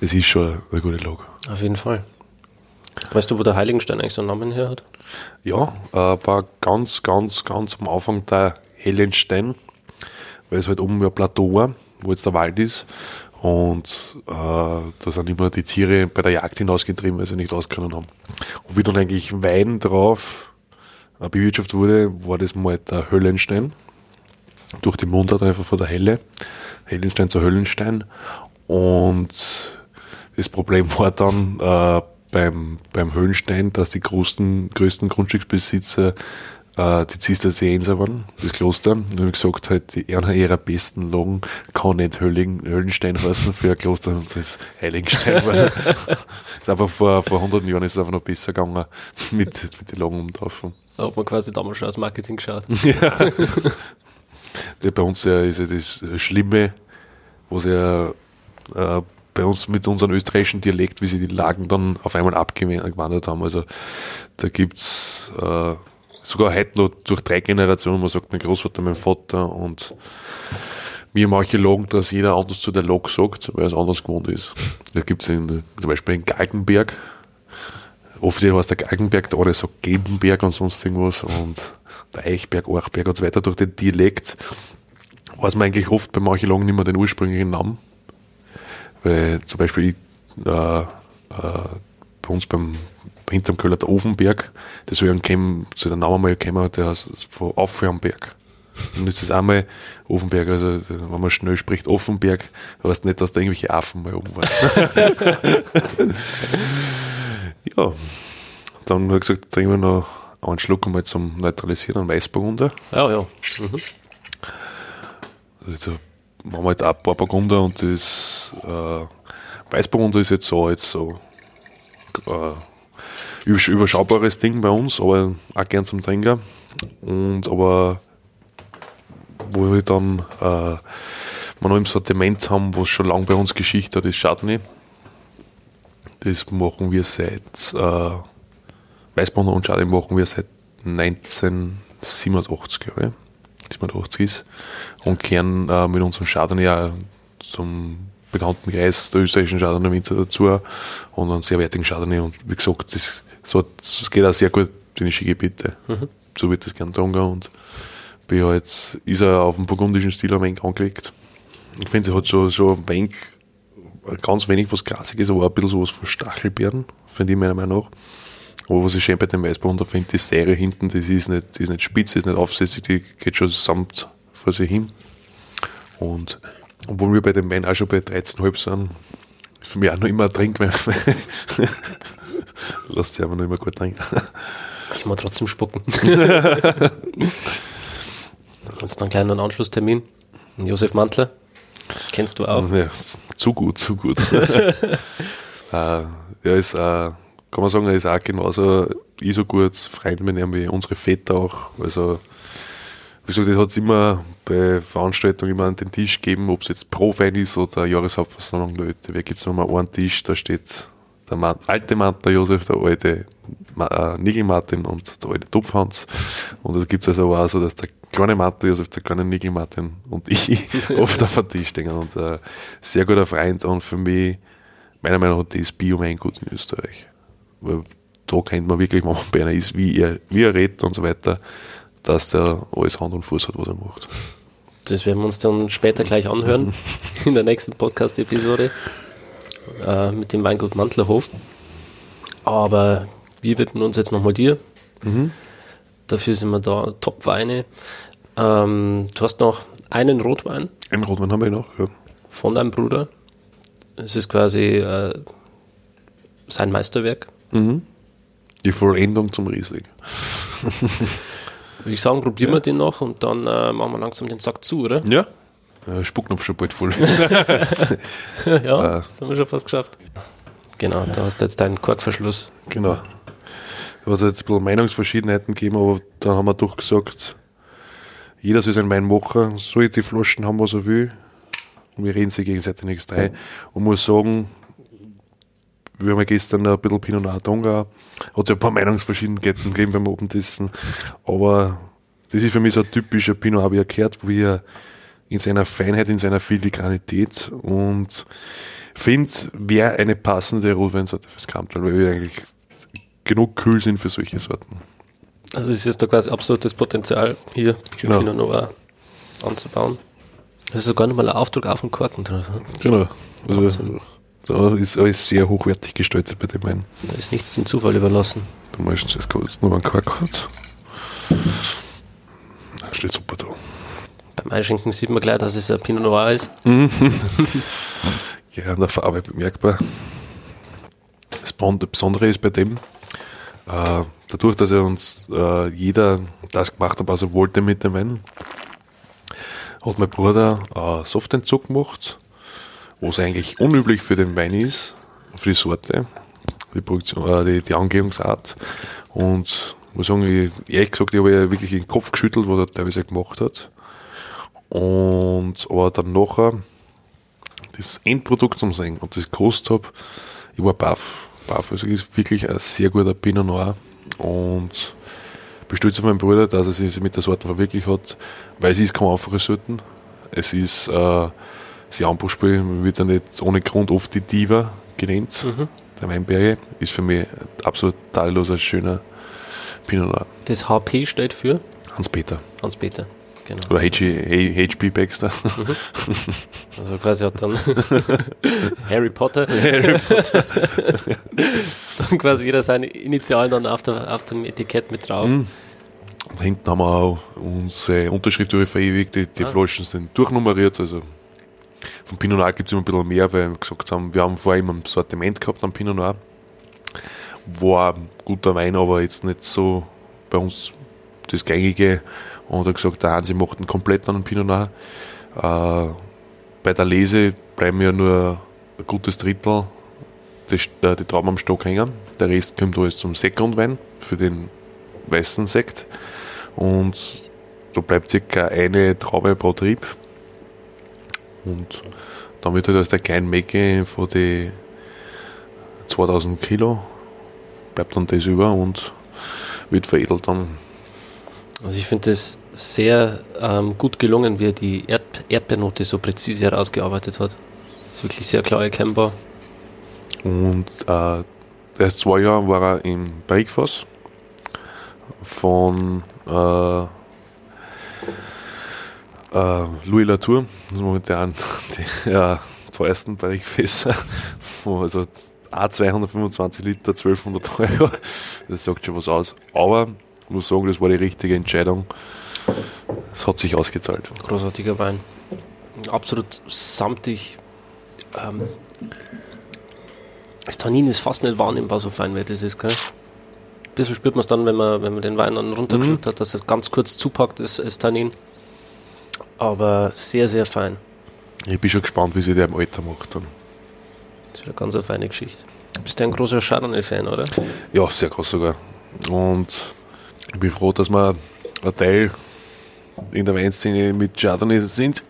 es ist schon eine gute Lage. Auf jeden Fall. Weißt du, wo der Heiligenstein eigentlich so einen Namen her hat? Ja, äh, war ganz, ganz, ganz am Anfang der Hellenstein, weil es halt oben ein Plateau war, wo jetzt der Wald ist. Und äh, da sind immer die Tiere bei der Jagd hinausgetrieben, weil sie nicht auskennen haben. Und wie dann eigentlich Wein drauf äh, bewirtschaftet wurde, war das mal der Höllenstein. Durch die Mundart einfach von der Helle. Hellenstein zu Höllenstein. Und das Problem war dann, äh, beim, beim Höhlenstein, dass die größten, größten Grundstücksbesitzer äh, die Zisterzienser waren, das Kloster. Und haben gesagt, halt, die, einer ihrer besten Lagen kann nicht Hölling, Höllenstein heißen für ein Kloster, das ist Heiligenstein. weil, ist einfach vor, vor 100 Jahren ist es einfach noch besser gegangen mit, mit den Lagen umtaufen. Da hat man quasi damals schon aus Marketing geschaut. ja. ja. Bei uns ja, ist ja das Schlimme, was ja äh, bei uns mit unserem österreichischen Dialekt, wie sie die Lagen dann auf einmal abgewandert haben. Also da gibt's äh, sogar heute noch durch drei Generationen, man sagt mein Großvater, mein Vater und mir im Archäologen, dass jeder anders zu der Lok sagt, weil es anders gewohnt ist. Da gibt's zum Beispiel in Galgenberg, offiziell heißt der Galgenberg, der andere sagt Gelbenberg und sonst irgendwas und der Eichberg, Orchberg und so weiter. Durch den Dialekt weiß man eigentlich oft beim Archäologen nicht mehr den ursprünglichen Namen. Weil zum Beispiel äh, äh, bei uns beim hinterm Köller der Ofenberg, das soll kämen, zu der Namen mal gekommen, der heißt von Auf am Berg. Und das ist einmal Ofenberg, also wenn man schnell spricht, Offenberg, heißt nicht, dass da irgendwelche Affen mal oben waren. ja, dann habe ich gesagt, trinken wir noch einen Schluck einmal zum Neutralisieren an Weißburgunder. Ja, ja. Mhm. Also machen wir halt ein paar Burgunder und das äh, Weißburgunder ist jetzt so, jetzt so äh, überschaubares Ding bei uns, aber auch gern zum Trinken. Und aber wo wir dann äh, noch im Sortiment haben, was schon lange bei uns Geschichte hat, ist Chardonnay. Das machen wir seit äh, Weißburgunder und Chardonnay machen wir seit 1987, glaube ich. 87 ist. Und kehren äh, mit unserem Chardonnay zum bekannten Kreis der österreichischen Chardonnay Winzer dazu und einen sehr wertigen Chardonnay. Und wie gesagt, das, so, das geht auch sehr gut in die Skigebiete. Mhm. So wird das gern getrunken und bin halt, ist er auf dem burgundischen Stil ein wenig angelegt. Ich finde, es hat so, so ein wenig, ganz wenig was Klassisches, aber auch ein bisschen sowas von Stachelbeeren, finde ich meiner Meinung nach. Aber was ich schön bei dem Weißburgunder finde, die Serie hinten, das ist nicht, die ist nicht spitz, die ist nicht aufsässig, die geht schon samt vor sich hin. Und obwohl wir bei dem Wein auch schon bei 13,5 sind, ist für mich auch noch immer ein Trinkwein. Lasst sich aber noch immer gut trinken. Ich muss trotzdem spucken. Jetzt einen kleinen Anschlusstermin. Josef Mantler. Kennst du auch? Ja, zu gut, zu gut. äh, er ist, äh, kann man sagen, er ist auch genauso, ich so gut Freund mit ihm wie unsere Väter auch. Also, wie gesagt, es hat immer bei Veranstaltungen immer an den Tisch gegeben, ob es jetzt Pro-Fan ist oder Jahreshauptversammlung der ÖTW, gibt es nochmal einen Tisch, da steht der Ma alte Mantler Josef, der alte äh, Nigel Martin und der alte Topfhans. Und da gibt es also auch so, dass der kleine Martin Josef, der kleine Nigel Martin und ich oft auf dem Tisch stehen. Und äh, sehr guter Freund und für mich, meiner Meinung nach, das bio gut in Österreich. Weil da kennt man wirklich, wenn man bei einer ist, wie er, wie er redet und so weiter, dass der alles Hand und Fuß hat, was er macht. Das werden wir uns dann später gleich anhören in der nächsten Podcast-Episode äh, mit dem Weingut Mantlerhof. Aber wir widmen uns jetzt nochmal dir. Mhm. Dafür sind wir da Top-Weine. Ähm, du hast noch einen Rotwein. Einen Rotwein haben wir noch, ja. Von deinem Bruder. Es ist quasi äh, sein Meisterwerk. Mhm. Die Vollendung zum Riesling. Würde ich sagen, probieren ja. wir den noch und dann äh, machen wir langsam den Sack zu, oder? Ja. Äh, Spucknopf schon bald voll. ja, äh. das haben wir schon fast geschafft. Genau, da hast du jetzt deinen Korkverschluss. Genau. Da hat es jetzt ein bisschen Meinungsverschiedenheiten gegeben, aber da haben wir doch gesagt, jeder soll seinen Wein machen, soll die Flaschen haben, was er will. Und wir reden sie gegenseitig nichts rein. Und muss sagen, wir haben ja gestern ein bisschen Pinot Noir Tonga, hat es ja ein paar Meinungsverschiedenheiten gegeben beim Abendessen, aber das ist für mich so ein typischer Pinot Noir, wie er gehört, wie er in seiner Feinheit, in seiner Filigranität und finde, wäre eine passende Rotweinsorte fürs Kamptal, weil wir eigentlich genug kühl sind für solche Sorten. Also es ist da quasi absolutes Potenzial, hier genau. Pinot Noir anzubauen. Das ist sogar nochmal ein Aufdruck auf dem Korken drauf. Ne? Genau. Also, da ist alles sehr hochwertig gestaltet bei dem Wein. Da ist nichts zum Zufall überlassen. Du möchtest jetzt kurz nur einen hat. Steht super da. Beim Einschenken sieht man gleich, dass es ein Pinot Noir ist. ja, an der Farbe bemerkbar. Das Besondere ist bei dem, äh, dadurch, dass er uns äh, jeder das gemacht hat, was er wollte mit dem Wein, hat mein Bruder äh, Softentzug gemacht, was eigentlich unüblich für den Wein ist, für die Sorte, die, Produktion, äh, die, die Angebungsart. Und muss sagen, ich, ehrlich gesagt, ich habe ja wirklich den Kopf geschüttelt, was er teilweise gemacht hat. Und aber dann nachher das Endprodukt zum Sehen und das gekostet habe, ich war baff. baff. Also ist wirklich ein sehr guter Pinot Noir und bestütze auf meinen Bruder, dass er sich mit der Sorte verwirklicht hat, weil es ist keine einfache Sorten. Es ist äh, anspruchsvoll, man wird ja nicht ohne Grund oft die Diva genannt. Mhm. Der Weinberge ist für mich absolut tadelloser, schöner Pinot Noir. Das HP steht für? Hans-Peter. Hans-Peter. Genau. Oder H.P. Baxter. Mhm. Also quasi hat dann Harry Potter. Harry Potter. dann quasi jeder seine Initialen dann auf, der, auf dem Etikett mit drauf. Mhm. Und hinten haben wir auch unsere Unterschrift verewigt, die, die ah. Flaschen sind durchnummeriert, also von Pinot Noir gibt es immer ein bisschen mehr, weil wir gesagt haben, wir haben vorher immer ein Sortiment gehabt am Pinot Noir. War ein guter Wein, aber jetzt nicht so bei uns das gängige und hat gesagt, der Hansi macht einen komplett anderen Pinot Noir. Äh, bei der Lese bleiben ja nur ein gutes Drittel die, äh, die Trauben am Stock hängen. Der Rest kommt alles zum Sekundwein für den weißen Sekt. Und da bleibt circa eine Traube pro Trieb. Und dann wird halt aus der kleinen Mecke von den 2000 Kilo bleibt dann das über und wird veredelt dann Also ich finde es sehr ähm, gut gelungen, wie er die Erd Erdbeernote so präzise herausgearbeitet hat. Ist wirklich sehr klar erkennbar. Und äh, erst zwei Jahre war er im Breakfast von äh, äh, Louis Latour, das ist momentan die ja, teuersten Barrikfässer, also A225 Liter, 1200 Euro, das sagt schon was aus. Aber ich muss sagen, das war die richtige Entscheidung. Es hat sich ausgezahlt. Großartiger Wein. Absolut samtig. Ähm, das Tannin ist fast nicht wahrnehmbar, so fein wie das ist, gell? Ein bisschen spürt man es dann, wenn man, wenn man den Wein dann runtergeschluckt mhm. hat, dass er ganz kurz zupackt, das, das Tannin aber sehr, sehr fein. Ich bin schon gespannt, wie sie der im Alter macht dann. Das ist eine ganz feine Geschichte. Bist du ein großer Chardonnay-Fan, oder? Ja, sehr groß sogar. Und ich bin froh, dass wir ein Teil in der Weinszene mit Chardonnay sind.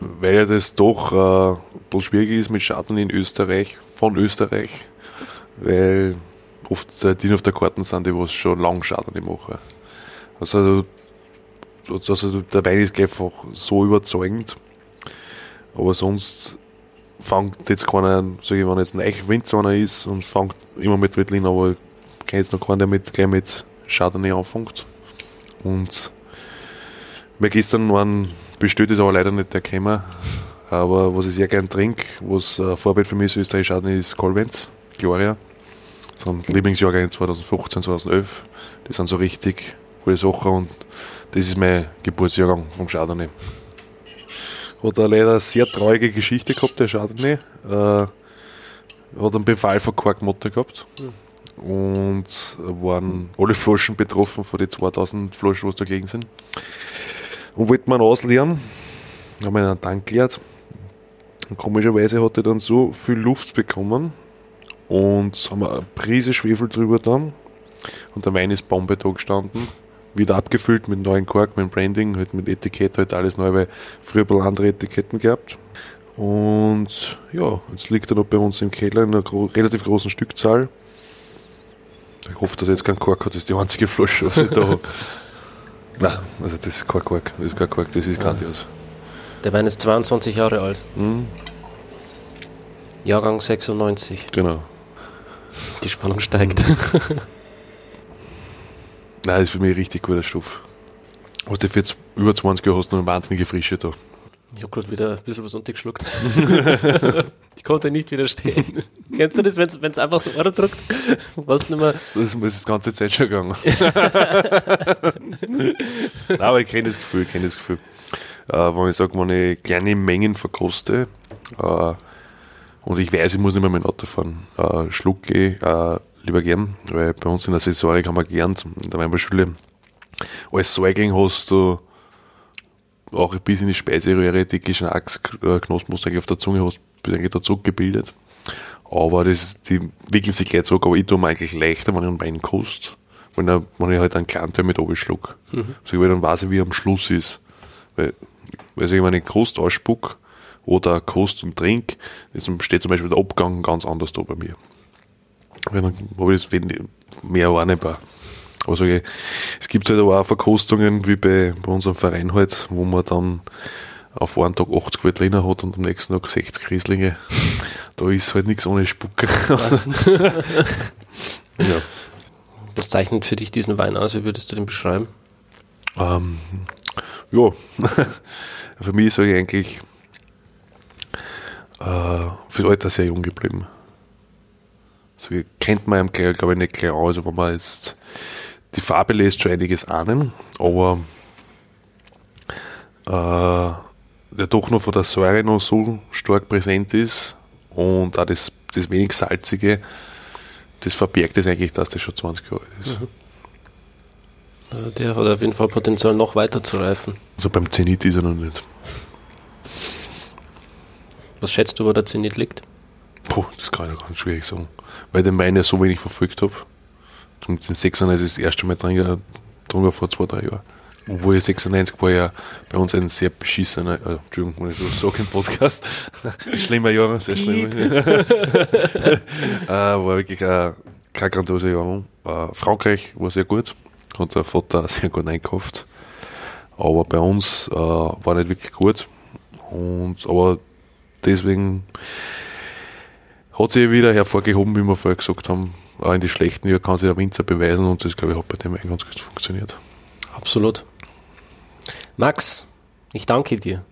Weil ja das doch äh, bloß schwierig ist mit Chardonnay in Österreich, von Österreich. Weil oft die auf der Karten sind, die was schon lange Chardonnay machen. Also also der Wein ist einfach so überzeugend. Aber sonst fängt jetzt keiner, sag ich, wenn jetzt ein echt Winzer ist und fängt immer mit Wettlin, aber ich kenne jetzt noch keinen, der mit, gleich mit Chardonnay anfängt. Und mir gestern waren bestellt, ist aber leider nicht der Kämmer. Aber was ich sehr gern trinke, was ein Vorbild für mich ist, Österreich Chardonnay, ist Colvens, Gloria. Das sind Lieblingsjahrgänge 2015, 2011. Die sind so richtig gute Sachen und das ist mein Geburtsjahrgang vom Chardonnay. Hat eine leider sehr traurige Geschichte gehabt, der Chardonnay. Äh, hat einen Befall von Korkmotte gehabt. Und waren alle Flaschen betroffen von den 2000 Flaschen, die da gelegen sind. Und wollten wir ausleeren. Haben wir einen Tank geleert. Und komischerweise hat er dann so viel Luft bekommen. Und haben wir eine Prise Schwefel drüber dann. Und der Wein ist Bombe da gestanden wieder abgefüllt mit neuen Kork, mit Branding, halt mit Etikett, halt alles neu, weil früher ein paar andere Etiketten gehabt. Und ja, jetzt liegt er noch bei uns im Keller in einer gro relativ großen Stückzahl. Ich hoffe, dass er jetzt kein Kork hat, das ist die einzige Flasche, was ich da habe. Nein, also das ist kein Kork, das ist kein Kork, das ist grandios. Der Wein ist 22 Jahre alt. Mhm. Jahrgang 96. Genau. Die Spannung steigt. Nein, das ist für mich ein richtig guter Stoff. Was du für über 20 Jahre hast, noch eine wahnsinnige Frische da. Ich habe gerade wieder ein bisschen was untergeschluckt. ich konnte nicht widerstehen. Kennst du das, wenn es einfach so Ohr drückt? Was nicht mehr. Das ist das ganze Zeit schon gegangen. Nein, aber ich kenne das Gefühl, ich kenne das Gefühl. Äh, wenn ich sage, wenn ich kleine Mengen verkoste äh, und ich weiß, ich muss nicht mehr mein Auto fahren, äh, schlucke ich äh, lieber gern, weil bei uns in der Sensorik haben wir gelernt, in der Weinbauschule, als Säugling hast du auch bis in die Speiseröhre die Geschmacksknospen, auf der Zunge hast, bis eigentlich der Zug gebildet. Aber das, die wickeln sich gleich zurück, aber ich tue mir eigentlich leichter, wenn ich einen Wein koste, wenn, er, wenn ich halt einen kleinen Teil mit abschluck. Mhm. So, weil dann weiß ich, wie er am Schluss ist. Weil, weil ich, wenn ich Kost ausspuck oder Kost und trink, steht zum Beispiel der Abgang ganz anders da bei mir. Ich das mehr wahrnehmbar. Aber sage ich, es gibt halt auch Verkostungen, wie bei, bei unserem Verein halt, wo man dann auf einen Tag 80 Veltliner hat und am nächsten Tag 60 Rieslinge. Da ist halt nichts ohne Spucke. ja. Was zeichnet für dich diesen Wein aus? Wie würdest du den beschreiben? Ähm, ja, für mich ist er eigentlich äh, fürs Alter sehr jung geblieben. So kennt man ihm, glaube ich, nicht gleich aus. Also wenn man jetzt die Farbe lässt schon einiges ahnen, aber äh, der doch noch von der Säure noch so stark präsent ist und auch das, das wenig salzige, das verbirgt es eigentlich, dass das schon 20 Jahre alt ist. Mhm. Also der hat auf jeden Fall Potenzial, noch weiter zu reifen. Also beim Zenit ist er noch nicht. Was schätzt du, wo der Zenit liegt? Puh, das kann ich ganz schwierig sagen. Weil ich den Wein ja so wenig verfolgt habe. Und den 96 das erste Mal drin, vor zwei, drei Jahren. Obwohl 96 war ja bei uns ein sehr beschissener, äh, Entschuldigung, wenn ich so sage im Podcast, schlimmer Jahr, sehr schlimm. äh, war wirklich ein, kein grandioser Jahr. Äh, Frankreich war sehr gut, gerade der Vater sehr gut einkauft. Aber bei uns äh, war nicht wirklich gut. Und, aber deswegen hat sich wieder hervorgehoben, wie wir vorher gesagt haben. Auch in die schlechten Jahren kann sich der Winzer beweisen und das, glaube ich, hat bei dem Wein ganz gut funktioniert. Absolut. Max, ich danke dir.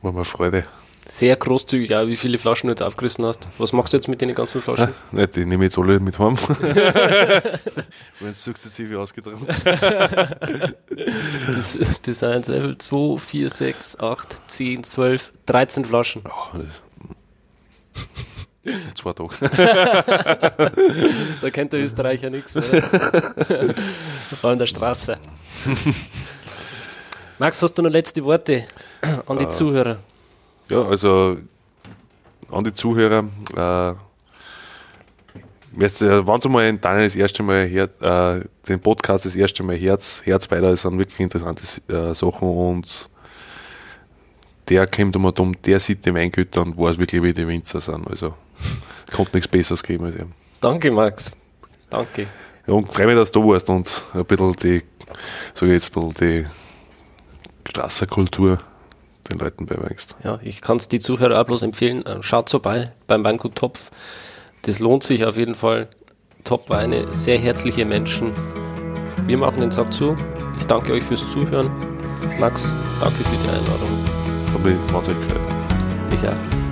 War mir Freude. Sehr großzügig auch, wie viele Flaschen du jetzt aufgerissen hast. Was machst du jetzt mit den ganzen Flaschen? Ah, nicht, die nehme ich jetzt alle mit heim. Werden sukzessive ausgetragen. das, das sind 12, 2, 4, 6, 8, 10, 12, 13 Flaschen. Oh, Zwei Tage. da kennt der Österreicher nichts. Vor allem der Straße. Max, hast du noch letzte Worte an die uh, Zuhörer? Ja, also an die Zuhörer. Äh, wenn Sie mal in Daniel das erste Mal hört, äh, den Podcast das erste Mal Herz, Herz weiter, sind wirklich interessante äh, Sachen und der kommt um dumm, der sieht die Weingüter und weiß wirklich, wie die Winzer sind. Also konnte nichts Besseres geben als ihm. Danke, Max. Danke. Ja, und freue mich, dass du warst und ein bisschen die, sag ich jetzt, ein die Straßenkultur den Leuten beibringst. Ja, ich kann es die Zuhörer auch bloß empfehlen. Äh, schaut vorbei beim Weingut Topf. Das lohnt sich auf jeden Fall. Top-Weine, sehr herzliche Menschen. Wir machen den Tag zu. Ich danke euch fürs Zuhören. Max, danke für die Einladung. Hat mich wahnsinnig gefreut. Ich auch.